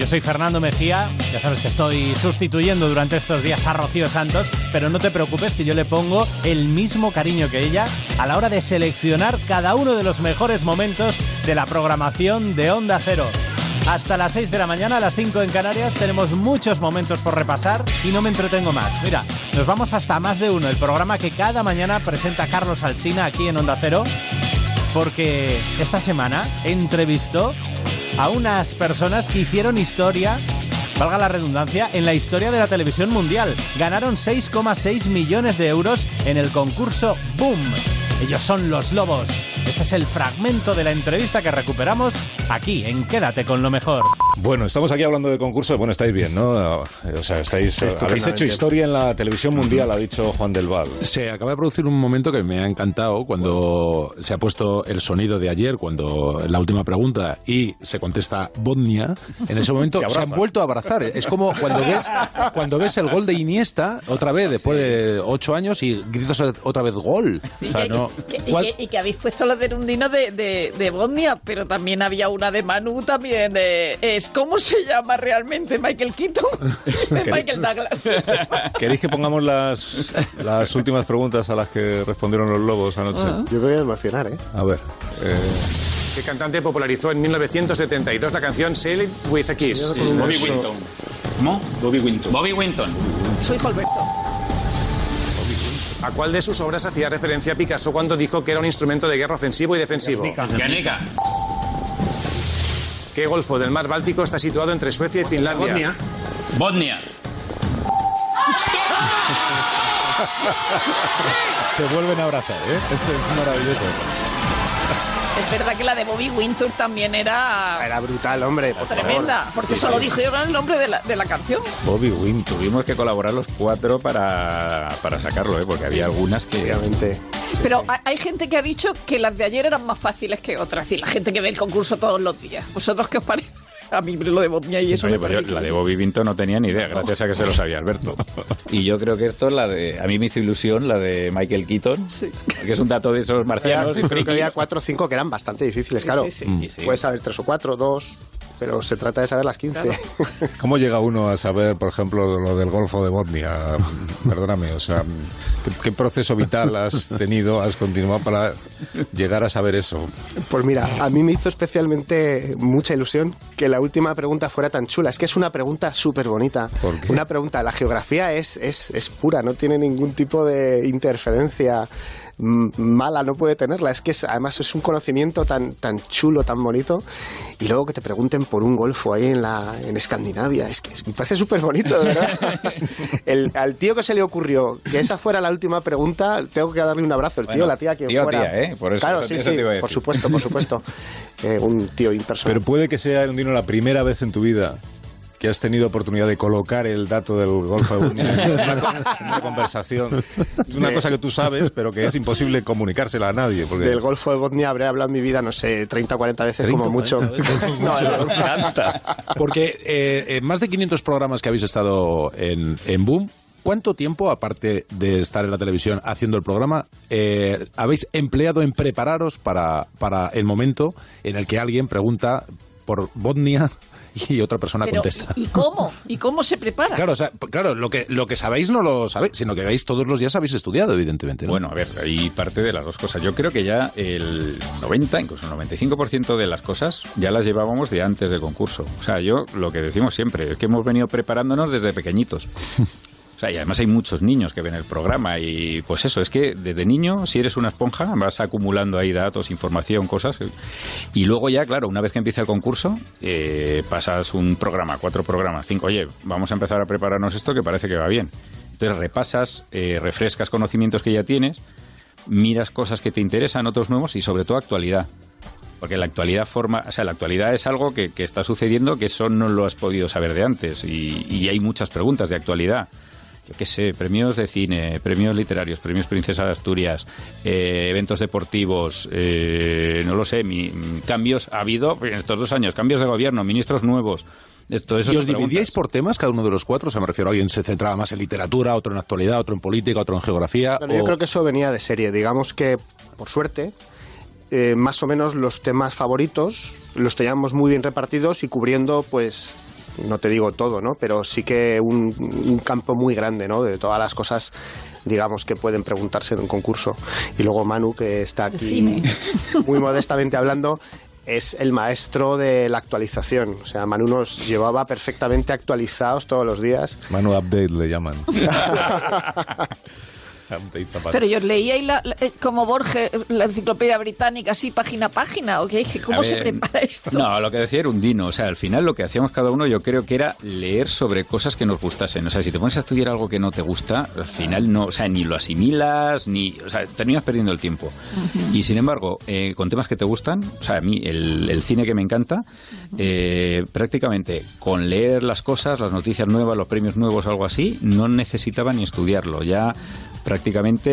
Yo soy Fernando Mejía, ya sabes que estoy sustituyendo durante estos días a Rocío Santos, pero no te preocupes que yo le pongo el mismo cariño que ella a la hora de seleccionar cada uno de los mejores momentos de la programación de Onda Cero. Hasta las 6 de la mañana, a las 5 en Canarias, tenemos muchos momentos por repasar y no me entretengo más. Mira, nos vamos hasta más de uno, el programa que cada mañana presenta Carlos Alsina aquí en Onda Cero, porque esta semana entrevistó a unas personas que hicieron historia, valga la redundancia, en la historia de la televisión mundial. Ganaron 6,6 millones de euros en el concurso Boom. Ellos son los lobos. Este es el fragmento de la entrevista que recuperamos aquí en Quédate con lo mejor. Bueno, estamos aquí hablando de concursos. Bueno, estáis bien, ¿no? Eh, O sea, estáis. Habéis Estupendamente. hecho historia en la televisión mundial, ha dicho Juan del Val. Se acaba de producir un momento que me ha encantado cuando se ha puesto el sonido de ayer, cuando la última pregunta y se contesta Bosnia. En ese momento Se se, han vuelto a abrazar. Es como cuando ves cuando ves el gol de Iniesta otra vez después de ocho años y gritas otra vez gol. o sea, que- no. que- y, ¿Cuál- que, y que habéis puesto los de Nundino de, de, de Bosnia, pero también había una de Manu también. De, es ¿Cómo se llama realmente Michael Keaton? De Michael Douglas. ¿Queréis que pongamos las, las últimas preguntas a las que respondieron los lobos anoche? Ah. Yo me voy a emocionar, ¿eh? A ver. eh, ¿Qué cantante popularizó en 1972 la canción Sail It With a Kiss? Bobby Bobby Winton. ¿Cómo? Bobby Winton. Bobby Winton. Soy Alberto. ¿A cuál de sus obras hacía referencia Picasso cuando dijo que era un instrumento de guerra ofensivo y defensivo? Guernica. ¿Qué golfo del mar Báltico está situado entre Suecia y Finlandia? Bosnia. Se vuelven a abrazar, ¿eh? Esto es maravilloso. Es verdad que la de Bobby Winter también era... Era brutal, hombre. por Tremenda, favor. porque Sí, solo sí. dijeron el nombre de la, de la canción. Bobby Wynn, tuvimos que colaborar los cuatro para, para sacarlo, ¿eh? porque había algunas que... Pero hay- hay gente que ha dicho que las de ayer eran más fáciles que otras. Y la gente que ve el concurso todos los días. ¿Vosotros qué os parece? A mí lo de Bosnia y eso Oye, me pues yo la de Bobby Vinto no tenía ni idea, gracias a que se lo sabía Alberto. Y yo creo que esto es la de... A mí me hizo ilusión la de Michael Keaton, que es un dato de esos marcianos. Creo que había cuatro o cinco que eran bastante difíciles, Sí, claro. sí, sí. Sí. Puedes saber tres o cuatro, dos, pero se trata de saber las 15. ¿Cómo llega uno a saber, por ejemplo, lo del Golfo de Botnia? Perdóname, o sea, ¿qué, qué proceso vital has tenido, has continuado para llegar a saber eso? Pues mira, a mí me hizo especialmente mucha ilusión que la última pregunta fuera tan chula. Es que es una pregunta súper bonita. Una pregunta, la geografía es, es, es pura, no tiene ningún tipo de interferencia mala, no puede tenerla. Es que es- además es un conocimiento tan, tan chulo, tan bonito. Y luego que te pregunten por un golfo ahí en, la, en Escandinavia. Es que es- me parece súper bonito, de verdad. El, al tío que se le ocurrió que esa fuera la última pregunta, tengo que darle un abrazo. El tío, Bueno, la tía, quien tío, fuera. tía, ¿eh? Por eso- claro, eso- sí, eso sí, por supuesto, por supuesto. Eh, un tío impersonal. Pero puede que sea, Undino, la primera vez en tu vida que has tenido oportunidad de colocar el dato del Golfo de Botnia en una, conversación. Es una cosa que tú sabes, pero que es imposible comunicársela a nadie. Porque... Del Golfo de Bosnia habré hablado en mi vida, no sé, 30 o 40 veces 30 como mucho. 40 veces. No, no, no. Porque eh, en más de 500 programas que habéis estado en, en Boom, ¿cuánto tiempo, aparte de estar en la televisión haciendo el programa, eh, habéis empleado en prepararos para, para el momento en el que alguien pregunta por Botnia y otra persona Pero, contesta? ¿y, y cómo? ¿Y cómo se prepara? Claro, o sea, claro, lo que, lo que sabéis no lo sabéis, sino que veis todos los días habéis estudiado, evidentemente. ¿no? Bueno, a ver, hay parte de las dos cosas. Yo creo que ya el 90, incluso el 95% de las cosas ya las llevábamos de antes del concurso. O sea, yo lo que decimos siempre es que hemos venido preparándonos desde pequeñitos. Sea, y además hay muchos niños que ven el programa y pues eso, es que desde niño, si eres una esponja, vas acumulando ahí datos, información, cosas. Y luego ya, claro, una vez que empieza el concurso, eh, pasas un programa, cuatro programas, cinco, oye, vamos a empezar a prepararnos esto que parece que va bien. Entonces repasas, eh, refrescas conocimientos que ya tienes, miras cosas que te interesan, otros nuevos y sobre todo actualidad. Porque la actualidad forma, o sea, la actualidad es algo que, que está sucediendo que eso no lo has podido saber de antes y, y hay muchas preguntas de actualidad. Yo qué sé, premios de cine, premios literarios, premios Princesa de Asturias, eh, eventos deportivos, eh, no lo sé, mi- cambios ha habido en estos dos años, cambios de gobierno, ministros nuevos. eh, Todo eso ¿Y son os preguntas. dividíais por temas cada uno de los cuatro? O sea, me refiero, alguien se centraba más en literatura, otro en actualidad, otro en política, otro en geografía. Bueno, yo creo que eso venía de serie. Digamos que, por suerte, eh, más o menos los temas favoritos los teníamos muy bien repartidos y cubriendo, pues, no te digo todo, ¿no? Pero sí que un, un campo muy grande, ¿no? De todas las cosas, digamos, que pueden preguntarse en un concurso. Y luego Manu, que está aquí Cine. muy modestamente hablando, es el maestro de la actualización. O sea, Manu nos llevaba perfectamente actualizados todos los días. Manu Update le llaman. Pero yo leía ahí la- la- eh, como Borges, la enciclopedia británica, así página a página, ¿o qué? ¿Cómo se prepara esto? No, lo que decía era un dino. O sea, al final lo que hacíamos cada uno yo creo que era leer sobre cosas que nos gustasen. O sea, si te pones a estudiar algo que no te gusta, al final no, o sea, ni lo asimilas, ni, o sea, terminas perdiendo el tiempo. Y sin embargo, eh, con temas que te gustan, o sea, a mí el, el cine que me encanta, eh, prácticamente con leer las cosas, las noticias nuevas, los premios nuevos, algo así, no necesitaba ni estudiarlo. Ya prácticamente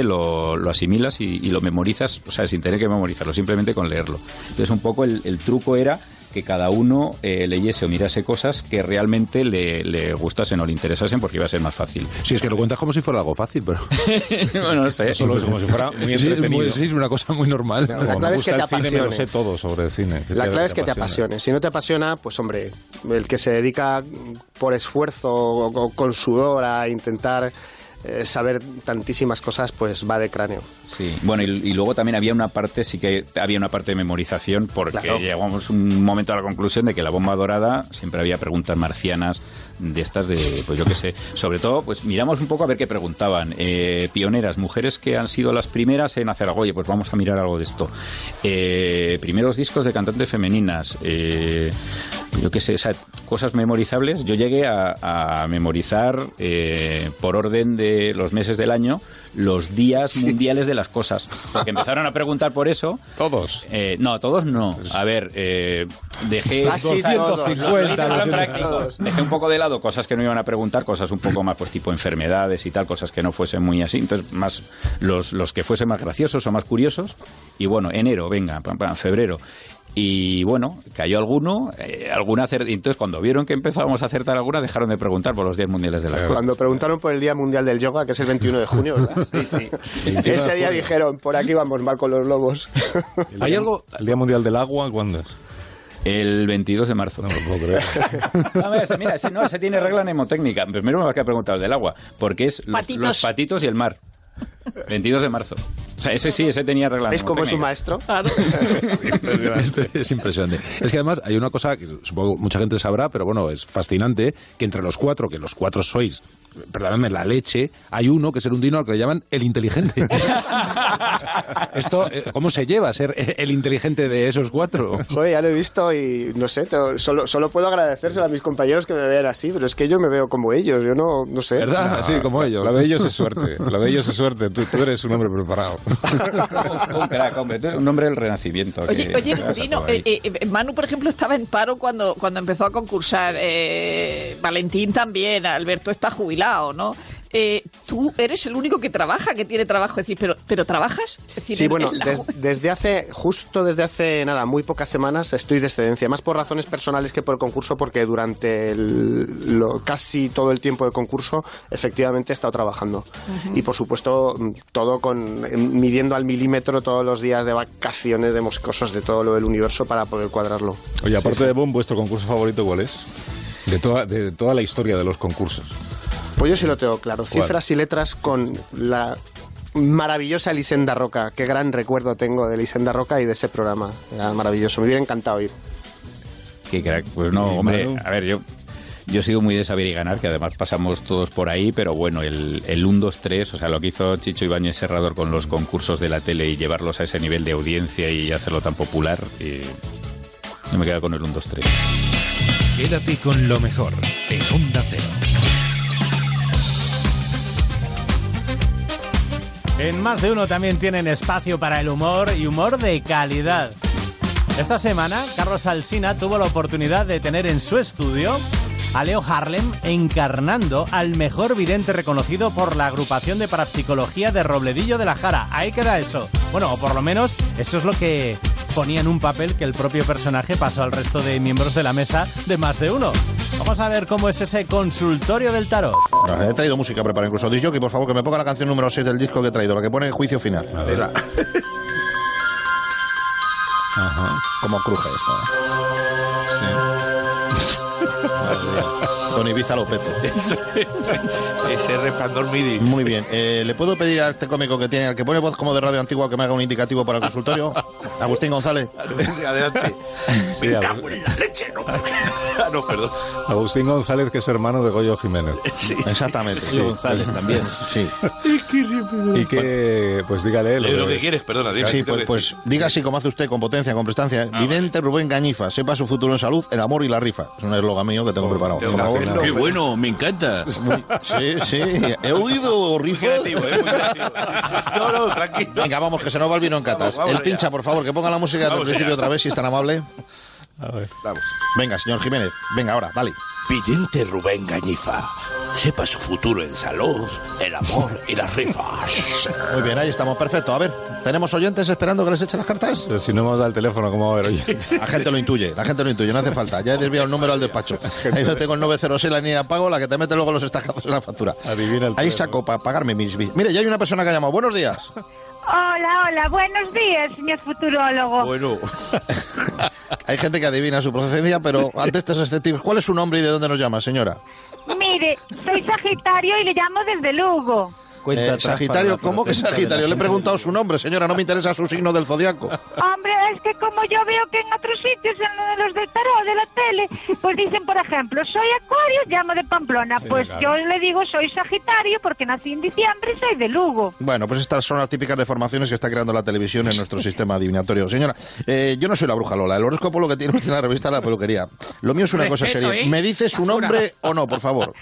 lo, lo asimilas y, y lo memorizas, o sea, sin tener que memorizarlo, simplemente con leerlo. Entonces, un poco el, el truco era que cada uno eh, leyese o mirase cosas que realmente le, le gustasen o le interesasen porque iba a ser más fácil. Sí, es que lo cuentas como si fuera algo fácil, pero... bueno, no sé. Solo es como si fuera muy Sí, entretenido. muy- sí, es una cosa muy normal. La clave me es que te el cine, me lo apasione. sé todo sobre el cine. La clave es que te apasione. Si no te apasiona, pues hombre, el que se dedica por esfuerzo o con sudor a intentar eh, saber tantísimas cosas, pues va de cráneo. Sí, bueno, y, y luego también había una parte, sí que había una parte de memorización, porque Claro. llegamos un momento a la conclusión de que la bomba dorada siempre había preguntas marcianas de estas de, pues yo qué sé, sobre todo, pues miramos un poco a ver qué preguntaban. Eh, pioneras, mujeres que han sido las primeras en hacer algo, oye, pues vamos a mirar algo de esto. Eh, primeros discos de cantantes femeninas, eh, yo qué sé, o sea, cosas memorizables. Yo llegué a, a memorizar eh, por orden de de los meses del año los días mundiales de las cosas. Porque empezaron a preguntar por eso. ¿Todos? Eh, no, todos no. A ver, eh, dejé, Casi todos. Lo hice más en práctico. dejé un poco de lado cosas que no iban a preguntar, cosas un poco más pues tipo enfermedades y tal, cosas que no fuesen muy así. Entonces, más los, los que fuesen más graciosos o más curiosos. Y bueno, enero, venga, pam, pam, febrero. Y bueno, cayó alguno, eh, alguna acer- entonces cuando vieron que empezábamos a acertar alguna, dejaron de preguntar por los días mundiales de las cosas. Cuando preguntaron por el Día Mundial del Yoga, que es el 21 de junio, ¿verdad? Ese día dijeron, por aquí vamos mal con los lobos. ¿Hay algo? ¿El Día Mundial del Agua cuándo es? El 22 de marzo. No lo puedo creer. A ver, ese- mira, ese, no, ese tiene regla mnemotécnica. Primero me va a quedar preguntar el del agua, porque es los Patitos. los patitos y el mar. 22 de marzo. O sea, ese sí, ese tenía regla ¿Veis cómo es un mnemotécnica. maestro? Esto es impresionante. Es que además hay una cosa que supongo mucha gente sabrá, pero bueno, es fascinante, que entre los cuatro, que los cuatro sois, perdóname, la leche, hay uno que es el undino al que le llaman el inteligente. Esto, eh, ¿cómo se lleva a ser el inteligente de esos cuatro? Joder, ya lo he visto y no sé, solo, solo puedo agradecérselo a mis compañeros que me vean así, pero es que yo me veo como ellos, yo no, no sé. ¿Verdad? Así como ellos. Lo de ellos es suerte. Lo de ellos es suerte. Tú, tú eres un hombre preparado. Un crack, hombre. Tú eres Un hombre del renacimiento. Oye, que- oye, que por ahí. eh, eh, Manu, por ejemplo, estaba en paro cuando, cuando empezó a concursar. Eh, Valentín también, Alberto está jubilado, ¿no? Eh, tú eres el único que trabaja, que tiene trabajo. Es decir, ¿pero, pero trabajas? Es decir, Sí, en- bueno, la des- desde hace, justo desde hace nada, muy pocas semanas estoy de excedencia, más por razones personales que por el concurso, porque durante el- lo- casi todo el tiempo del concurso efectivamente he estado trabajando. Y por supuesto, todo con eh, midiendo al milímetro todos los días de vacaciones, de moscosos, de todo lo del universo para poder cuadrarlo. Oye, aparte Sí, sí. de Boom, ¿vuestro concurso favorito cuál es? De toda, de toda la historia de los concursos. Pues yo sí lo tengo claro. ¿Cuál? Cifras y letras con la maravillosa Elisenda Roca. Qué gran recuerdo tengo de Elisenda Roca y de ese programa. Era maravilloso. Me hubiera encantado ir. Qué crack. Pues no, hombre, a ver, yo, yo he sido muy de saber y ganar, que además pasamos todos por ahí, pero bueno, el, el 1, 2, 3, o sea, lo que hizo Chicho Ibáñez Serrador con los concursos de la tele y llevarlos a ese nivel de audiencia y hacerlo tan popular, y yo me quedo con el 1, 2, 3. Quédate con lo mejor en Onda Cero. En más de uno también tienen espacio para el humor y humor de calidad. Esta semana, Carlos Alsina tuvo la oportunidad de tener en su estudio a Leo Harlem encarnando al mejor vidente reconocido por la agrupación de parapsicología de Robledillo de la Jara. Ahí queda eso. Bueno, o por lo menos eso es lo que ponía en un papel que el propio personaje pasó al resto de miembros de la mesa de más de uno. Vamos a ver cómo es ese consultorio del tarot. He traído música preparada, incluso disc jockey, por favor, que me ponga la canción número 6 del disco que he traído, la que pone juicio final. Ajá. Como cruje esta. Sí. Con Ibiza lo peto. Ese resplandor MIDI. Muy bien. Eh, ¿Le puedo pedir a este cómico que tiene, al que pone voz como de radio antigua, que me haga un indicativo para el consultorio? Agustín González. Adelante. Sí, Me Agustín. cago en la leche, no. Ah, no, perdón. Agustín González, que es hermano de Goyo Jiménez. Sí. Exactamente. Sí, González también. Sí. Y que, pues dígale lo de- que quieres, perdona. dime, Sí, ¿qué tengo pues, pues diga así como hace usted, con potencia, con prestancia. Vidente Rubén Gañifa, sepa su futuro en salud, el amor y la rifa. Es un eslogan mío que tengo preparado. Por favor. Qué bueno, me encanta. Sí, sí. He oído rifas. No, no, tranquilo. Venga, vamos, que se nos va el vino en catas. Vamos, vamos el pincha, ya. por favor, que ponga la música desde el principio ya. otra vez, si es tan amable. Vamos. Venga, señor Jiménez. Venga, ahora, dale. Vidente Rubén Gañifa. Sepa su futuro en salud, el amor y las rifas. Muy bien, ahí estamos, perfecto. A ver, ¿tenemos oyentes esperando que les eche las cartas? Pero si no hemos dado el teléfono, ¿cómo va a haber oye? La gente lo intuye, la gente lo intuye, no hace falta. Ya he desviado el número al despacho. Ahí lo tengo el 906, la línea de pago, la que te mete luego los estacazos en la factura. Adivina el Ahí saco para pagarme mis... Mire, ya hay una persona que ha llamado. Buenos días. Hola, hola, buenos días, señor futurólogo. Bueno. hay gente que adivina su procedencia, pero ante estos escépticos, ¿cuál es su nombre y de dónde nos llama, señora? Mire, soy Sagitario y le llamo desde Lugo. Eh, Sagitario, ¿cómo que Sagitario? Le he preguntado su nombre, señora, no me interesa su signo del zodiaco. Hombre, es que como yo veo que en otros sitios, en los del tarot, de la tele, pues dicen, por ejemplo, soy Acuario, llamo de Pamplona. Sí, pues claro. yo le digo, soy Sagitario porque nací en diciembre y soy de Lugo. Bueno, pues estas son las típicas deformaciones que está creando la televisión en nuestro sistema adivinatorio. Señora, eh, yo no soy la bruja Lola. El horóscopo lo que tiene usted en la revista la peluquería. Lo mío es una cosa seria. ¿eh? ¿Me dice su nombre o no, por favor?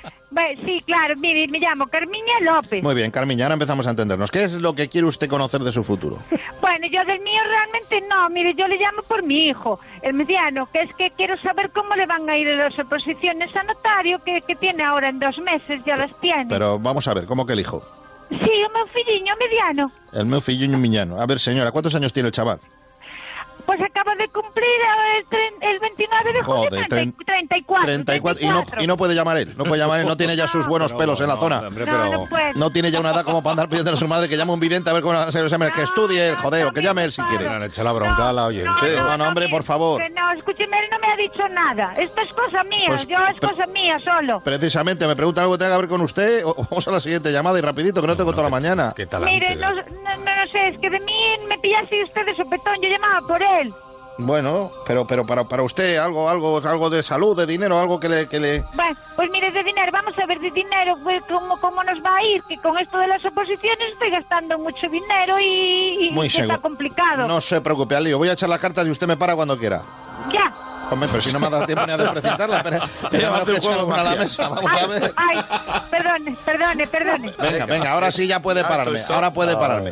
Sí, claro, mire, me llamo Carmiña López. Muy bien, Carmiña, ahora empezamos a entendernos. ¿Qué es lo que quiere usted conocer de su futuro? Bueno, yo del mío realmente no, mire, yo le llamo por mi hijo, el mediano, que es que quiero saber cómo le van a ir las oposiciones a notario que, que tiene ahora en dos meses, ya las tiene. Pero vamos a ver, ¿cómo que el hijo? Sí, o meu filliño mediano. El meu filliño miñano. A ver, señora, ¿cuántos años tiene el chaval? Pues acaba de cumplir el, tre- el 29 de julio, Joder, 30 34. 34. Y no, y no puede llamar él. No puede llamar él. No tiene ya sus buenos pelos en la zona. No, no puede. No tiene ya una edad como para andar pidiendo a su madre que llame un vidente a ver cómo examen. Que estudie él, joder, o que llame él si quiere. echa la bronca a la oyente. No, no, hombre, por favor. Que no, escúcheme, él no me ha dicho nada. Esto es cosa mía, Pues, yo es cosa mía solo. Precisamente, me pregunta algo que tenga que ver con usted. o- Vamos a la siguiente llamada y rapidito, que no tengo toda la mañana. ¿Qué Mire, no, no, no, no sé, es que de mí me pillase usted de sopetón, yo llamaba por él. Bueno, pero pero para, para usted algo algo algo de salud, de dinero, algo que le que le Bueno, pues mire, de dinero, vamos a ver de dinero, pues, ¿cómo, cómo nos va a ir? Que con esto de las oposiciones estoy gastando mucho dinero y, y Muy está complicado. No se preocupe, al lío. Voy a echar las cartas y usted me para cuando quiera. Ya. Hombre, pero si no me ha dado tiempo ni a desprecintarlas. Pero, hace que echar alguna a la mesa. Vamos a ver. Ay, perdone, perdone, perdone. Venga, venga, ahora sí ya puede pararme. Ahora puede pararme.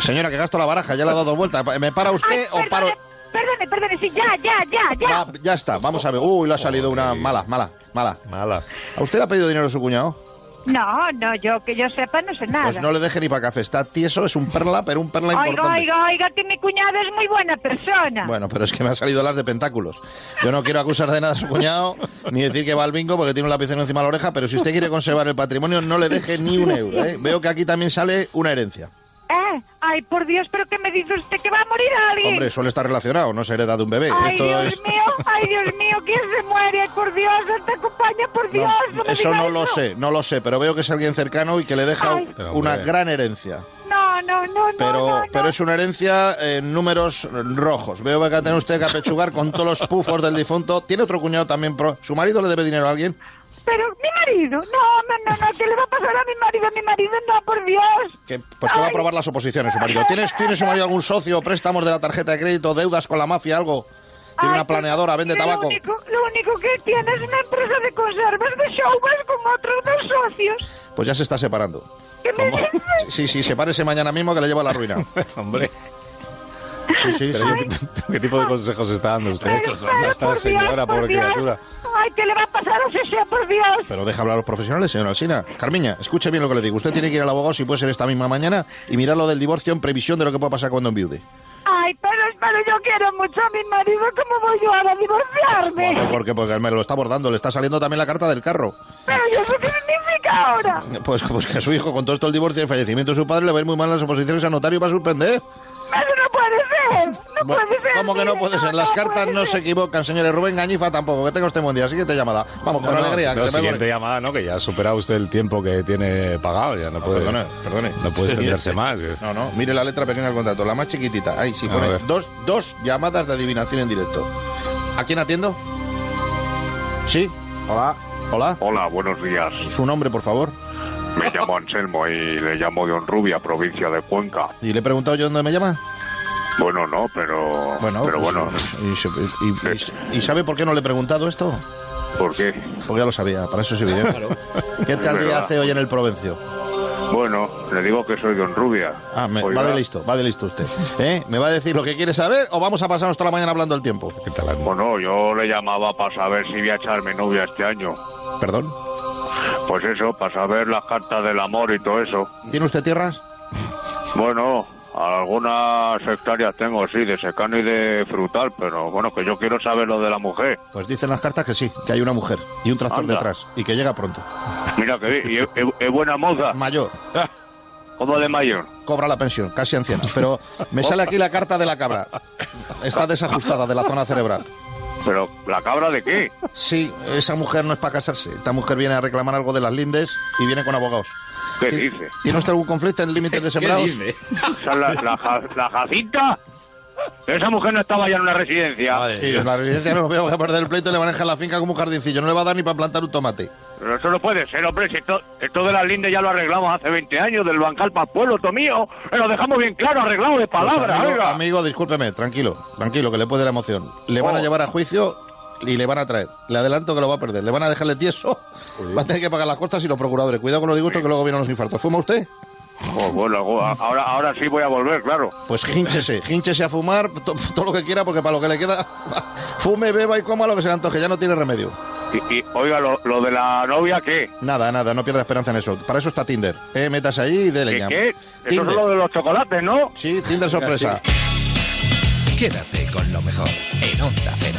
Señora, que gasto la baraja, ya le he dado dos vueltas. ¿Me para usted o paro? Perdone, perdone, sí, ya, ya, ya, ya. Va, ya está, vamos a ver. Uy, le ha salido una mala, mala, mala. Mala. ¿A usted le ha pedido dinero su cuñado? No, no, yo que yo sepa no sé nada. Pues no le deje ni para café. Está tieso, es un perla, pero un perla Oiga, importante. oiga, oiga, que mi cuñado es muy buena persona. Bueno, pero es que me ha salido las de pentáculos. Yo no quiero acusar de nada a su cuñado, ni decir que va al bingo porque tiene un lapicero encima de la oreja, pero si usted quiere conservar el patrimonio, no le deje ni un euro. ¿eh? Veo que aquí también sale una herencia. Eh, ay, por Dios, pero ¿qué me dice usted? ¿Que va a morir alguien? Hombre, suele estar relacionado, no se hereda de un bebé. Ay, Esto Dios es... mío, ay, Dios mío, ¿quién se muere? Ay, Por Dios, te acompaña, por Dios. No, me Eso no lo sé, no lo sé, pero veo que es alguien cercano y que le deja Ay. Una gran herencia. No, no, no, no, Pero, no, no. pero es una herencia en números rojos. Veo que va a tener usted que apechugar con todos los pufos del difunto. ¿Tiene otro cuñado también? pro- ¿Su marido le debe dinero a alguien? Pero mi marido, no, no, no, no, ¿qué le va a pasar a mi marido? Mi marido, no, por Dios. Que, pues que va a aprobar las oposiciones su marido. ¿Tienes, ¿Tiene su marido algún socio, préstamos de la tarjeta de crédito, deudas con la mafia, algo? ¿Tiene una planeadora, vende tabaco? Lo único, lo único que tiene es una empresa de conservas de showbas con otros dos socios. Pues ya se está separando. ¿Qué me dice? Sí, sí, sepárese mañana mismo que le lleva a la ruina. Hombre. Sí, sí, sí. ¿qué, qué tipo de consejos está dando usted? Esta por señora, Dios, por pobre Dios. criatura. Ay, ¿qué le va a pasar a ese sea, por Dios? Pero deja hablar a los profesionales, señora Alsina. Carmiña, escuche bien lo que le digo. Usted tiene que ir al abogado, si puede ser esta misma mañana, y mirar lo del divorcio en previsión de lo que pueda pasar cuando enviude. Ay, pero, pero yo quiero mucho a mi marido, ¿cómo voy yo ahora a divorciarme? Bueno, ¿Por qué? Porque me lo está abordando, le está saliendo también la carta del carro. Pero ¿y eso qué significa ahora? Pues, pues que a su hijo, con todo esto el divorcio y el fallecimiento de su padre, le va a ir muy mal en las oposiciones al notario y va a suspender. No puede ser, no Bueno, puede ser. ¿Cómo que no puede ser? Las cartas no se equivocan, señores. Rubén Gañifa tampoco. Que tenga usted buen día. Siguiente llamada. Vamos, con alegría. no, siguiente llamada, ¿no? Que ya ha superado usted el tiempo que tiene pagado. Ya no, puede, perdone, perdone. No puede extenderse más. No, no, mire la letra pequeña del contrato, la más chiquitita. Ahí sí, pone dos, dos llamadas de adivinación en directo. ¿A quién atiendo? Sí. Hola. Hola. Hola, buenos días. Su nombre, por favor. Me llamo Anselmo y le llamo de Honrubia, provincia de Cuenca. ¿Y le he preguntado yo dónde me llama? Bueno, no, pero. Bueno, pero pues, bueno. ¿y, se- y- y- y sabe por qué no le he preguntado esto? ¿Por qué? Porque ya lo sabía, para eso es evidente. ¿Qué tal día hace hoy en el Provencio? Bueno, le digo que soy de Honrubia. Ah, me- va de listo, va de listo usted. ¿Eh? ¿Me va a decir lo que quiere saber o vamos a pasarnos toda la mañana hablando del tiempo? Bueno, yo le llamaba para saber si voy a echarme novia este año. ¿Perdón? Pues eso, para saber las cartas del amor y todo eso. ¿Tiene usted tierras? Bueno, algunas hectáreas tengo, sí, de secano y de frutal, pero bueno, que yo quiero saber lo de la mujer. Pues dicen las cartas que sí, que hay una mujer y un tractor Anda. detrás y que llega pronto. Mira que es buena moza. Mayor. ¿Cómo de mayor? Cobra la pensión, casi anciana. Pero me sale aquí la carta de la cabra. Está desajustada de la zona cerebral. ¿Pero la cabra de qué? Sí, esa mujer no es para casarse. Esta mujer viene a reclamar algo de las lindes y viene con abogados. ¿Qué dice? ¿Tiene usted algún conflicto en límites de sembrados? O sea, la, la, la Jacinta. Esa mujer no estaba ya en una residencia. Sí, en la residencia no lo veo, voy a perder el pleito y le maneja la finca como un jardincillo. No le va a dar ni para plantar un tomate. Pero eso no puede ser, hombre. Si esto, esto de las lindes ya lo arreglamos hace 20 años, del bancal para el pueblo, todo mío. Eh, Lo dejamos bien claro, arreglado de Pues, palabra, amigo, oiga. amigo, discúlpeme, tranquilo, tranquilo, que le puede la emoción. Le van a Oh. llevar a juicio y le van a traer. Le adelanto que lo va a perder. Le van a dejarle tieso. Va a tener que pagar las costas y los procuradores. Cuidado con los disgustos que luego vienen los infartos. ¿Fuma usted? Oh, bueno, ahora, ahora sí voy a volver, claro. Pues hinchese, hinchese a fumar to- todo lo que quiera, porque para lo que le queda, fume, beba y coma lo que se le antoje, ya no tiene remedio. Y, y, oiga, lo, lo de la novia, ¿qué? Nada, nada, no pierda esperanza en eso. Para eso está Tinder. Eh, métase ahí y dele ¿Qué? ya. qué? Eso es lo de los chocolates, ¿no? Sí, Tinder sorpresa. Quédate con lo mejor en Onda Cero.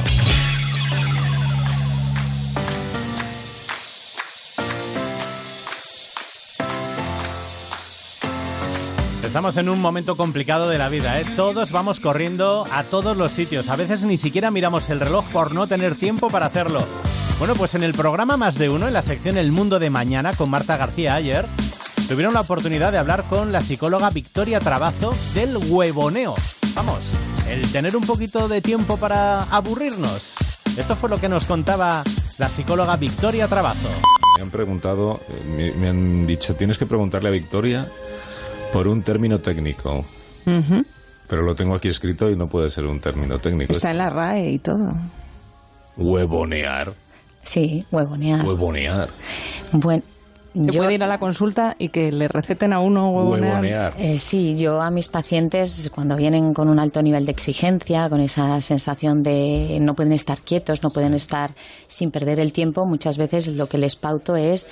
Estamos en un momento complicado de la vida, ¿eh? Todos vamos corriendo a todos los sitios. A veces ni siquiera miramos el reloj por no tener tiempo para hacerlo. Bueno, pues en el programa Más de Uno, en la sección El Mundo de Mañana, con Marta García ayer, tuvieron la oportunidad de hablar con la psicóloga Victoria Trabazo del huevoneo. Vamos, el tener un poquito de tiempo para aburrirnos. Esto fue lo que nos contaba la psicóloga Victoria Trabazo. Me han preguntado, eh, me, me han dicho, tienes que preguntarle a Victoria por un término técnico. Pero lo tengo aquí escrito y no puede ser un término técnico. Está en la RAE y todo. Huevonear. Sí, huevonear. Huevonear. Bueno, Se yo- puede ir a la consulta y que le receten a uno huevonear. Eh, sí, yo a mis pacientes cuando vienen con un alto nivel de exigencia, con esa sensación de no pueden estar quietos, no pueden estar sin perder el tiempo, muchas veces lo que les pauto es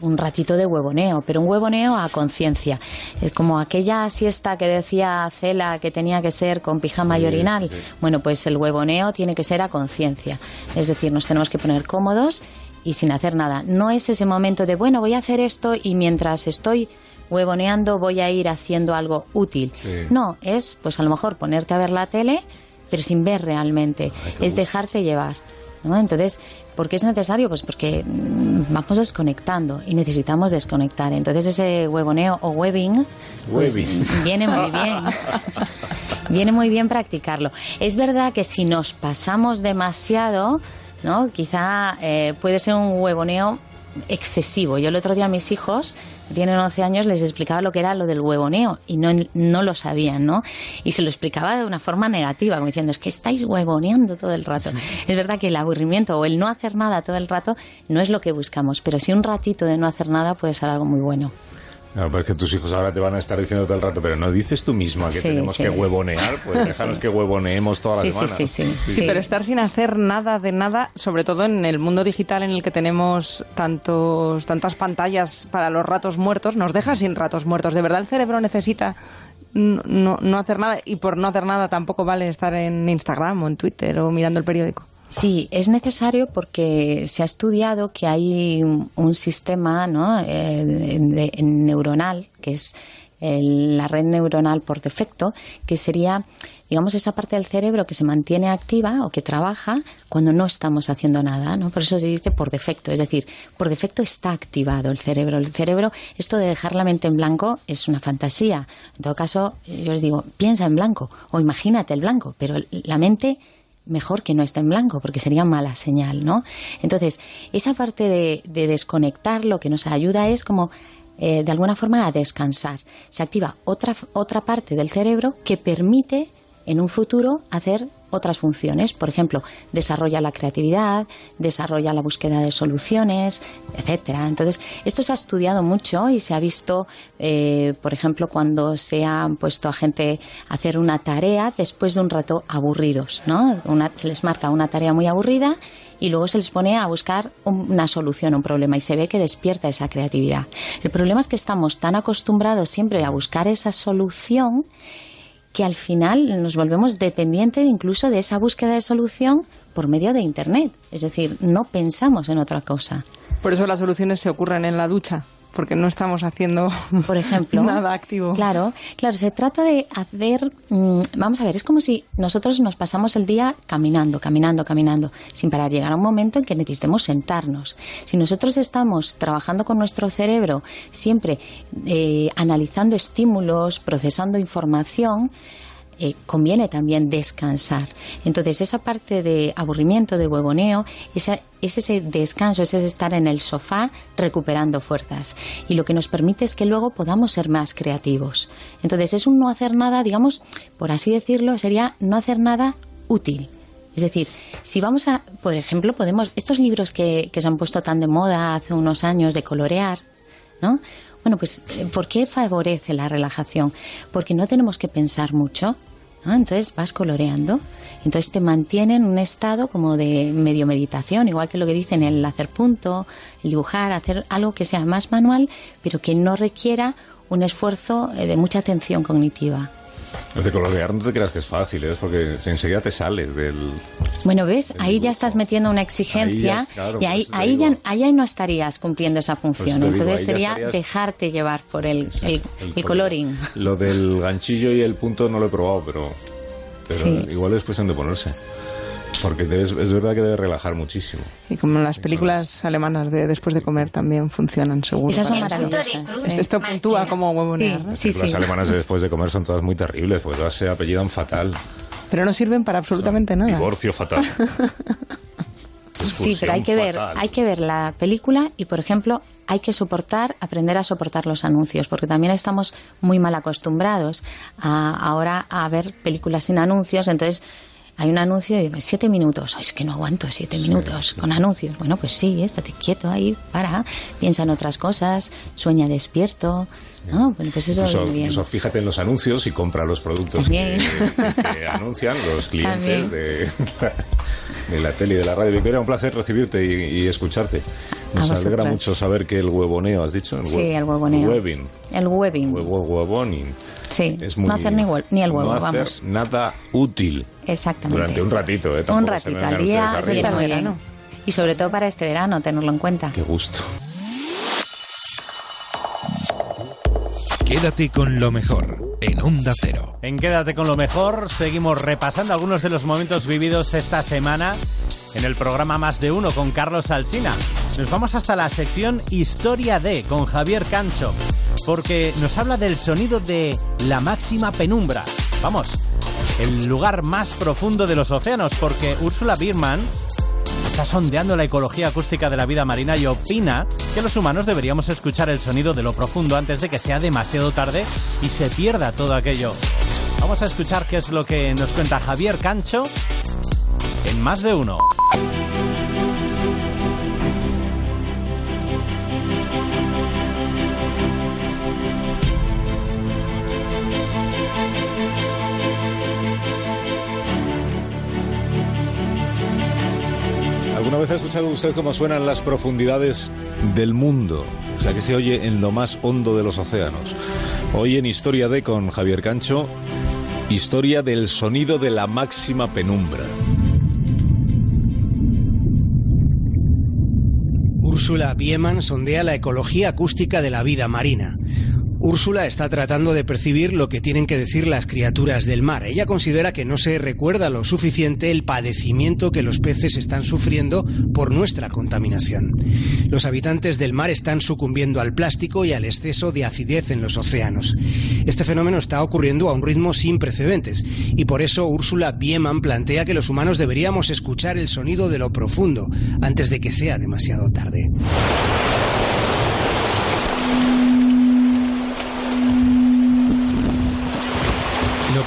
un ratito de huevoneo, pero un huevoneo a conciencia. Es como aquella siesta que decía Cela que tenía que ser con pijama y orinal. Bueno, pues el huevoneo tiene que ser a conciencia. Es decir, nos tenemos que poner cómodos y sin hacer nada. No es ese momento de, bueno, voy a hacer esto y mientras estoy huevoneando voy a ir haciendo algo útil. No, es pues a lo mejor ponerte a ver la tele, pero sin ver realmente. Es dejarte llevar. ¿no? Entonces, ¿por qué es necesario? Pues porque mm, vamos desconectando y necesitamos desconectar. Entonces ese huevoneo o webbing pues, Webbing. viene muy bien. Viene muy bien practicarlo. Es verdad que si nos pasamos demasiado, ¿no? Quizá eh, puede ser un huevoneo excesivo. Yo el otro día a mis hijos, que tienen 11 años, les explicaba lo que era lo del huevoneo y no, no lo sabían, ¿no? Y se lo explicaba de una forma negativa, como diciendo, es que estáis huevoneando todo el rato. Es verdad que el aburrimiento o el no hacer nada todo el rato no es lo que buscamos, pero sí un ratito de no hacer nada puede ser algo muy bueno. Claro, pero es que tus hijos ahora te van a estar diciendo todo el rato, pero no dices tú misma que Sí, tenemos sí. que huevonear, pues déjanos Sí. que huevoneemos toda la Sí, sí, semana. sí, sí. Sí, pero estar sin hacer nada de nada, sobre todo en el mundo digital en el que tenemos tantos, tantas pantallas para los ratos muertos, nos deja sin ratos muertos. De verdad el cerebro necesita no, no, no hacer nada y por no hacer nada tampoco vale estar en Instagram o en Twitter o mirando el periódico. Sí, es necesario porque se ha estudiado que hay un, sistema ¿no? eh, neuronal, que es el- la red neuronal por defecto, que sería, digamos, esa parte del cerebro que se mantiene activa o que trabaja cuando no estamos haciendo nada. ¿no? Por eso se dice por defecto, es decir, por defecto está activado el cerebro. El cerebro, esto de dejar la mente en blanco es una fantasía. En todo caso, yo les digo, piensa en blanco o imagínate el blanco, pero la mente mejor que no esté en blanco, porque sería mala señal, ¿no? Entonces, esa parte de, de desconectar lo que nos ayuda es como, eh, de alguna forma, a descansar. Se activa otra, otra parte del cerebro que permite, en un futuro, hacer otras funciones. Por ejemplo, desarrolla la creatividad, desarrolla la búsqueda de soluciones, etcétera. Entonces, esto se ha estudiado mucho y se ha visto, eh, por ejemplo, cuando se han puesto a gente a hacer una tarea después de un rato aburridos, ¿no? Una- se les marca una tarea muy aburrida y luego se les pone a buscar un- una solución a un problema y se ve que despierta esa creatividad. El problema es que estamos tan acostumbrados siempre a buscar esa solución que al final nos volvemos dependientes incluso de esa búsqueda de solución por medio de Internet. Es decir, no pensamos en otra cosa. Por eso las soluciones se ocurren en la ducha, porque no estamos haciendo por ejemplo nada activo. Claro, claro, se trata de hacer, mm, vamos a ver, es como si nosotros nos pasamos el día caminando, caminando, caminando, sin parar. Llegará un momento en que necesitemos sentarnos. Si nosotros estamos trabajando con nuestro cerebro, siempre eh, analizando estímulos, procesando información, eh, conviene también descansar. Entonces, esa parte de aburrimiento, de huevoneo, esa- es ese descanso, es ese estar en el sofá recuperando fuerzas. Y lo que nos permite es que luego podamos ser más creativos. Entonces, es un no hacer nada, digamos, por así decirlo, sería no hacer nada útil. Es decir, si vamos a, por ejemplo, podemos, estos libros que, que se han puesto tan de moda hace unos años de colorear, ¿no? Bueno, pues, eh, ¿por qué favorece la relajación? Porque no tenemos que pensar mucho, Entonces vas coloreando, entonces te mantiene en un estado como de medio meditación, igual que lo que dicen el hacer punto, el dibujar, hacer algo que sea más manual, pero que no requiera un esfuerzo eh, de mucha atención cognitiva. El de colorear no te creas que es fácil, ¿eh? porque enseguida te sales del... Bueno, ¿ves? Ahí ya estás metiendo una exigencia Ahí ya- claro, y ahí, ahí, ya, no estarías cumpliendo esa función. digo, Entonces sería estarías- dejarte llevar por el, el, coloring. Lo del ganchillo y el punto no lo he probado, pero, pero Sí. igual es cuestión de ponerse. Porque debes- es verdad que debe relajar muchísimo. Y como las películas alemanas de después de comer también funcionan, seguro. Esas son maravillosas. Esto- Esto puntúa como huevonear. ¿no? Las alemanas de después de comer son todas muy terribles, pues todas se apellidan fatal. Pero no sirven para absolutamente nada. Divorcio fatal. Sí, pero hay que ver, hay que ver la película y, por ejemplo, hay que soportar, aprender a soportar los anuncios, porque también estamos muy mal acostumbrados a, ahora a ver películas sin anuncios. Entonces, hay un anuncio y siete minutos. Es que no aguanto siete minutos con anuncios. Bueno, pues sí, estate quieto ahí, para, piensa en otras cosas, sueña despierto. ¿No? Bueno, pues eso Incluso, bien. incluso fíjate en los anuncios y compra los productos que, que anuncian los clientes de, de la tele y de la radio. Victoria, un placer recibirte y, y escucharte. Nos alegra mucho saber que el huevoneo, ¿has dicho? Sí, hue- el huevoneo. Hueving. El webbing. Huevo, huevoning. Sí, Es muy- no hacer ni, ni el huevo, no hacer vamos. nada útil. Exactamente. Durante un ratito, ¿eh? un Tampoco ratito al día viene muy bien. Y sobre todo para este verano, tenerlo en cuenta. Qué gusto. Quédate con lo mejor en Onda Cero. En Quédate con lo mejor, seguimos repasando algunos de los momentos vividos esta semana en el programa Más de Uno con Carlos Alsina. Nos vamos hasta la sección Historia de con Javier Cancho, porque nos habla del sonido de la máxima penumbra. Vamos, el lugar más profundo de los océanos, porque Úrsula Biermann está sondeando la ecología acústica de la vida marina y opina que los humanos deberíamos escuchar el sonido de lo profundo antes de que sea demasiado tarde y se pierda todo aquello. Vamos a escuchar qué es lo que nos cuenta Javier Cancho en más de uno. ¿Alguna vez ha escuchado usted cómo suenan las profundidades del mundo? O sea, que se oye en lo más hondo de los océanos. Hoy en Historia de con Javier Cancho, historia del sonido de la máxima penumbra. Úrsula Biemann sondea la ecología acústica de la vida marina. Úrsula está tratando de percibir lo que tienen que decir las criaturas del mar. Ella considera que no se recuerda lo suficiente el padecimiento que los peces están sufriendo por nuestra contaminación. Los habitantes del mar están sucumbiendo al plástico y al exceso de acidez en los océanos. Este fenómeno está ocurriendo a un ritmo sin precedentes y por eso Úrsula Biemann plantea que los humanos deberíamos escuchar el sonido de lo profundo antes de que sea demasiado tarde.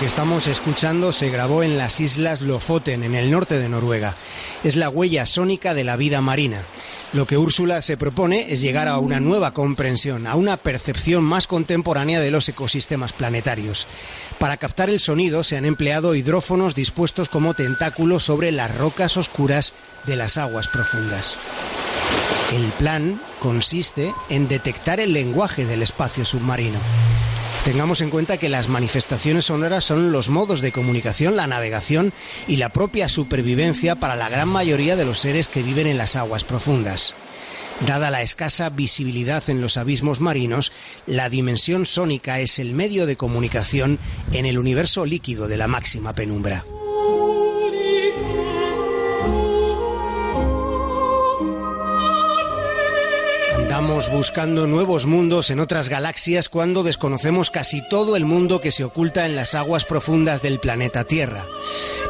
Que estamos escuchando se grabó en las islas Lofoten, en el norte de Noruega. Es la huella sónica de la vida marina. Lo que Úrsula se propone es llegar a una nueva comprensión, a una percepción más contemporánea de los ecosistemas planetarios. Para captar el sonido se han empleado hidrófonos dispuestos como tentáculos sobre las rocas oscuras de las aguas profundas. El plan consiste en detectar el lenguaje del espacio submarino. Tengamos en cuenta que las manifestaciones sonoras son los modos de comunicación, la navegación y la propia supervivencia para la gran mayoría de los seres que viven en las aguas profundas. Dada la escasa visibilidad en los abismos marinos, la dimensión sónica es el medio de comunicación en el universo líquido de la máxima penumbra. Andamos buscando nuevos mundos en otras galaxias cuando desconocemos casi todo el mundo que se oculta en las aguas profundas del planeta Tierra.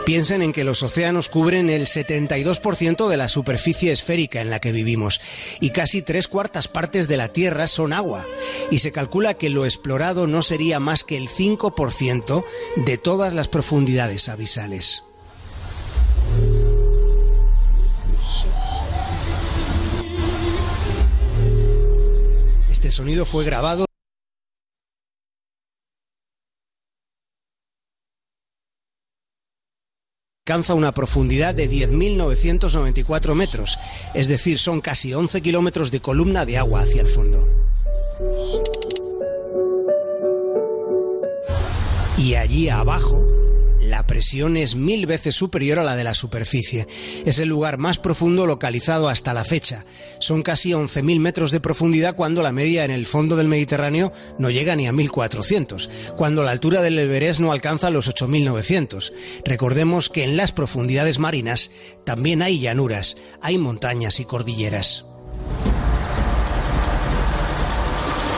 Piensen en que los océanos cubren el 72% de la superficie esférica en la que vivimos y casi tres cuartas partes de la Tierra son agua. Y se calcula que lo explorado no sería más que el 5% de todas las profundidades abisales. Este sonido fue grabado alcanza una profundidad de 10.994 metros, es decir, son casi 11 kilómetros de columna de agua hacia el fondo. Y allí abajo, la presión es mil veces superior a la de la superficie. Es el lugar más profundo localizado hasta la fecha. Son casi 11.000 metros de profundidad cuando la media en el fondo del Mediterráneo no llega ni a 1.400, cuando la altura del Everest no alcanza los 8.900. Recordemos que en las profundidades marinas también hay llanuras, hay montañas y cordilleras.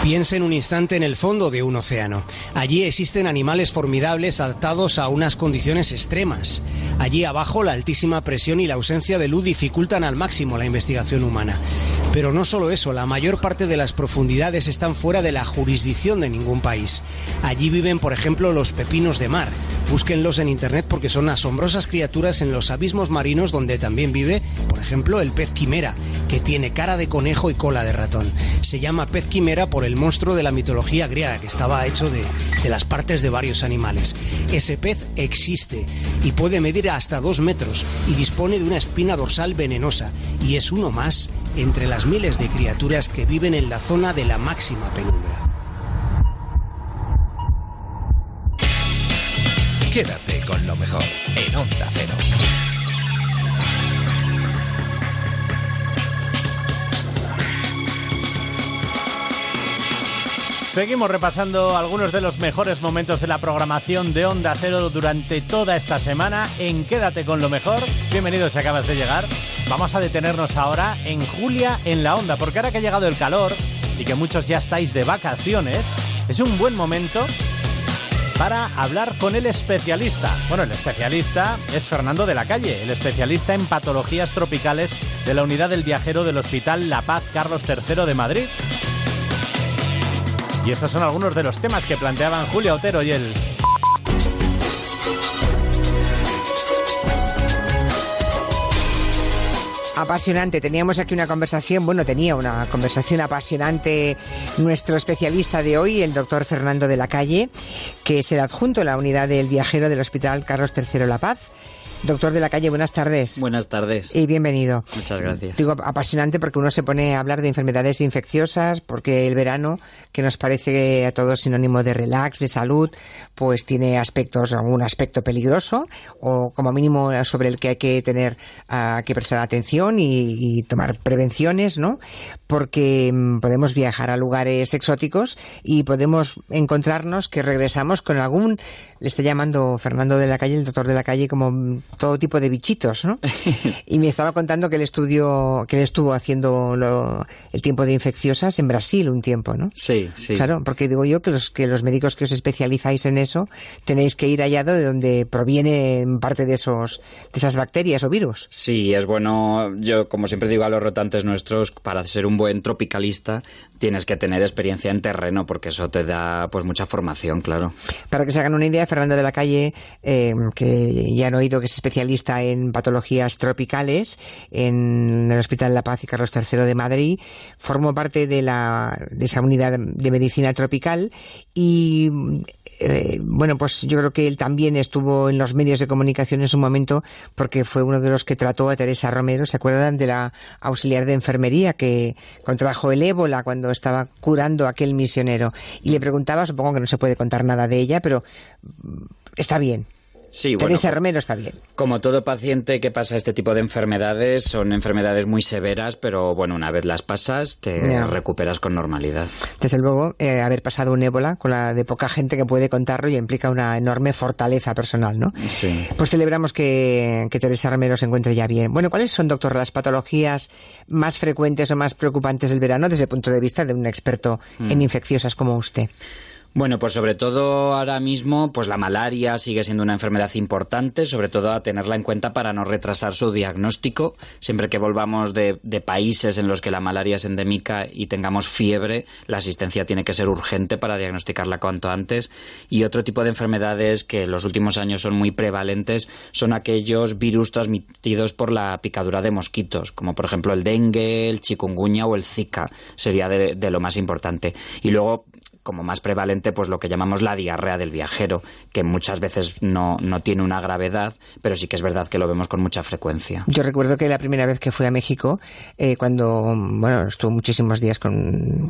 Piensen un instante en el fondo de un océano. Allí existen animales formidables adaptados a unas condiciones extremas. Allí abajo la altísima presión y la ausencia de luz dificultan al máximo la investigación humana. Pero no solo eso, la mayor parte de las profundidades están fuera de la jurisdicción de ningún país. Allí viven, por ejemplo, los pepinos de mar. Búsquenlos en internet porque son asombrosas criaturas en los abismos marinos donde también vive, por ejemplo, el pez quimera, que tiene cara de conejo y cola de ratón. Se llama pez quimera por el monstruo de la mitología griega que estaba hecho de, de las partes de varios animales. Ese pez existe y puede medir hasta dos metros y dispone de una espina dorsal venenosa y es uno más entre las miles de criaturas que viven en la zona de la máxima penumbra. Quédate con lo mejor en Onda Cero. Seguimos repasando algunos de los mejores momentos de la programación de Onda Cero durante toda esta semana en Quédate con lo mejor. Bienvenidos si acabas de llegar. Vamos a detenernos ahora en Julia en la Onda, porque ahora que ha llegado el calor y que muchos ya estáis de vacaciones, es un buen momento para hablar con el especialista. Bueno, el especialista es Fernando de la Calle, el especialista en patologías tropicales de la unidad del viajero del Hospital La Paz Carlos III de Madrid. Y estos son algunos de los temas que planteaban Julia Otero y él. Apasionante. Teníamos aquí una conversación, bueno, tenía una conversación apasionante nuestro especialista de hoy, el doctor Fernando de la Calle, que es el adjunto de la unidad del viajero del Hospital Carlos III La Paz. Doctor de la calle, buenas tardes. Buenas tardes. Y bienvenido. Muchas gracias. Digo, apasionante porque uno se pone a hablar de enfermedades infecciosas, porque el verano, que nos parece a todos sinónimo de relax, de salud, pues tiene aspectos, algún aspecto peligroso, o como mínimo sobre el que hay que tener, uh, que prestar atención y, y, tomar prevenciones, ¿no? Porque um, podemos viajar a lugares exóticos y podemos encontrarnos que regresamos con algún, le está llamando Fernando de la calle, el doctor de la calle, como todo tipo de bichitos, ¿no? y me estaba contando que él estudió, que él estuvo haciendo lo, el tiempo de infecciosas en Brasil un tiempo, ¿no? Sí, sí. Claro, porque digo yo que los, que los médicos que os especializáis en eso tenéis que ir allá de donde provienen parte de esos, de esas bacterias o virus. Sí, es bueno, yo como siempre digo a los rotantes nuestros, para ser un buen tropicalista tienes que tener experiencia en terreno porque eso te da pues mucha formación, claro. Para que se hagan una idea, Fernando de la Calle, eh, que ya han oído que es especialista en patologías tropicales en el Hospital La Paz y Carlos III de Madrid. Formó parte de, la, de esa unidad de medicina tropical y eh, bueno, pues yo creo que él también estuvo en los medios de comunicación en su momento porque fue uno de los que trató a Teresa Romero. ¿Se acuerdan de la auxiliar de enfermería que contrajo el ébola cuando estaba curando a aquel misionero? Y le preguntaba, supongo que no se puede contar nada de ella, pero está bien. Sí, Teresa bueno, Romero está bien. Como todo paciente que pasa este tipo de enfermedades, son enfermedades muy severas, pero bueno, una vez las pasas, te recuperas con normalidad. Desde luego, eh, haber pasado un ébola con la de poca gente que puede contarlo y implica una enorme fortaleza personal, ¿no? Sí. Pues celebramos que, que Teresa Romero se encuentre ya bien. Bueno, ¿cuáles son, doctor, las patologías más frecuentes o más preocupantes del verano desde el punto de vista de un experto Mm. en infecciosas como usted? Bueno, pues sobre todo ahora mismo, pues la malaria sigue siendo una enfermedad importante, sobre todo a tenerla en cuenta para no retrasar su diagnóstico. Siempre que volvamos de, países en los que la malaria es endémica y tengamos fiebre, la asistencia tiene que ser urgente para diagnosticarla cuanto antes. Y otro tipo de enfermedades que en los últimos años son muy prevalentes son aquellos virus transmitidos por la picadura de mosquitos, como por ejemplo el dengue, el chikungunya o el zika, sería de lo más importante. Y luego como más prevalente pues lo que llamamos la diarrea del viajero, que muchas veces no, no tiene una gravedad, pero sí que es verdad que lo vemos con mucha frecuencia. Yo recuerdo que la primera vez que fui a México, eh, cuando, bueno, estuve muchísimos días con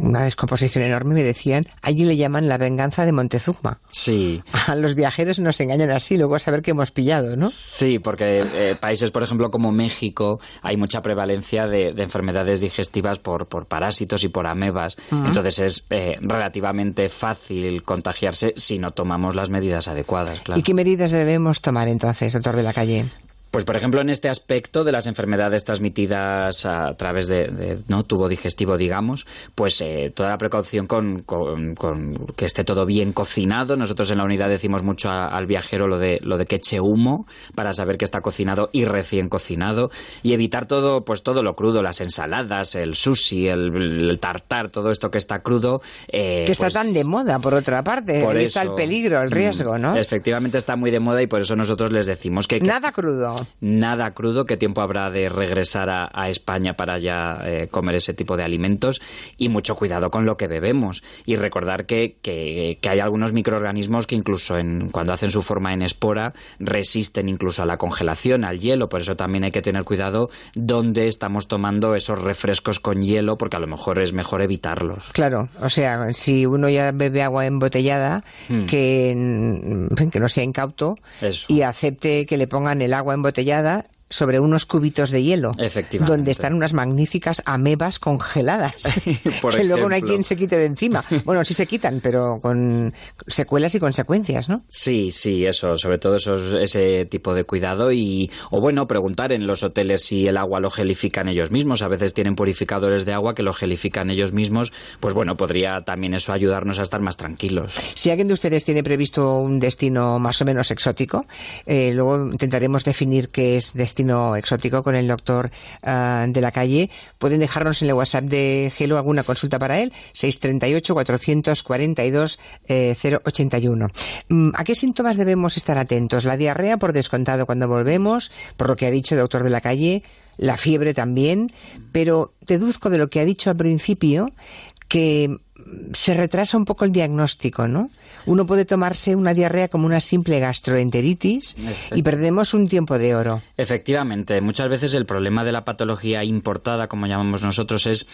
una descomposición enorme, me decían, allí le llaman la venganza de Montezuma. Sí. A los viajeros nos engañan así, luego a saber que hemos pillado, ¿no? Sí, porque eh, países, por ejemplo, como México, hay mucha prevalencia de, de enfermedades digestivas por, por parásitos y por amebas. Ujú. Entonces es eh, relativamente fácil contagiarse si no tomamos las medidas adecuadas. ¿Y qué medidas debemos tomar entonces, doctor de la calle? Pues, por ejemplo, en este aspecto de las enfermedades transmitidas a través de, de, ¿no? tubo digestivo, digamos, pues eh, toda la precaución con, con- con que esté todo bien cocinado. Nosotros en la unidad decimos mucho a- al viajero lo de, lo de que eche humo para saber que está cocinado y recién cocinado y evitar todo, pues todo lo crudo, las ensaladas, el sushi, el, el tartar, todo esto que está crudo. eh, que está pues, tan de moda, por otra parte. por está el peligro, el mm, riesgo, ¿no? Efectivamente está muy de moda y por eso nosotros les decimos que, que Nada crudo. Nada crudo, qué tiempo habrá de regresar a, a España para ya eh, comer ese tipo de alimentos y mucho cuidado con lo que bebemos y recordar que, que- que hay algunos microorganismos que incluso en, cuando hacen su forma en espora resisten incluso a la congelación, al hielo, por eso también hay que tener cuidado dónde estamos tomando esos refrescos con hielo porque a lo mejor es mejor evitarlos. Claro, o sea, si uno ya bebe agua embotellada, Mm. que, que no sea incauto Eso. y acepte que le pongan el agua embotellada embotellada sobre unos cubitos de hielo, Efectivamente. donde están unas magníficas amebas congeladas, Por que luego no hay quien se quite de encima. Bueno, sí se quitan, pero con secuelas y consecuencias, ¿no? Sí, sí, eso, sobre todo esos- ese tipo de cuidado y, o bueno, preguntar en los hoteles si el agua lo gelifican ellos mismos. A veces tienen purificadores de agua que lo gelifican ellos mismos. Pues bueno, podría también eso ayudarnos a estar más tranquilos. Si alguien de ustedes tiene previsto un destino más o menos exótico, eh, luego intentaremos definir qué es destino exótico con el doctor ah, de la calle. Pueden dejarnos en el WhatsApp de Gelo alguna consulta para él, 638-442-081. Mm, ¿A qué síntomas debemos estar atentos? La diarrea, por descontado, cuando volvemos, por lo que ha dicho el doctor de la calle, la fiebre también, pero deduzco de lo que ha dicho al principio que se retrasa un poco el diagnóstico, ¿no? Uno puede tomarse una diarrea como una simple gastroenteritis y perdemos un tiempo de oro. Efectivamente, muchas veces el problema de la patología importada, como llamamos nosotros, es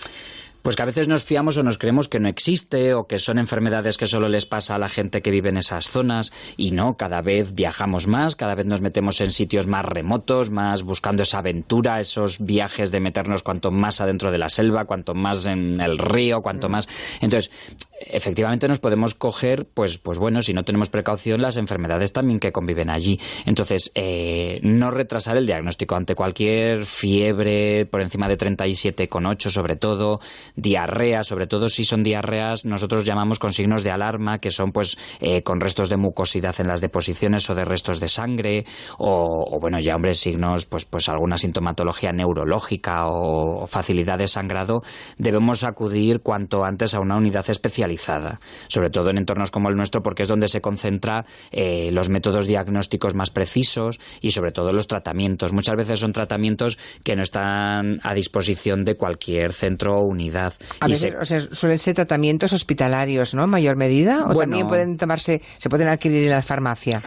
pues que a veces nos fiamos o nos creemos que no existe o que son enfermedades que solo les pasa a la gente que vive en esas zonas y no, cada vez viajamos más, cada vez nos metemos en sitios más remotos, más buscando esa aventura, esos viajes de meternos cuanto más adentro de la selva, cuanto más en el río, cuanto más. Entonces, efectivamente nos podemos coger, pues, pues bueno, si no tenemos precaución, las enfermedades también que conviven allí. Entonces, eh, no retrasar el diagnóstico ante cualquier fiebre por encima de 37,8 sobre todo, diarrea, sobre todo si son diarreas, nosotros llamamos con signos de alarma, que son pues eh, con restos de mucosidad en las deposiciones o de restos de sangre, o, o, bueno, ya hombre, signos, pues, pues alguna sintomatología neurológica o, o facilidad de sangrado, debemos acudir cuanto antes a una unidad especializada, sobre todo en entornos como el nuestro, porque es donde se concentra eh, los métodos diagnósticos más precisos y sobre todo los tratamientos. Muchas veces son tratamientos que no están a disposición de cualquier centro o unidad. A Y veces, se- o sea, suelen ser tratamientos hospitalarios, ¿no? En mayor medida, o Bueno. también pueden tomarse, se pueden adquirir en la farmacia.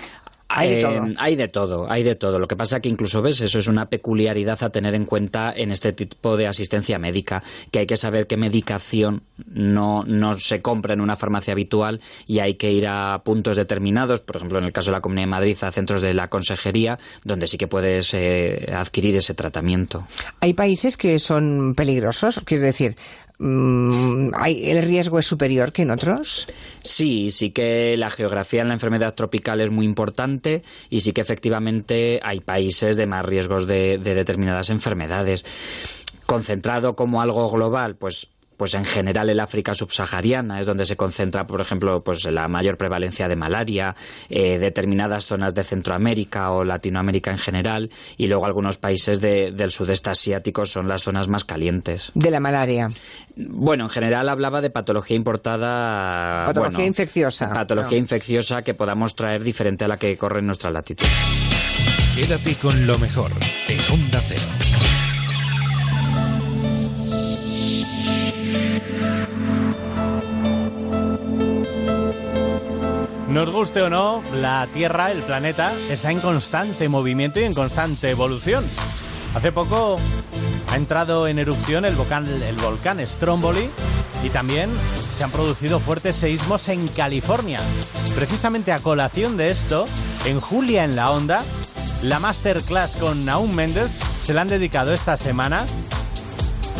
Hay de Eh, todo. hay de todo, hay de todo. Lo que pasa que incluso ves, eso es una peculiaridad a tener en cuenta en este tipo de asistencia médica, que hay que saber qué medicación no, no se compra en una farmacia habitual y hay que ir a puntos determinados, por ejemplo, en el caso de la Comunidad de Madrid, a centros de la consejería, donde sí que puedes eh, adquirir ese tratamiento. Hay países que son peligrosos, quiero decir, el riesgo es superior que en otros. Sí, sí que la geografía en la enfermedad tropical es muy importante y sí que efectivamente hay países de más riesgos de, de determinadas enfermedades. Concentrado como algo global, pues pues en general el África subsahariana es donde se concentra, por ejemplo, pues la mayor prevalencia de malaria, eh, determinadas zonas de Centroamérica o Latinoamérica en general, y luego algunos países del sudeste asiático son las zonas más calientes. De la malaria. Bueno, en general hablaba de patología importada. Patología infecciosa. Patología infecciosa que podamos traer diferente a la que corre en nuestra latitud. Quédate con lo mejor en Onda Cero. Nos guste o no, la Tierra, el planeta, está en constante movimiento y en constante evolución. Hace poco ha entrado en erupción el volcán, el volcán Stromboli y también se han producido fuertes seísmos en California. Precisamente a colación de esto, en Julia en la Onda, la masterclass con Naum Méndez se la han dedicado esta semana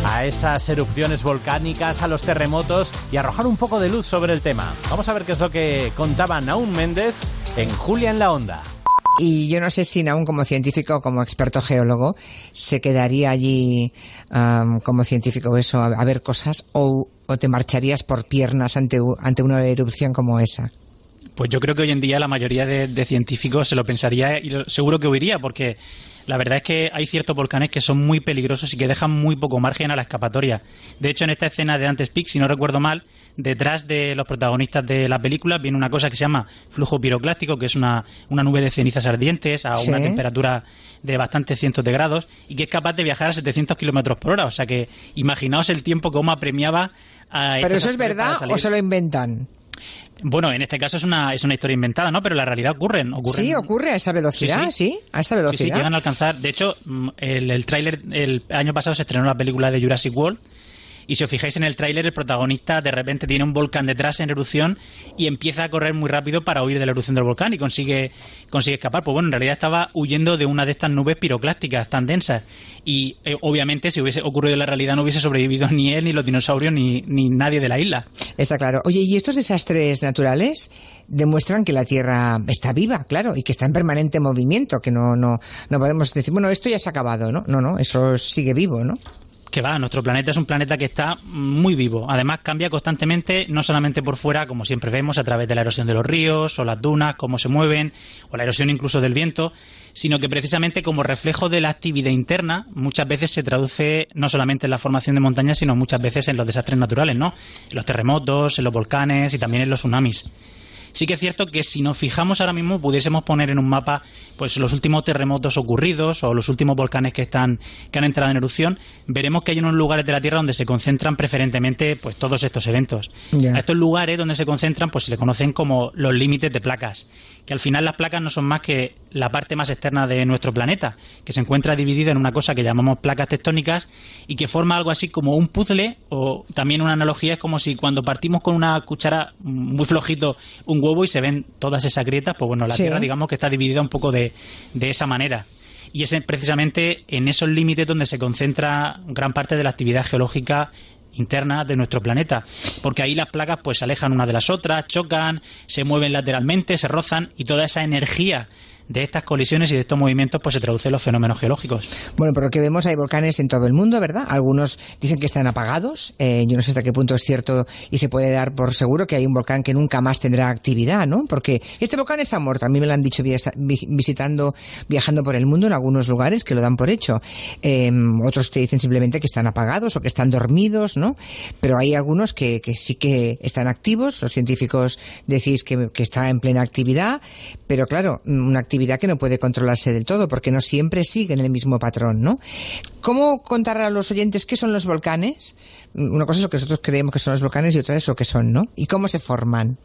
a esas erupciones volcánicas, a los terremotos y arrojar un poco de luz sobre el tema. Vamos a ver qué es lo que contaba Naum Méndez en Julia en la Onda. Y yo no sé si aún como científico o como experto geólogo se quedaría allí como científico eso a, a ver cosas o, o, te marcharías por piernas ante, ante una erupción como esa. Pues yo creo que hoy en día la mayoría de, de científicos se lo pensaría y lo, seguro que huiría porque la verdad es que hay ciertos volcanes que son muy peligrosos y que dejan muy poco margen a la escapatoria. De hecho, en esta escena de Antes Peak, si no recuerdo mal, detrás de los protagonistas de la película viene una cosa que se llama flujo piroclástico, que es una, una nube de cenizas ardientes a una Sí. temperatura de bastantes cientos de grados y que es capaz de viajar a 700 kilómetros por hora. O sea que imaginaos el tiempo que OMA premiaba a ¿Pero eso es verdad o se lo inventan? Bueno, en este caso es una, es una historia inventada, ¿no? Pero la realidad ocurren. ocurren Sí, ocurre a esa velocidad, sí, a esa Sí, velocidad. sí, llegan a alcanzar. De hecho, mm, el, el tráiler, el año pasado se estrenó la película de Jurassic World. Y si os fijáis en el tráiler, el protagonista de repente tiene un volcán detrás en erupción y empieza a correr muy rápido para huir de la erupción del volcán y consigue, consigue escapar. Pues bueno, en realidad estaba huyendo de una de estas nubes piroclásticas tan densas. Y eh, obviamente, si hubiese ocurrido en la realidad, no hubiese sobrevivido ni él, ni los dinosaurios, ni, ni nadie de la isla. Está claro. Oye, y estos desastres naturales demuestran que la Tierra está viva, claro, y que está en permanente movimiento, que no, no, no podemos decir, bueno, esto ya se ha acabado, ¿no? No, no, eso sigue vivo, ¿no? Que va, nuestro planeta es un planeta que está muy vivo. Además, cambia constantemente, no solamente por fuera, como siempre vemos, a través de la erosión de los ríos o las dunas, cómo se mueven, o la erosión incluso del viento, sino que precisamente como reflejo de la actividad interna, muchas veces se traduce no solamente en la formación de montañas, sino muchas veces en los desastres naturales, ¿no? En los terremotos, en los volcanes y también en los tsunamis. Sí que es cierto que si nos fijamos ahora mismo pudiésemos poner en un mapa pues los últimos terremotos ocurridos o los últimos volcanes que están que han entrado en erupción, veremos que hay unos lugares de la Tierra donde se concentran preferentemente pues todos estos eventos. A estos lugares donde se concentran pues se le conocen como los límites de placas, que al final las placas no son más que la parte más externa de nuestro planeta, que se encuentra dividida en una cosa que llamamos placas tectónicas y que forma algo así como un puzzle o también una analogía es como si cuando partimos con una cuchara muy flojito un huevo y se ven todas esas grietas, pues bueno, la Sí. Tierra digamos que está dividida un poco de, de esa manera. Y es en- precisamente en esos límites donde se concentra gran parte de la actividad geológica interna de nuestro planeta, porque ahí las placas pues se alejan una de las otras, chocan, se mueven lateralmente, se rozan y toda esa energía de estas colisiones y de estos movimientos pues se traduce en los fenómenos geológicos. Bueno, por lo que vemos hay volcanes en todo el mundo, ¿verdad? Algunos dicen que están apagados. eh, yo no sé hasta qué punto es cierto y se puede dar por seguro que hay un volcán que nunca más tendrá actividad, ¿no? Porque este volcán está muerto. A mí me lo han dicho visitando, viajando por el mundo en algunos lugares que lo dan por hecho. Eh, otros te dicen simplemente que están apagados o que están dormidos, ¿no? Pero hay algunos que, que sí que están activos. Los científicos decís que, que está en plena actividad, pero claro, una actividad que no puede controlarse del todo porque no siempre siguen el mismo patrón, ¿no? ¿Cómo contar a los oyentes qué son los volcanes? Una cosa es lo que nosotros creemos que son los volcanes y otra es lo que son, ¿no? ¿Y cómo se forman?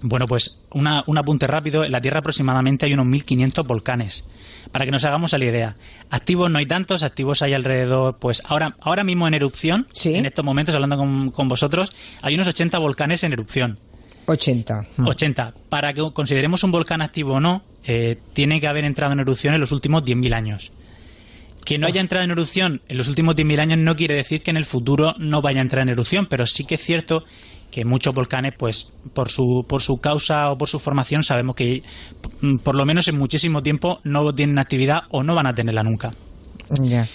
Bueno, pues una, un apunte rápido. En la Tierra aproximadamente hay unos 1.500 volcanes. Para que nos hagamos a la idea. Activos no hay tantos, activos hay alrededor, pues ahora, ahora mismo en erupción, en estos momentos hablando con, con vosotros, hay unos 80 volcanes en erupción. 80. 80. Para que consideremos un volcán activo o no, eh, tiene que haber entrado en erupción en los últimos 10.000 años. Que no haya entrado en erupción en los últimos 10.000 años no quiere decir que en el futuro no vaya a entrar en erupción, pero sí que es cierto que muchos volcanes, pues por su, por su causa o por su formación, sabemos que mm, por lo menos en muchísimo tiempo no tienen actividad o no van a tenerla nunca. Ya.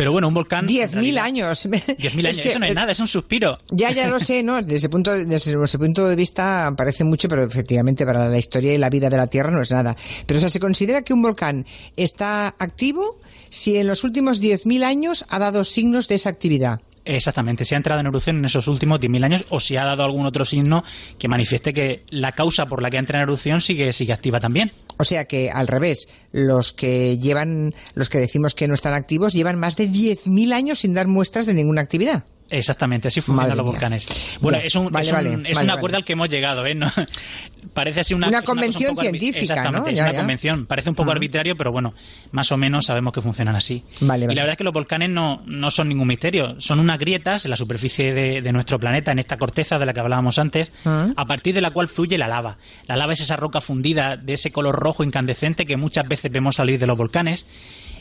Pero bueno, un volcán... 10.000 años. 10.000 años, Es que- eso no es nada, es un suspiro. Ya, ya lo sé, ¿no? Desde ese, punto, desde ese punto de vista parece mucho, pero efectivamente para la historia y la vida de la Tierra no es nada. Pero o sea, se considera que un volcán está activo si en los últimos 10.000 años ha dado signos de esa actividad. Exactamente, si ha entrado en erupción en esos últimos 10.000 años o si ha dado algún otro signo que manifieste que la causa por la que entra en erupción sigue, sigue activa también. O sea que al revés, los que llevan, los que decimos que no están activos, llevan más de 10.000 años sin dar muestras de ninguna actividad. Exactamente, así funcionan Madre los mía. volcanes. Bueno, es un, vale, es un, vale, es vale, un acuerdo al que hemos llegado, ¿eh? No- parece así una, Una un convención poco arbi- científica, Exactamente, ¿no? es una ya. convención. Parece un poco arbitrario, pero bueno, más o menos sabemos que funcionan así. Vale, Y la verdad es que los volcanes no, no son ningún misterio. Son unas grietas en la superficie de, de nuestro planeta, en esta corteza de la que hablábamos antes, Ah. a partir de la cual fluye la lava. La lava es esa roca fundida de ese color rojo incandescente que muchas veces vemos salir de los volcanes.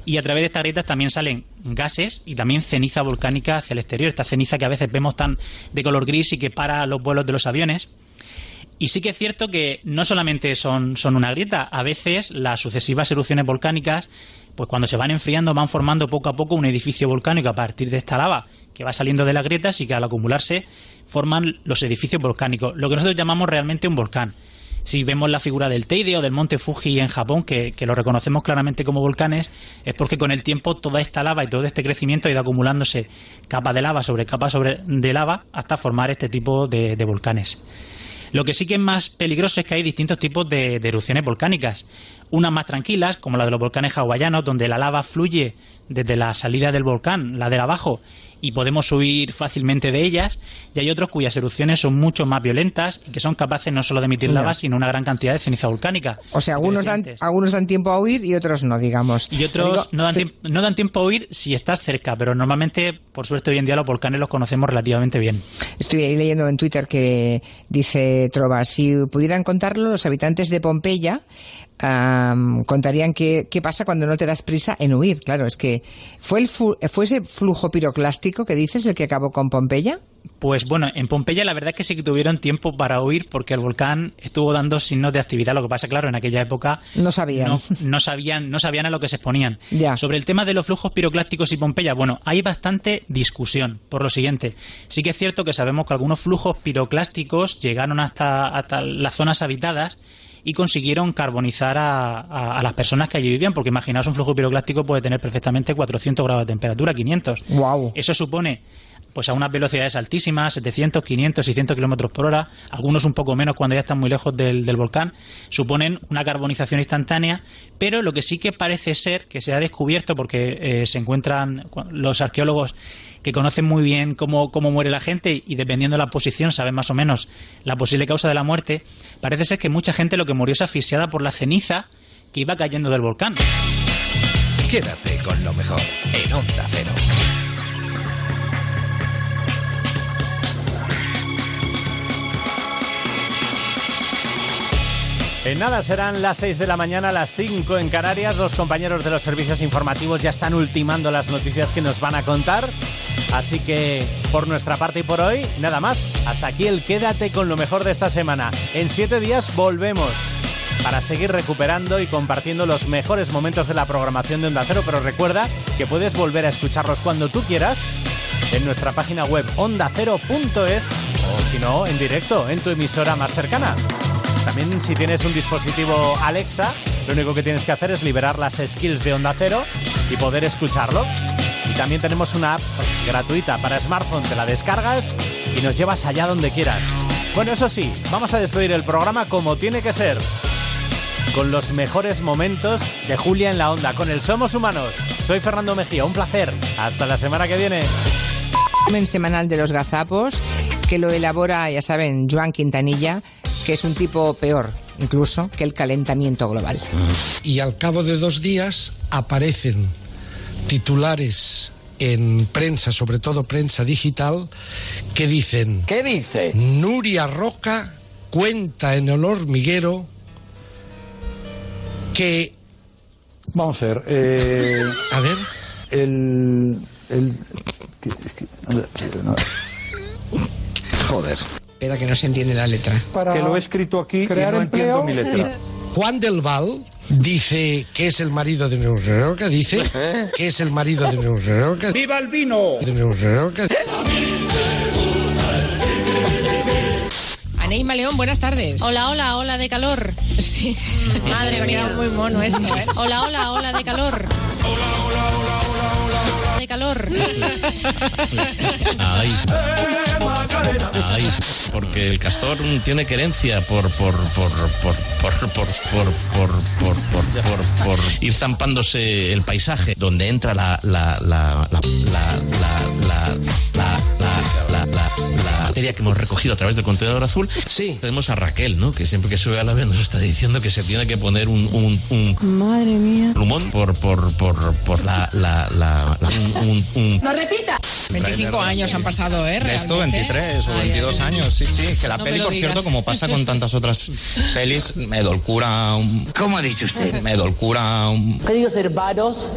Y a través de estas grietas también salen gases y también ceniza volcánica hacia el exterior. Esta ceniza que a veces vemos tan de color gris y que para los vuelos de los aviones. Y sí que es cierto que no solamente son, son una grieta, a veces las sucesivas erupciones volcánicas, pues cuando se van enfriando van formando poco a poco un edificio volcánico a partir de esta lava que va saliendo de las grietas y que al acumularse forman los edificios volcánicos, lo que nosotros llamamos realmente un volcán. Si vemos la figura del Teide o del monte Fuji en Japón, que, lo reconocemos claramente como volcanes, es porque con el tiempo toda esta lava y todo este crecimiento ha ido acumulándose capa de lava sobre capa sobre de lava hasta formar este tipo de- de volcanes. Lo que sí que es más peligroso es que hay distintos tipos de, de erupciones volcánicas. Unas más tranquilas, como la de los volcanes hawaianos, donde la lava fluye desde la salida del volcán, la de abajo, y podemos huir fácilmente de ellas. Y hay otros cuyas erupciones son mucho más violentas y que son capaces no solo de emitir lava, sino una gran cantidad de ceniza volcánica. O sea, algunos dan, algunos dan tiempo a huir y otros no, digamos. Y otros Digo, no dan, que- no dan tiempo a huir si estás cerca, pero normalmente, por suerte, hoy en día los volcanes los conocemos relativamente bien. Estoy ahí leyendo en Twitter que dice Trova, si pudieran contarlo, los habitantes de Pompeya contarían qué, qué pasa cuando no te das prisa en huir. Claro, es que fue, el fu- fue ese flujo piroclástico que dices el que acabó con Pompeya. Pues bueno, en Pompeya la verdad es que sí que tuvieron tiempo para huir porque el volcán estuvo dando signos de actividad. Lo que pasa, claro, en aquella época No sabían. no, no sabían, no sabían a lo que se exponían. Ya. Sobre el tema de los flujos piroclásticos y Pompeya, bueno, hay bastante discusión por lo siguiente. Sí que es cierto que sabemos que algunos flujos piroclásticos llegaron hasta, hasta las zonas habitadas y consiguieron carbonizar a, a- a las personas que allí vivían, porque imaginaos un flujo piroclástico puede tener perfectamente 400 grados de temperatura, 500. Wow. Eso supone pues a unas velocidades altísimas, 700, 500, 600 kilómetros por hora, algunos un poco menos cuando ya están muy lejos del, del volcán, suponen una carbonización instantánea, pero lo que sí que parece ser que se ha descubierto, porque eh, se encuentran cu- los arqueólogos que conocen muy bien cómo, cómo muere la gente y dependiendo de la posición saben más o menos la posible causa de la muerte, parece ser que mucha gente lo que murió es asfixiada por la ceniza que iba cayendo del volcán. Quédate con lo mejor en Onda Cero. Nada serán las 6 de la mañana, las 5 en Canarias. Los compañeros de los servicios informativos ya están ultimando las noticias que nos van a contar. Así que por nuestra parte y por hoy, nada más. Hasta aquí el quédate con lo mejor de esta semana. En 7 días volvemos para seguir recuperando y compartiendo los mejores momentos de la programación de Onda Cero. Pero recuerda que puedes volver a escucharlos cuando tú quieras en nuestra página web ondacero.es o si no, en directo en tu emisora más cercana. También si tienes un dispositivo Alexa, lo único que tienes que hacer es liberar las skills de Onda Cero y poder escucharlo. Y también tenemos una app gratuita para smartphone, te la descargas y nos llevas allá donde quieras. Bueno, eso sí, vamos a despedir el programa como tiene que ser. Con los mejores momentos de Julia en la Onda, con el Somos Humanos. Soy Fernando Mejía, un placer. Hasta la semana que viene. semanal de los gazapos que lo elabora, ya saben, Joan Quintanilla, que es un tipo peor incluso que el calentamiento global. Y al cabo de dos días aparecen titulares en prensa, sobre todo prensa digital, que dicen... ¿Qué dice? Nuria Roca cuenta en el hormiguero que... Vamos a ver. eh, a ver. El. el Joder. Espera que no se entiende la letra. que lo he escrito aquí y no entiendo mi letra. Juan del Val dice que es el marido de Neuroca, dice que es el marido de Neuroca. ¡Viva el vino! De Neuroca. Aneima León, buenas tardes. Hola, hola, hola de calor. Sí. Madre mía. muy mono esto, ¿eh? Hola, hola, hola de calor. De calor. Ay. Ay. Porque el castor tiene querencia por por por por por por por por por por por por ir zampándose el paisaje donde entra la la la la la la la la la la la materia que hemos recogido a través del contenedor azul. Sí. Tenemos a Raquel, ¿no? Que siempre que sube a la vez nos está diciendo que se tiene que poner un un, un Madre mía. plumón por por por por la la la, la- un, un, un- ¡No repita! 25 años han pasado, ¿eh? De esto Realmente. 23 o 22 años, sí, sí. Que la No peli, por cierto, como pasa con tantas otras pelis, me dolcura un... ¿Cómo ha dicho usted? Me dolcura un... Queridos hermanos,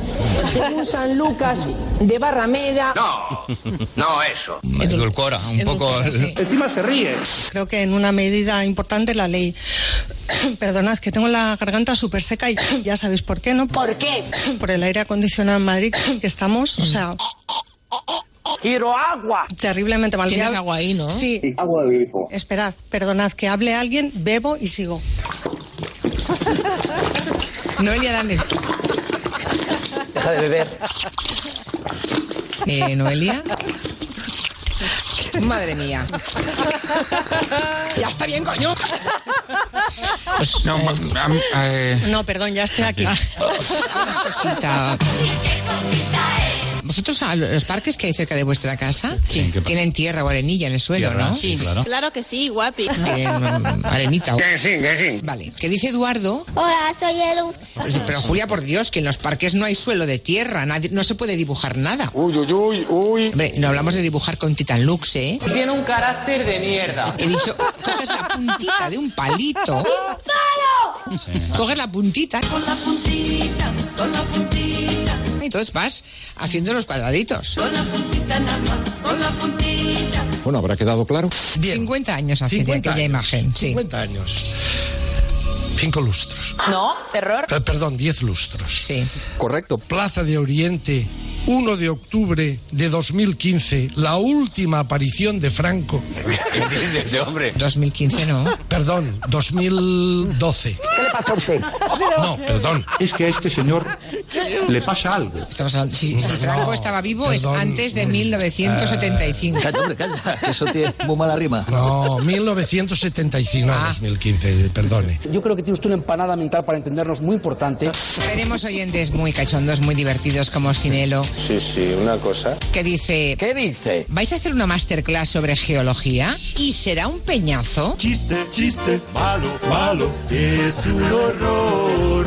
según San Lucas de Barrameda. No, no eso. Me edulcora un poco... Encima se ríe. Creo que en una medida importante la ley. Perdonad, que tengo la garganta súper seca y ya sabéis por qué, ¿no? ¿Por qué? Por el aire acondicionado en Madrid que estamos, o sea... Quiero agua. Terriblemente mal. Tienes agua ahí, ¿no? Sí. Agua del grifo. Esperad, perdonad, que hable alguien, bebo y sigo. Noelia, dale. Deja de beber. Eh, Noelia. Madre mía. Ya está bien, coño. No, ma- am- eh, No, perdón, ya estoy aquí. Una cosita. ¿Vosotros a los parques que hay cerca de vuestra casa tienen tierra o arenilla en el suelo, Tierra, no? sí, claro. Claro que sí, guapi. Tienen arenita. Que sí, que sí. Vale. ¿Qué dice Eduardo? Hola, soy Edu. Pues, Pero Julia, por Dios, que en los parques no hay suelo de tierra, nadie- no se puede dibujar nada. Uy, uy, uy, uy. Hombre, no hablamos de dibujar con Titan Lux, ¿eh? Tiene un carácter de mierda. He dicho, coges la puntita de un palito. Coges la puntita. Con la puntita, con la puntita. Entonces vas haciendo los cuadraditos. Bueno, ¿habrá quedado claro? 50 años hace de 50 aquella años, imagen. Sí. 50 años. Cinco lustros. No, terror. Eh, perdón, 10 lustros. Sí. Correcto. Plaza de Oriente, 1 de octubre de 2015, la última aparición de Franco. de hombre? 2015 no. Perdón, 2012. ¿Qué le pasa a usted? No, perdón. Es que a este señor le pasa algo. Si, si Franco No, estaba vivo perdón. es antes de 1975. Eso tiene muy mala rima. No, 1975, no, 2015, perdone. Yo creo que tiene usted una empanada mental para entendernos muy importante. Tenemos oyentes muy cachondos, muy divertidos como Sinelo, Sí, sí, una cosa. que dice... ¿Qué dice? ¿Vais a hacer una masterclass sobre geología? ¿Y será un peñazo? Chiste, chiste, malo, malo, es un horror.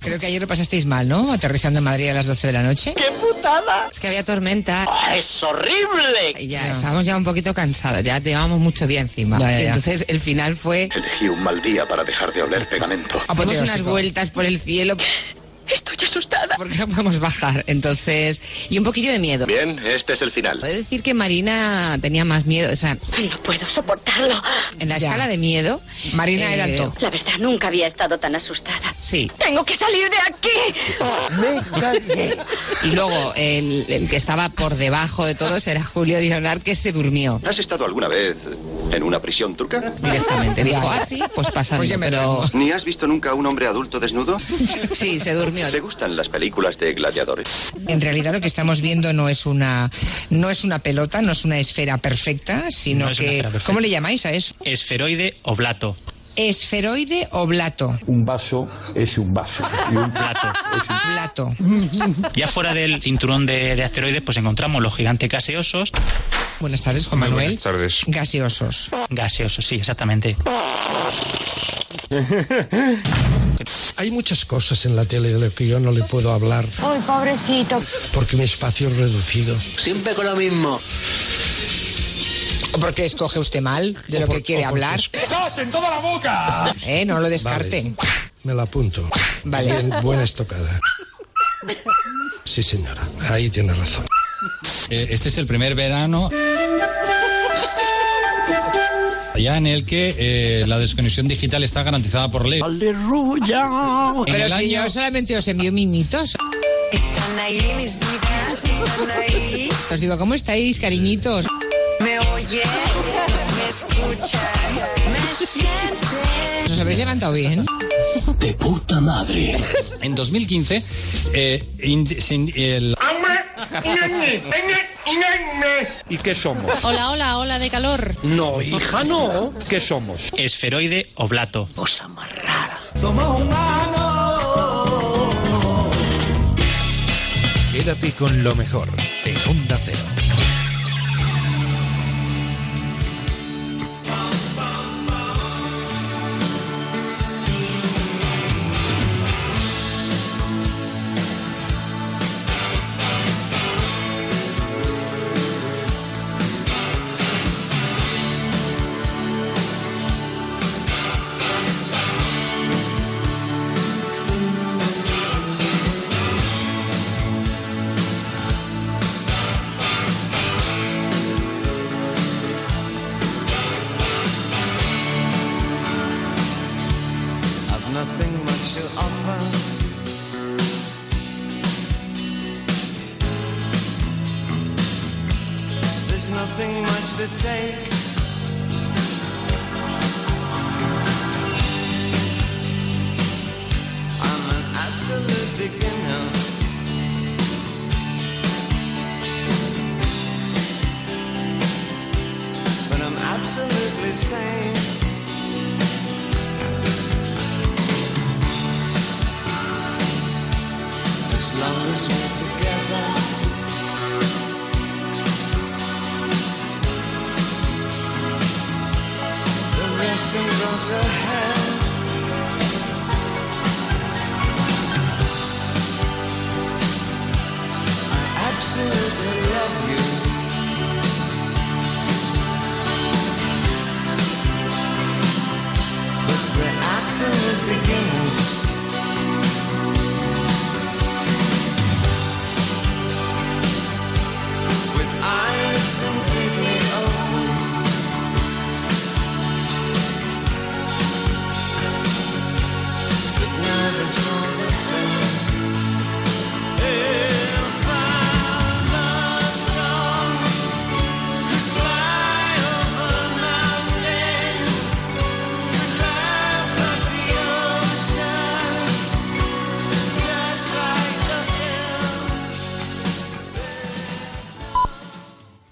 Creo que ayer lo pasasteis mal, ¿no? Aterrizando en Madrid a las 12 de la noche. ¡Qué putada! Es que había tormenta. ¡Es horrible! Y ya estábamos ya un poquito cansados, ya llevábamos mucho día encima. Ya, ya, ya. Entonces el final fue Elegí un mal día para dejar de oler pegamento. Hacemos unas vueltas por el cielo. Estoy asustada. Porque no podemos bajar. Entonces, y un poquillo de miedo. Bien, este es el final. Puedo decir que Marina tenía más miedo, o sea, No puedo soportarlo. en la Ya. escala de miedo. Marina era el eh, top. La verdad, nunca había estado tan asustada. Sí. ¡Tengo que salir de aquí! Y luego el, el que estaba por debajo de todos era Julio Leonard, que se durmió ¿Has estado alguna vez en una prisión turca? directamente. Dijo, ah, sí, pues pasando. Pues pero ¿Ni has visto nunca a un hombre adulto desnudo? sí, se durmió. ¿Te gustan las películas de gladiadores? En realidad lo que estamos viendo no es una no es una pelota, no es una esfera perfecta, sino No es que perfecta. ¿cómo le llamáis a eso? Esferoide oblato. Esferoide o blato. Un vaso es un vaso. Y un Plato. Blato. Ya fuera del cinturón de, de asteroides, pues encontramos los gigantes gaseosos. Buenas tardes, Juan Manuel. buenas tardes. Gaseosos. Gaseosos, sí, exactamente. Hay muchas cosas en la tele de las que yo no le puedo hablar ¡Ay, pobrecito! porque mi espacio es reducido. Siempre con lo mismo. ¿O porque escoge usted mal de lo por- que quiere hablar? es- ¡Estás en toda la boca! Eh, no lo descarte. Me la apunto. Vale. Bien, buena estocada. Sí, señora. Ahí tiene razón. Eh, Este es el primer verano. Ya en el que eh, la desconexión digital está garantizada por ley. Pero En el si año- yo solamente os envío mimitos. Están ahí mis vidas, están ahí. Os digo, ¿cómo estáis, cariñitos? Me oyen, me escuchan, me sienten. ¿Os habéis levantado bien? De puta madre. En 2015, eh, ind- sin- el- ¿Y qué somos? Hola, hola, hola de calor. No, hija, no. ¿Qué somos? esferoide oblato. Cosa más rara. Somos humanos. Quédate con lo mejor en Onda Cero.